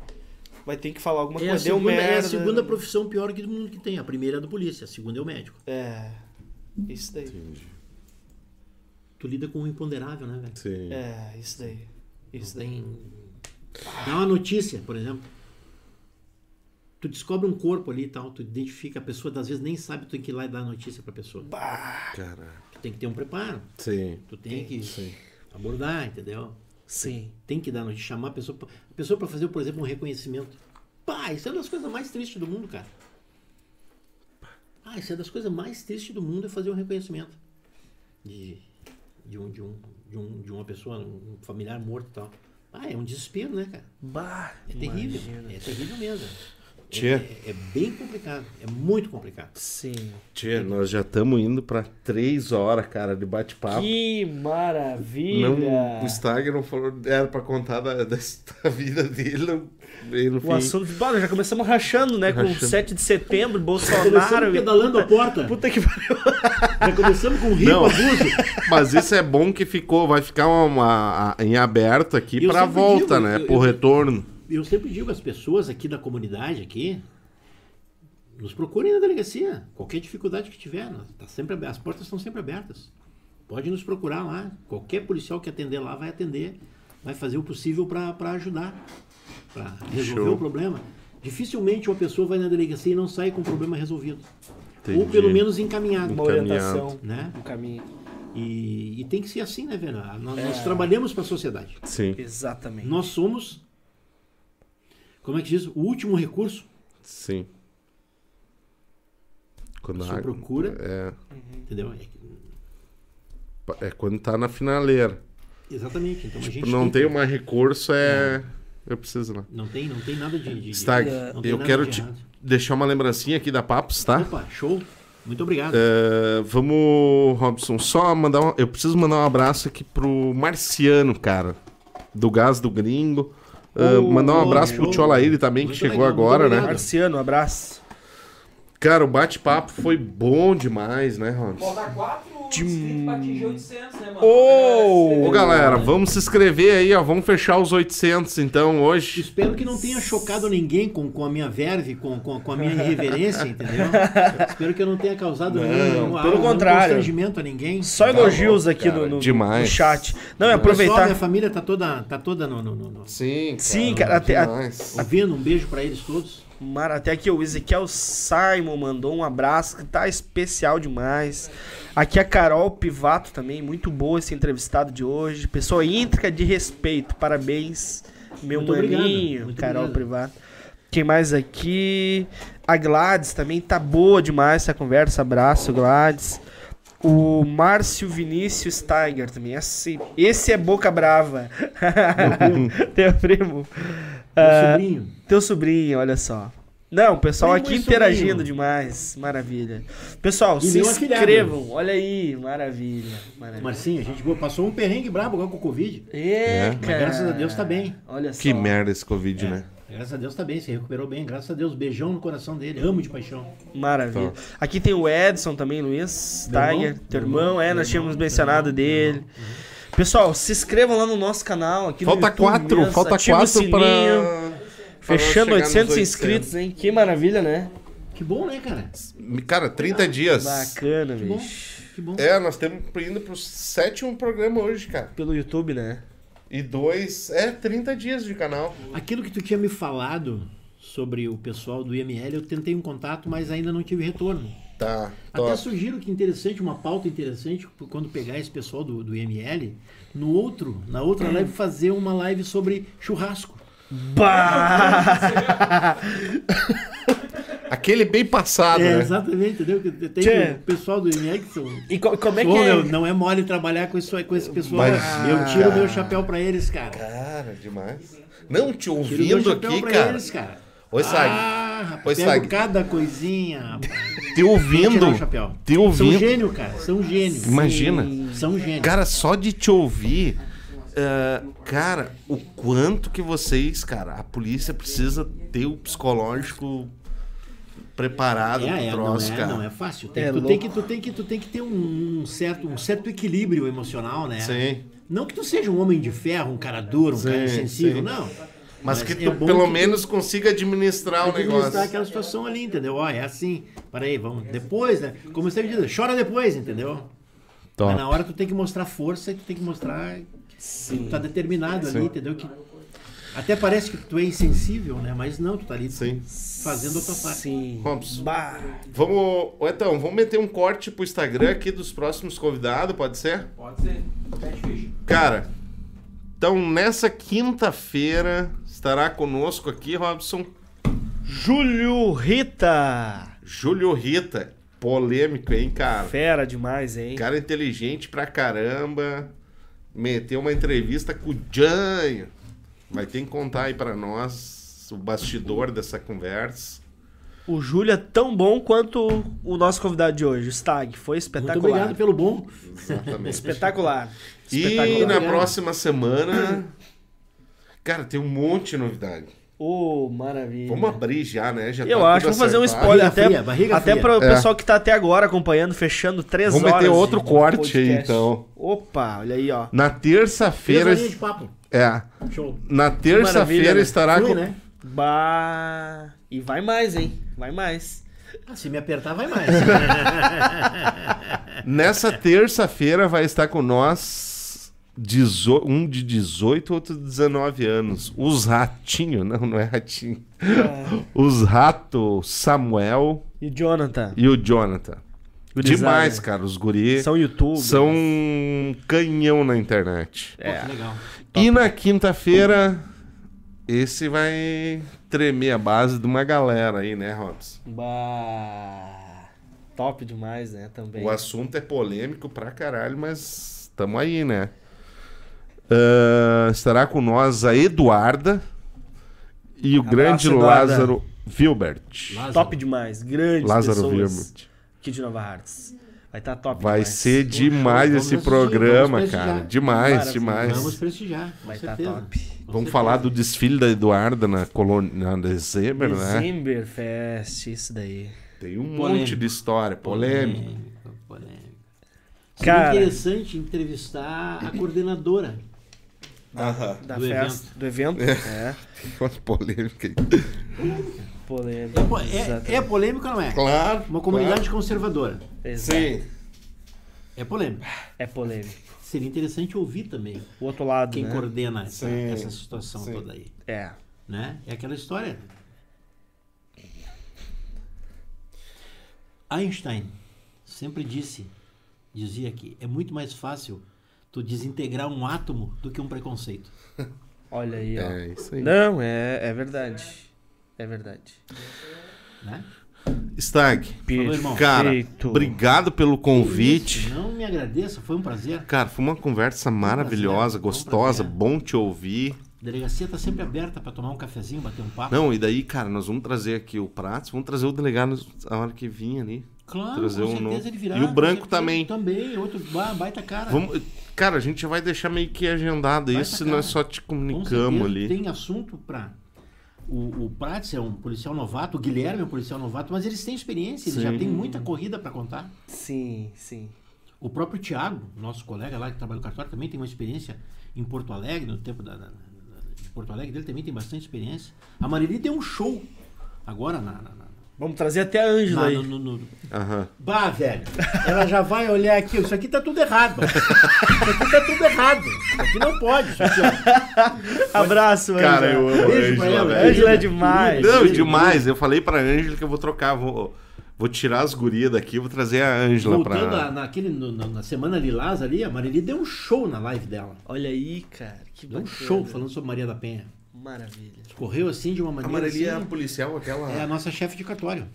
vai ter que falar alguma É a, coisa, deu segunda, merda. é a segunda profissão pior que todo mundo que tem. A primeira é do polícia, a segunda é o médico. É, isso daí. Entendi. Tu lida com o imponderável, né, velho? Sim. É, isso daí. Isso Não daí. tem... Dá uma notícia, por exemplo. Tu descobre um corpo ali e tal, tu identifica a pessoa, às vezes nem sabe, tu tem que ir lá e dar a notícia pra pessoa. Caraca. Tu tem que ter um preparo, Sim. tu tem que Sim. abordar, entendeu? Sim. Tem que dar notícia, chamar a pessoa, pra- a pessoa para fazer, por exemplo, um reconhecimento. Pá, isso é uma das coisas mais tristes do mundo, cara. Ah, isso é das coisas mais tristes do mundo é fazer um reconhecimento de, de, um, de, um, de, um, de uma pessoa, um familiar morto e tal. Ah, é um desespero, né, cara? Bah, É terrível. imagina. É terrível mesmo. Tchê. É, é, é bem complicado. É muito complicado. Sim. Tia, nós já estamos indo para três horas, cara, de bate-papo. Que maravilha! Não, o Stagger não falou, era pra contar da, da, da vida dele, não, O fim. assunto de bola, já começamos rachando, né? Com Rachando. 7 de setembro, Começamos Bolsonaro. pedalando a porta. Puta que pariu. Já começamos com rio Não. abuso. Mas isso é bom que ficou, vai ficar uma, uma- em aberto aqui sempre volta, digo, né? eu- Pro eu- retorno. Eu sempre digo às pessoas aqui da comunidade aqui, nos procurem na delegacia. Qualquer dificuldade que tiver, tá sempre, as portas estão sempre abertas. Pode nos procurar lá. Qualquer policial que atender lá vai atender, vai fazer o possível para ajudar, para resolver Show. o problema. Dificilmente uma pessoa vai na delegacia e não sai com o problema resolvido. Ou Entendi. pelo menos encaminhado. Uma orientação, Né? um caminho. E, e tem que ser assim, né, velho? Nós, nós trabalhamos para a sociedade. Sim, Exatamente. Nós somos, como é que diz? O último recurso. sim. Quando A sua a- procura. É, Entendeu? É- é quando tá na finaleira. exatamente. Então a Tipo, gente não tem, tem mais recurso, é. Eu preciso lá. não tem, não tem nada de. de- Stag, eu quero te errado. deixar uma lembrancinha aqui da Papos, tá? Opa, show. Muito obrigado. É, vamos, Robson, só mandar um, Eu preciso mandar um abraço aqui pro Marciano, cara. Do Gás do Gringo. Oh, mandar um abraço pro. Tio Alaíde também, que chegou agora, né? Marciano, um abraço. Cara, o bate-papo foi bom demais, né, Robson? Falta quatro De- atingir 800, né, mano? Ô! Ô, galera, vamos se inscrever aí, ó. Vamos fechar os 800, então, hoje. Espero que não tenha chocado ninguém com, com a minha verve, com, com, com a minha irreverência, entendeu? Espero que eu não tenha causado nenhum, nenhum, pelo nenhum contrário. constrangimento a ninguém. Só Tá elogios louco, aqui cara, no, no, demais. no chat. Não, é Pessoal, aproveitar. minha família tá toda, tá toda no, no, no- no- Sim, cara. Sim, cara, até- a- ouvindo. Um beijo pra eles todos. Mar- Até aqui o Ezequiel Simon mandou um abraço, que tá especial demais. Aqui a Carol Pivato também, muito boa esse entrevistado de hoje. Pessoa íntegra de respeito, parabéns, meu Muito obrigado, maninho, muito Carol obrigado. Privato. Quem mais aqui? A Gladys também tá boa demais essa conversa, abraço Gladys. O Márcio Vinícius Tiger também, esse, esse é boca brava. Teu primo. Meu Ah, sobrinho. teu sobrinho, olha só. Não, o pessoal Primo aqui interagindo sobrinho. demais. Maravilha. Pessoal, E se afilhado. inscrevam. Olha aí, maravilha. maravilha. Marcinho, a gente passou um perrengue brabo agora com o Covid. É, Mas cara. graças a Deus tá bem. Olha só. Que merda esse Covid, né? Graças a Deus tá bem, se recuperou bem. Graças a Deus, beijão no coração dele. Amo de paixão. Maravilha. Tá. Aqui tem o Edson também, Luiz Tiger. irmão? Teu Meu irmão, irmão, é, nós tínhamos irmão, mencionado meu dele. irmão, Pessoal, se inscrevam lá no nosso canal. Aqui no Falta YouTube quatro, mesmo, falta quatro pra. Fechando pra nós chegar 800 nos inscritos, hein? Que maravilha, né? Que bom, né, cara? Cara, 30 dias. Bacana, Que bom. bicho. Que bom. É, nós estamos indo pro sétimo programa hoje, cara. Pelo YouTube, né? E dois. É, 30 dias de canal. Aquilo que tu tinha me falado sobre o pessoal do IML, eu tentei um contato, mas ainda não tive retorno. Tá. Até top. sugiro que interessante, uma pauta interessante, quando pegar esse pessoal do, do IML, no outro, na outra live, fazer uma live sobre churrasco. Bah! Aquele bem passado, é, né? exatamente, entendeu? Que Tem Tchê. o pessoal do IML que são. E co- como é que é? não é mole trabalhar com, isso, com esse pessoal. Mas- eu tiro Ah. meu chapéu pra eles, cara. Cara, demais. Não, te Tiro meu ouvindo chapéu aqui, pra cara. eles, cara. Oi, Sag. Rapaz, Oi, pego cada coisinha. rapaz. Te Vou ouvindo. tirar o chapéu. Te São ouvindo. gênio, cara. São gênio. Imagina. São gênio. Cara, só de te ouvir. ah, cara, o quanto que vocês, cara, a polícia precisa ter o psicológico preparado É, pro é, não, troço, é, cara. não é fácil. Tem, É tu, louco. tem que, tu, tem que, tu tem que ter um, um certo, um certo equilíbrio emocional, né? Sim. Não que tu seja um homem de ferro, um cara duro, um cara Sim, insensível, sim. não. Mas, que é tu bom pelo que tu menos consiga administrar o administrar negócio. aquela situação ali, entendeu? Ó, é assim. Peraí, vamos. Depois, né? Como você diz, chora depois, entendeu? Top. Mas na hora tu tem que mostrar força e tu tem que mostrar que tu tá determinado ali, Sim. entendeu? Que até parece que tu é insensível, né? Mas não, tu tá ali Sim. fazendo a tua parte. Sim. Bah. Vamos. Ô, Então, vamos meter um corte pro Instagram aqui dos próximos convidados, pode ser? Pode ser. Cara, então nessa quinta-feira estará conosco aqui, Robson, Júlio Rita. Júlio Rita. Polêmico, hein, cara? Fera demais, hein? Cara inteligente pra caramba. Meteu uma entrevista com o Janho. Vai ter que contar aí pra nós o bastidor dessa conversa. O Júlio é tão bom quanto o nosso convidado de hoje, o Stag. Foi Muito espetacular. obrigado pelo bom. Exatamente. Espetacular. e Espetacular. na Obrigado. próxima semana. Cara, tem um monte de novidade. Ô, maravilha. Vamos abrir já, né? Já Eu tá acho, vamos fazer um spoiler Barriga até, fria, barriga até fria. para o É. pessoal que tá até agora acompanhando, fechando três Vamos horas. meter outro corte aí, então. Opa, olha aí, ó. Na terça-feira. De papo. É. Show. Na terça-feira né? estará Flui, com. né? Bah. E vai mais, hein? Vai mais. Ah, se me apertar, vai mais. Nessa terça-feira vai estar com nós dezo- um de 18, outro de 19 anos. Os ratinhos, não, não é ratinho. Os rato Samuel E o Jonathan? e o Jonathan. Gurizada. Demais, cara. Os guri São YouTube. são um canhão na internet. Que legal. E na quinta-feira, esse vai tremer a base de uma galera aí, né, Robson? Bah. Top demais, né? Também. O assunto é polêmico pra caralho, mas tamo aí, né? Ah, estará com nós a Eduarda e o Abraço, grande Eduarda. Lázaro Vilbert. Lázaro. Top demais. Grandes Lázaro Vilbert. aqui de Nova Hartz. Vai estar top Vai demais. ser demais vamos esse programa, cara. Demais, Maravilha. demais. Vamos prestigiar. Com Vai estar certeza. top. Com Vamos certeza. falar do desfile da Eduarda na colônia na dezembro, né? December Fest, isso daí. Tem um Polêmico. monte de história, polêmico. Polêmico, polêmico. Seria Cara. interessante entrevistar a coordenadora. Aham. Da Do festa, do evento. É. Uma polêmica aí. Polêmica. É, é, é polêmico ou não é? Claro. Uma comunidade conservadora. Exato. Sim. É polêmico. É polêmico. Seria interessante ouvir também O outro lado, quem né? coordena essa, Sim, essa situação sim. toda aí. É. Né? É aquela história. Einstein sempre disse, dizia que é muito mais fácil tu desintegrar um átomo do que um preconceito. Olha aí, ó. É isso aí. Não, é, é verdade. É verdade. Né? Stag, Falou, cara, obrigado pelo convite. Isso, não me agradeça, foi um prazer. Cara, foi uma conversa maravilhosa, prazer, gostosa, um bom te ouvir. A delegacia está sempre aberta para tomar um cafezinho, bater um papo. Não, e daí, cara, nós vamos trazer aqui o Pratos, vamos trazer o delegado a hora que vir ali. Claro, trazer com um certeza novo. ele virá. E o branco também. Também, outro ba- baita cara. Vamos, cara, a gente já vai deixar meio que agendado Vai isso, cá. nós só te Com comunicamos ali. Tem assunto para. O, o Prats é um policial novato, o Guilherme é um policial novato, mas eles têm experiência, eles já Sim. têm muita corrida para contar. Sim, sim. O próprio Tiago, nosso colega lá que trabalha no cartório, também tem uma experiência em Porto Alegre, no tempo da, da- da- de Porto Alegre dele também tem bastante experiência. A Marili deu um show agora na. na, na- Vamos trazer até a Ângela aí. no- no- no, Aham. Bah, velho. Ela já vai olhar aqui. Isso aqui tá tudo errado. Isso aqui tá tudo errado. Isso aqui não pode. Isso aqui, ó. Abraço, Cara, Ângela. eu amo Beijo Ângela. Ângela é demais. Não, demais. Eu falei pra Ângela que eu vou trocar, vou, vou tirar as gurias daqui, vou trazer a Ângela Voltando pra. a- naquele, no- na, na semana Lilás ali, a Marili deu um show na live dela. Olha aí, cara. Que Deu um show falando sobre Maria da Penha. Maravilha. Correu assim de uma A maneira. Marili é a assim, policial, aquela. é a nossa chefe de cartório.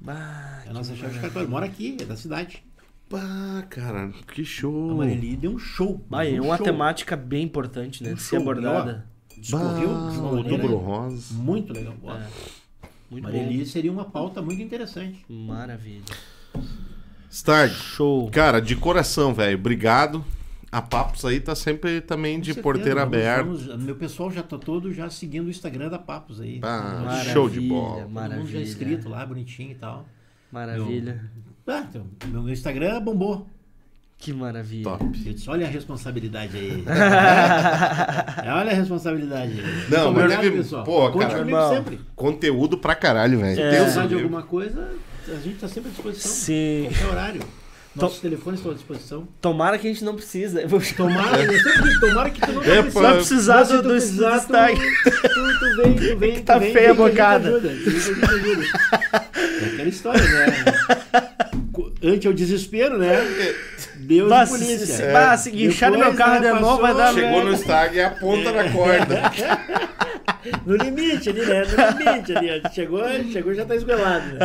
Bah, É a nossa chefe de cartório. Mora aqui, é da cidade. Pá, cara, que A show. Marili deu um show. bah, deu é um uma show. temática bem importante, né? Um de ser show, abordada. Discorreu Bah, de uma o maneira Dobro Rosa. muito legal. É. Muito Marili seria uma pauta muito interessante. Maravilha. Stag, Show. cara, de coração, velho, obrigado. A Papos aí tá sempre também de certeza, porteira aberta. meu pessoal já tá todo já seguindo o Instagram da Papos aí. Ah, Maravilha, show de bola. Todo mundo já Maravilha. inscrito lá, bonitinho e tal. Maravilha. Ah, então, meu, meu Instagram bombou. Que maravilha. Top. Eu disse, olha a responsabilidade aí. Olha a responsabilidade aí. Não, mas teve- pessoal. pô, cara, sempre. Conteúdo pra caralho, velho. É. Se Deus precisar de alguma coisa, a gente tá sempre à disposição. Sim. Qualquer horário. Nossos telefones estão à disposição. Tomara que a gente não precisa. Tomara, eu sempre tomara que tu não É, precise. pô. Vai precisar Mas do, tu do, precisar, do tu, tu, tu vem, tu vem, tá tu vem, feia a vem que bocada. ajuda, vem que a ajuda. É aquela história, né? Co- Ante ao desespero, né? Deus Bah, e polícia. se- se- bah, se guincharam meu carro de novo, vai dar Chegou no Stag e a ponta da corda. No limite ali, né? No limite ali. ó. Chegou, chegou já tá esguelado. Né?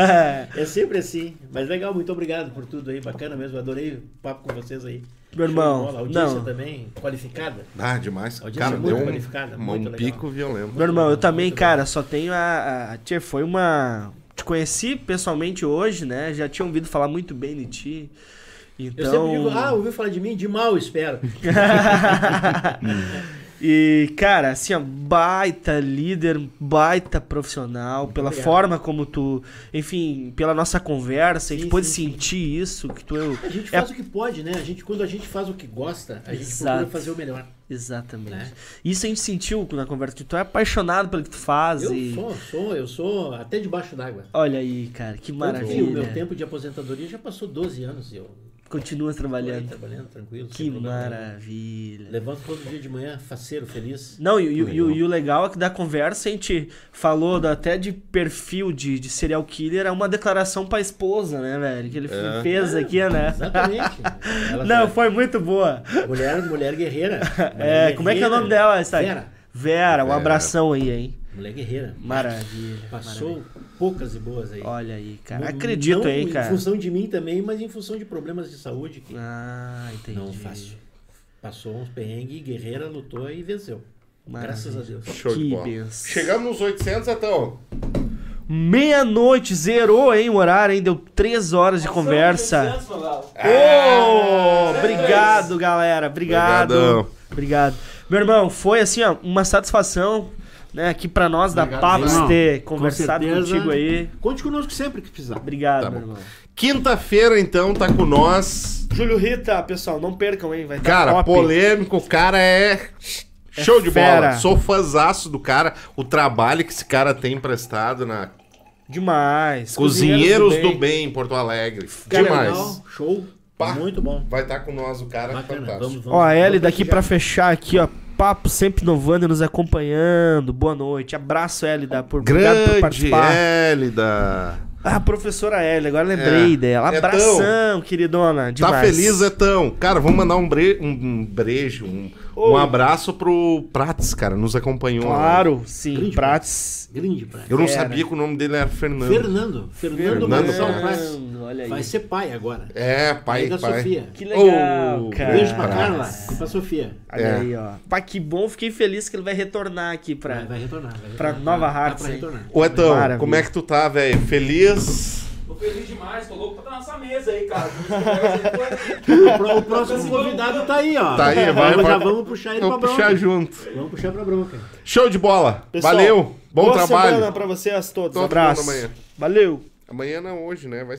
É. É sempre assim. Mas legal, muito obrigado por tudo aí. Bacana mesmo. Adorei o papo com vocês aí. Meu irmão, bola. A audiência não. também qualificada. Ah, demais. Audiência Cara, muito deu qualificada, um, muito um legal. pico violento. Meu irmão, eu também, Muito cara, só tenho a, a. Tia, foi uma. Te conheci pessoalmente hoje, né? Já tinha ouvido falar muito bem de ti. Eu Então. sempre digo, ah, ouviu falar de mim? De mal, espero. E, cara, assim, ó, baita líder, baita profissional, pela obrigado. forma como tu, enfim, pela nossa conversa, a gente Sim, pôde sim, sim. sentir isso, que tu eu, A gente É- faz o que pode, né? A gente, quando a gente faz o que gosta, a gente Exato. procura fazer o melhor. exatamente. Né? Isso a gente sentiu na conversa, que tu é apaixonado pelo que tu faz Eu e sou, sou, eu sou até debaixo d'água. olha aí, cara, que Tanto que O maravilha. meu tempo de aposentadoria já passou 12 anos eu Continua tô aí trabalhando. trabalhando tranquilo. Que maravilha. Levanto todo dia de manhã, faceiro, feliz. Não, e, e- e o- Legal. e o legal é que da conversa a gente falou da- até de perfil de, de serial killer, é uma declaração pra esposa, né, velho? Que ele É. fez aqui, né? Exatamente. Ela Não, já- foi muito boa. Mulher, mulher guerreira. É, Mulher como é que é o nome guerreira. dela? Essa aí? Vera. Vera, um Vera. abração aí, hein? Mulher guerreira. Maravilha. Passou poucas e boas aí. Olha aí, cara. Não- Acredito não aí, Em cara. função de mim também, mas em função de problemas de saúde que Ah, entendi. não fácil. Passou uns perrengues, guerreira, lutou e venceu. Maravilha. Graças a Deus. Show de Que bola. benção. Chegamos nos 800, então. Meia-noite, zerou, hein, o horário, hein? Deu três horas de conversa. Ah, Ô, obrigado, galera. Obrigado. Obrigadão. Obrigado. Meu irmão, foi assim, ó, uma satisfação, né, aqui pra nós da irmão. ter Com conversado certeza. contigo aí. Conte conosco sempre que precisar. Obrigado, Tá meu irmão. Quinta-feira, então, tá com nós. Júlio Rita, pessoal, não percam, hein? Vai Cara, top. polêmico, o cara é. Show de fera. bola. Sou fãzaço do cara. O trabalho que esse cara tem prestado na Demais. Cozinheiros do Bem, em Porto Alegre. Cara, Demais. legal, show. Pá. Muito bom. Vai estar com nós o cara Bacana. fantástico. Vamos, vamos. Ó, a Ellie vamos daqui pra fechar aqui, ó. Papo sempre inovando e nos acompanhando. Boa noite. Abraço, Elida, por, obrigado por Grande participar. Hélida. Ah, professora Ellie, agora lembrei É. dela. Etão. Abração, queridona. Demais. Tá feliz, Etão? Cara, vamos mandar um, bre... um brejo, um, um abraço pro Prates, cara. Nos acompanhou. lá. Claro, sim. Grande Prates. Grande praia. Eu não Fera. sabia que o nome dele era Fernando. Fernando. Fernando, Fernando. Prates. olha aí. Vai ser pai agora. É, pai, Pai da pai. Sofia. Que legal, Ô, cara. Beijo pra. Carla e pra Sofia. Olha É. aí, ó. Pá, que bom. Fiquei feliz que ele vai retornar aqui pra... Vai, vai retornar. Vai Pra retornar. Nova Tá Hartz, pra hein? retornar. Ô, Etão, como é que tu tá, velho? Feliz? Tô feliz demais, tô louco pra estar nessa mesa aí, cara. O pró- O próximo convidado tá aí, ó. Tá aí, vai, Vamos- vai. Já vamos puxar ele Vamos pra bronca. puxar junto. Vamos puxar pra bronca. Show de bola. Pessoal, Valeu. Bom Boa trabalho. semana pra vocês todos. Todo Abraço. Valeu. Amanhã não, hoje, né? Vai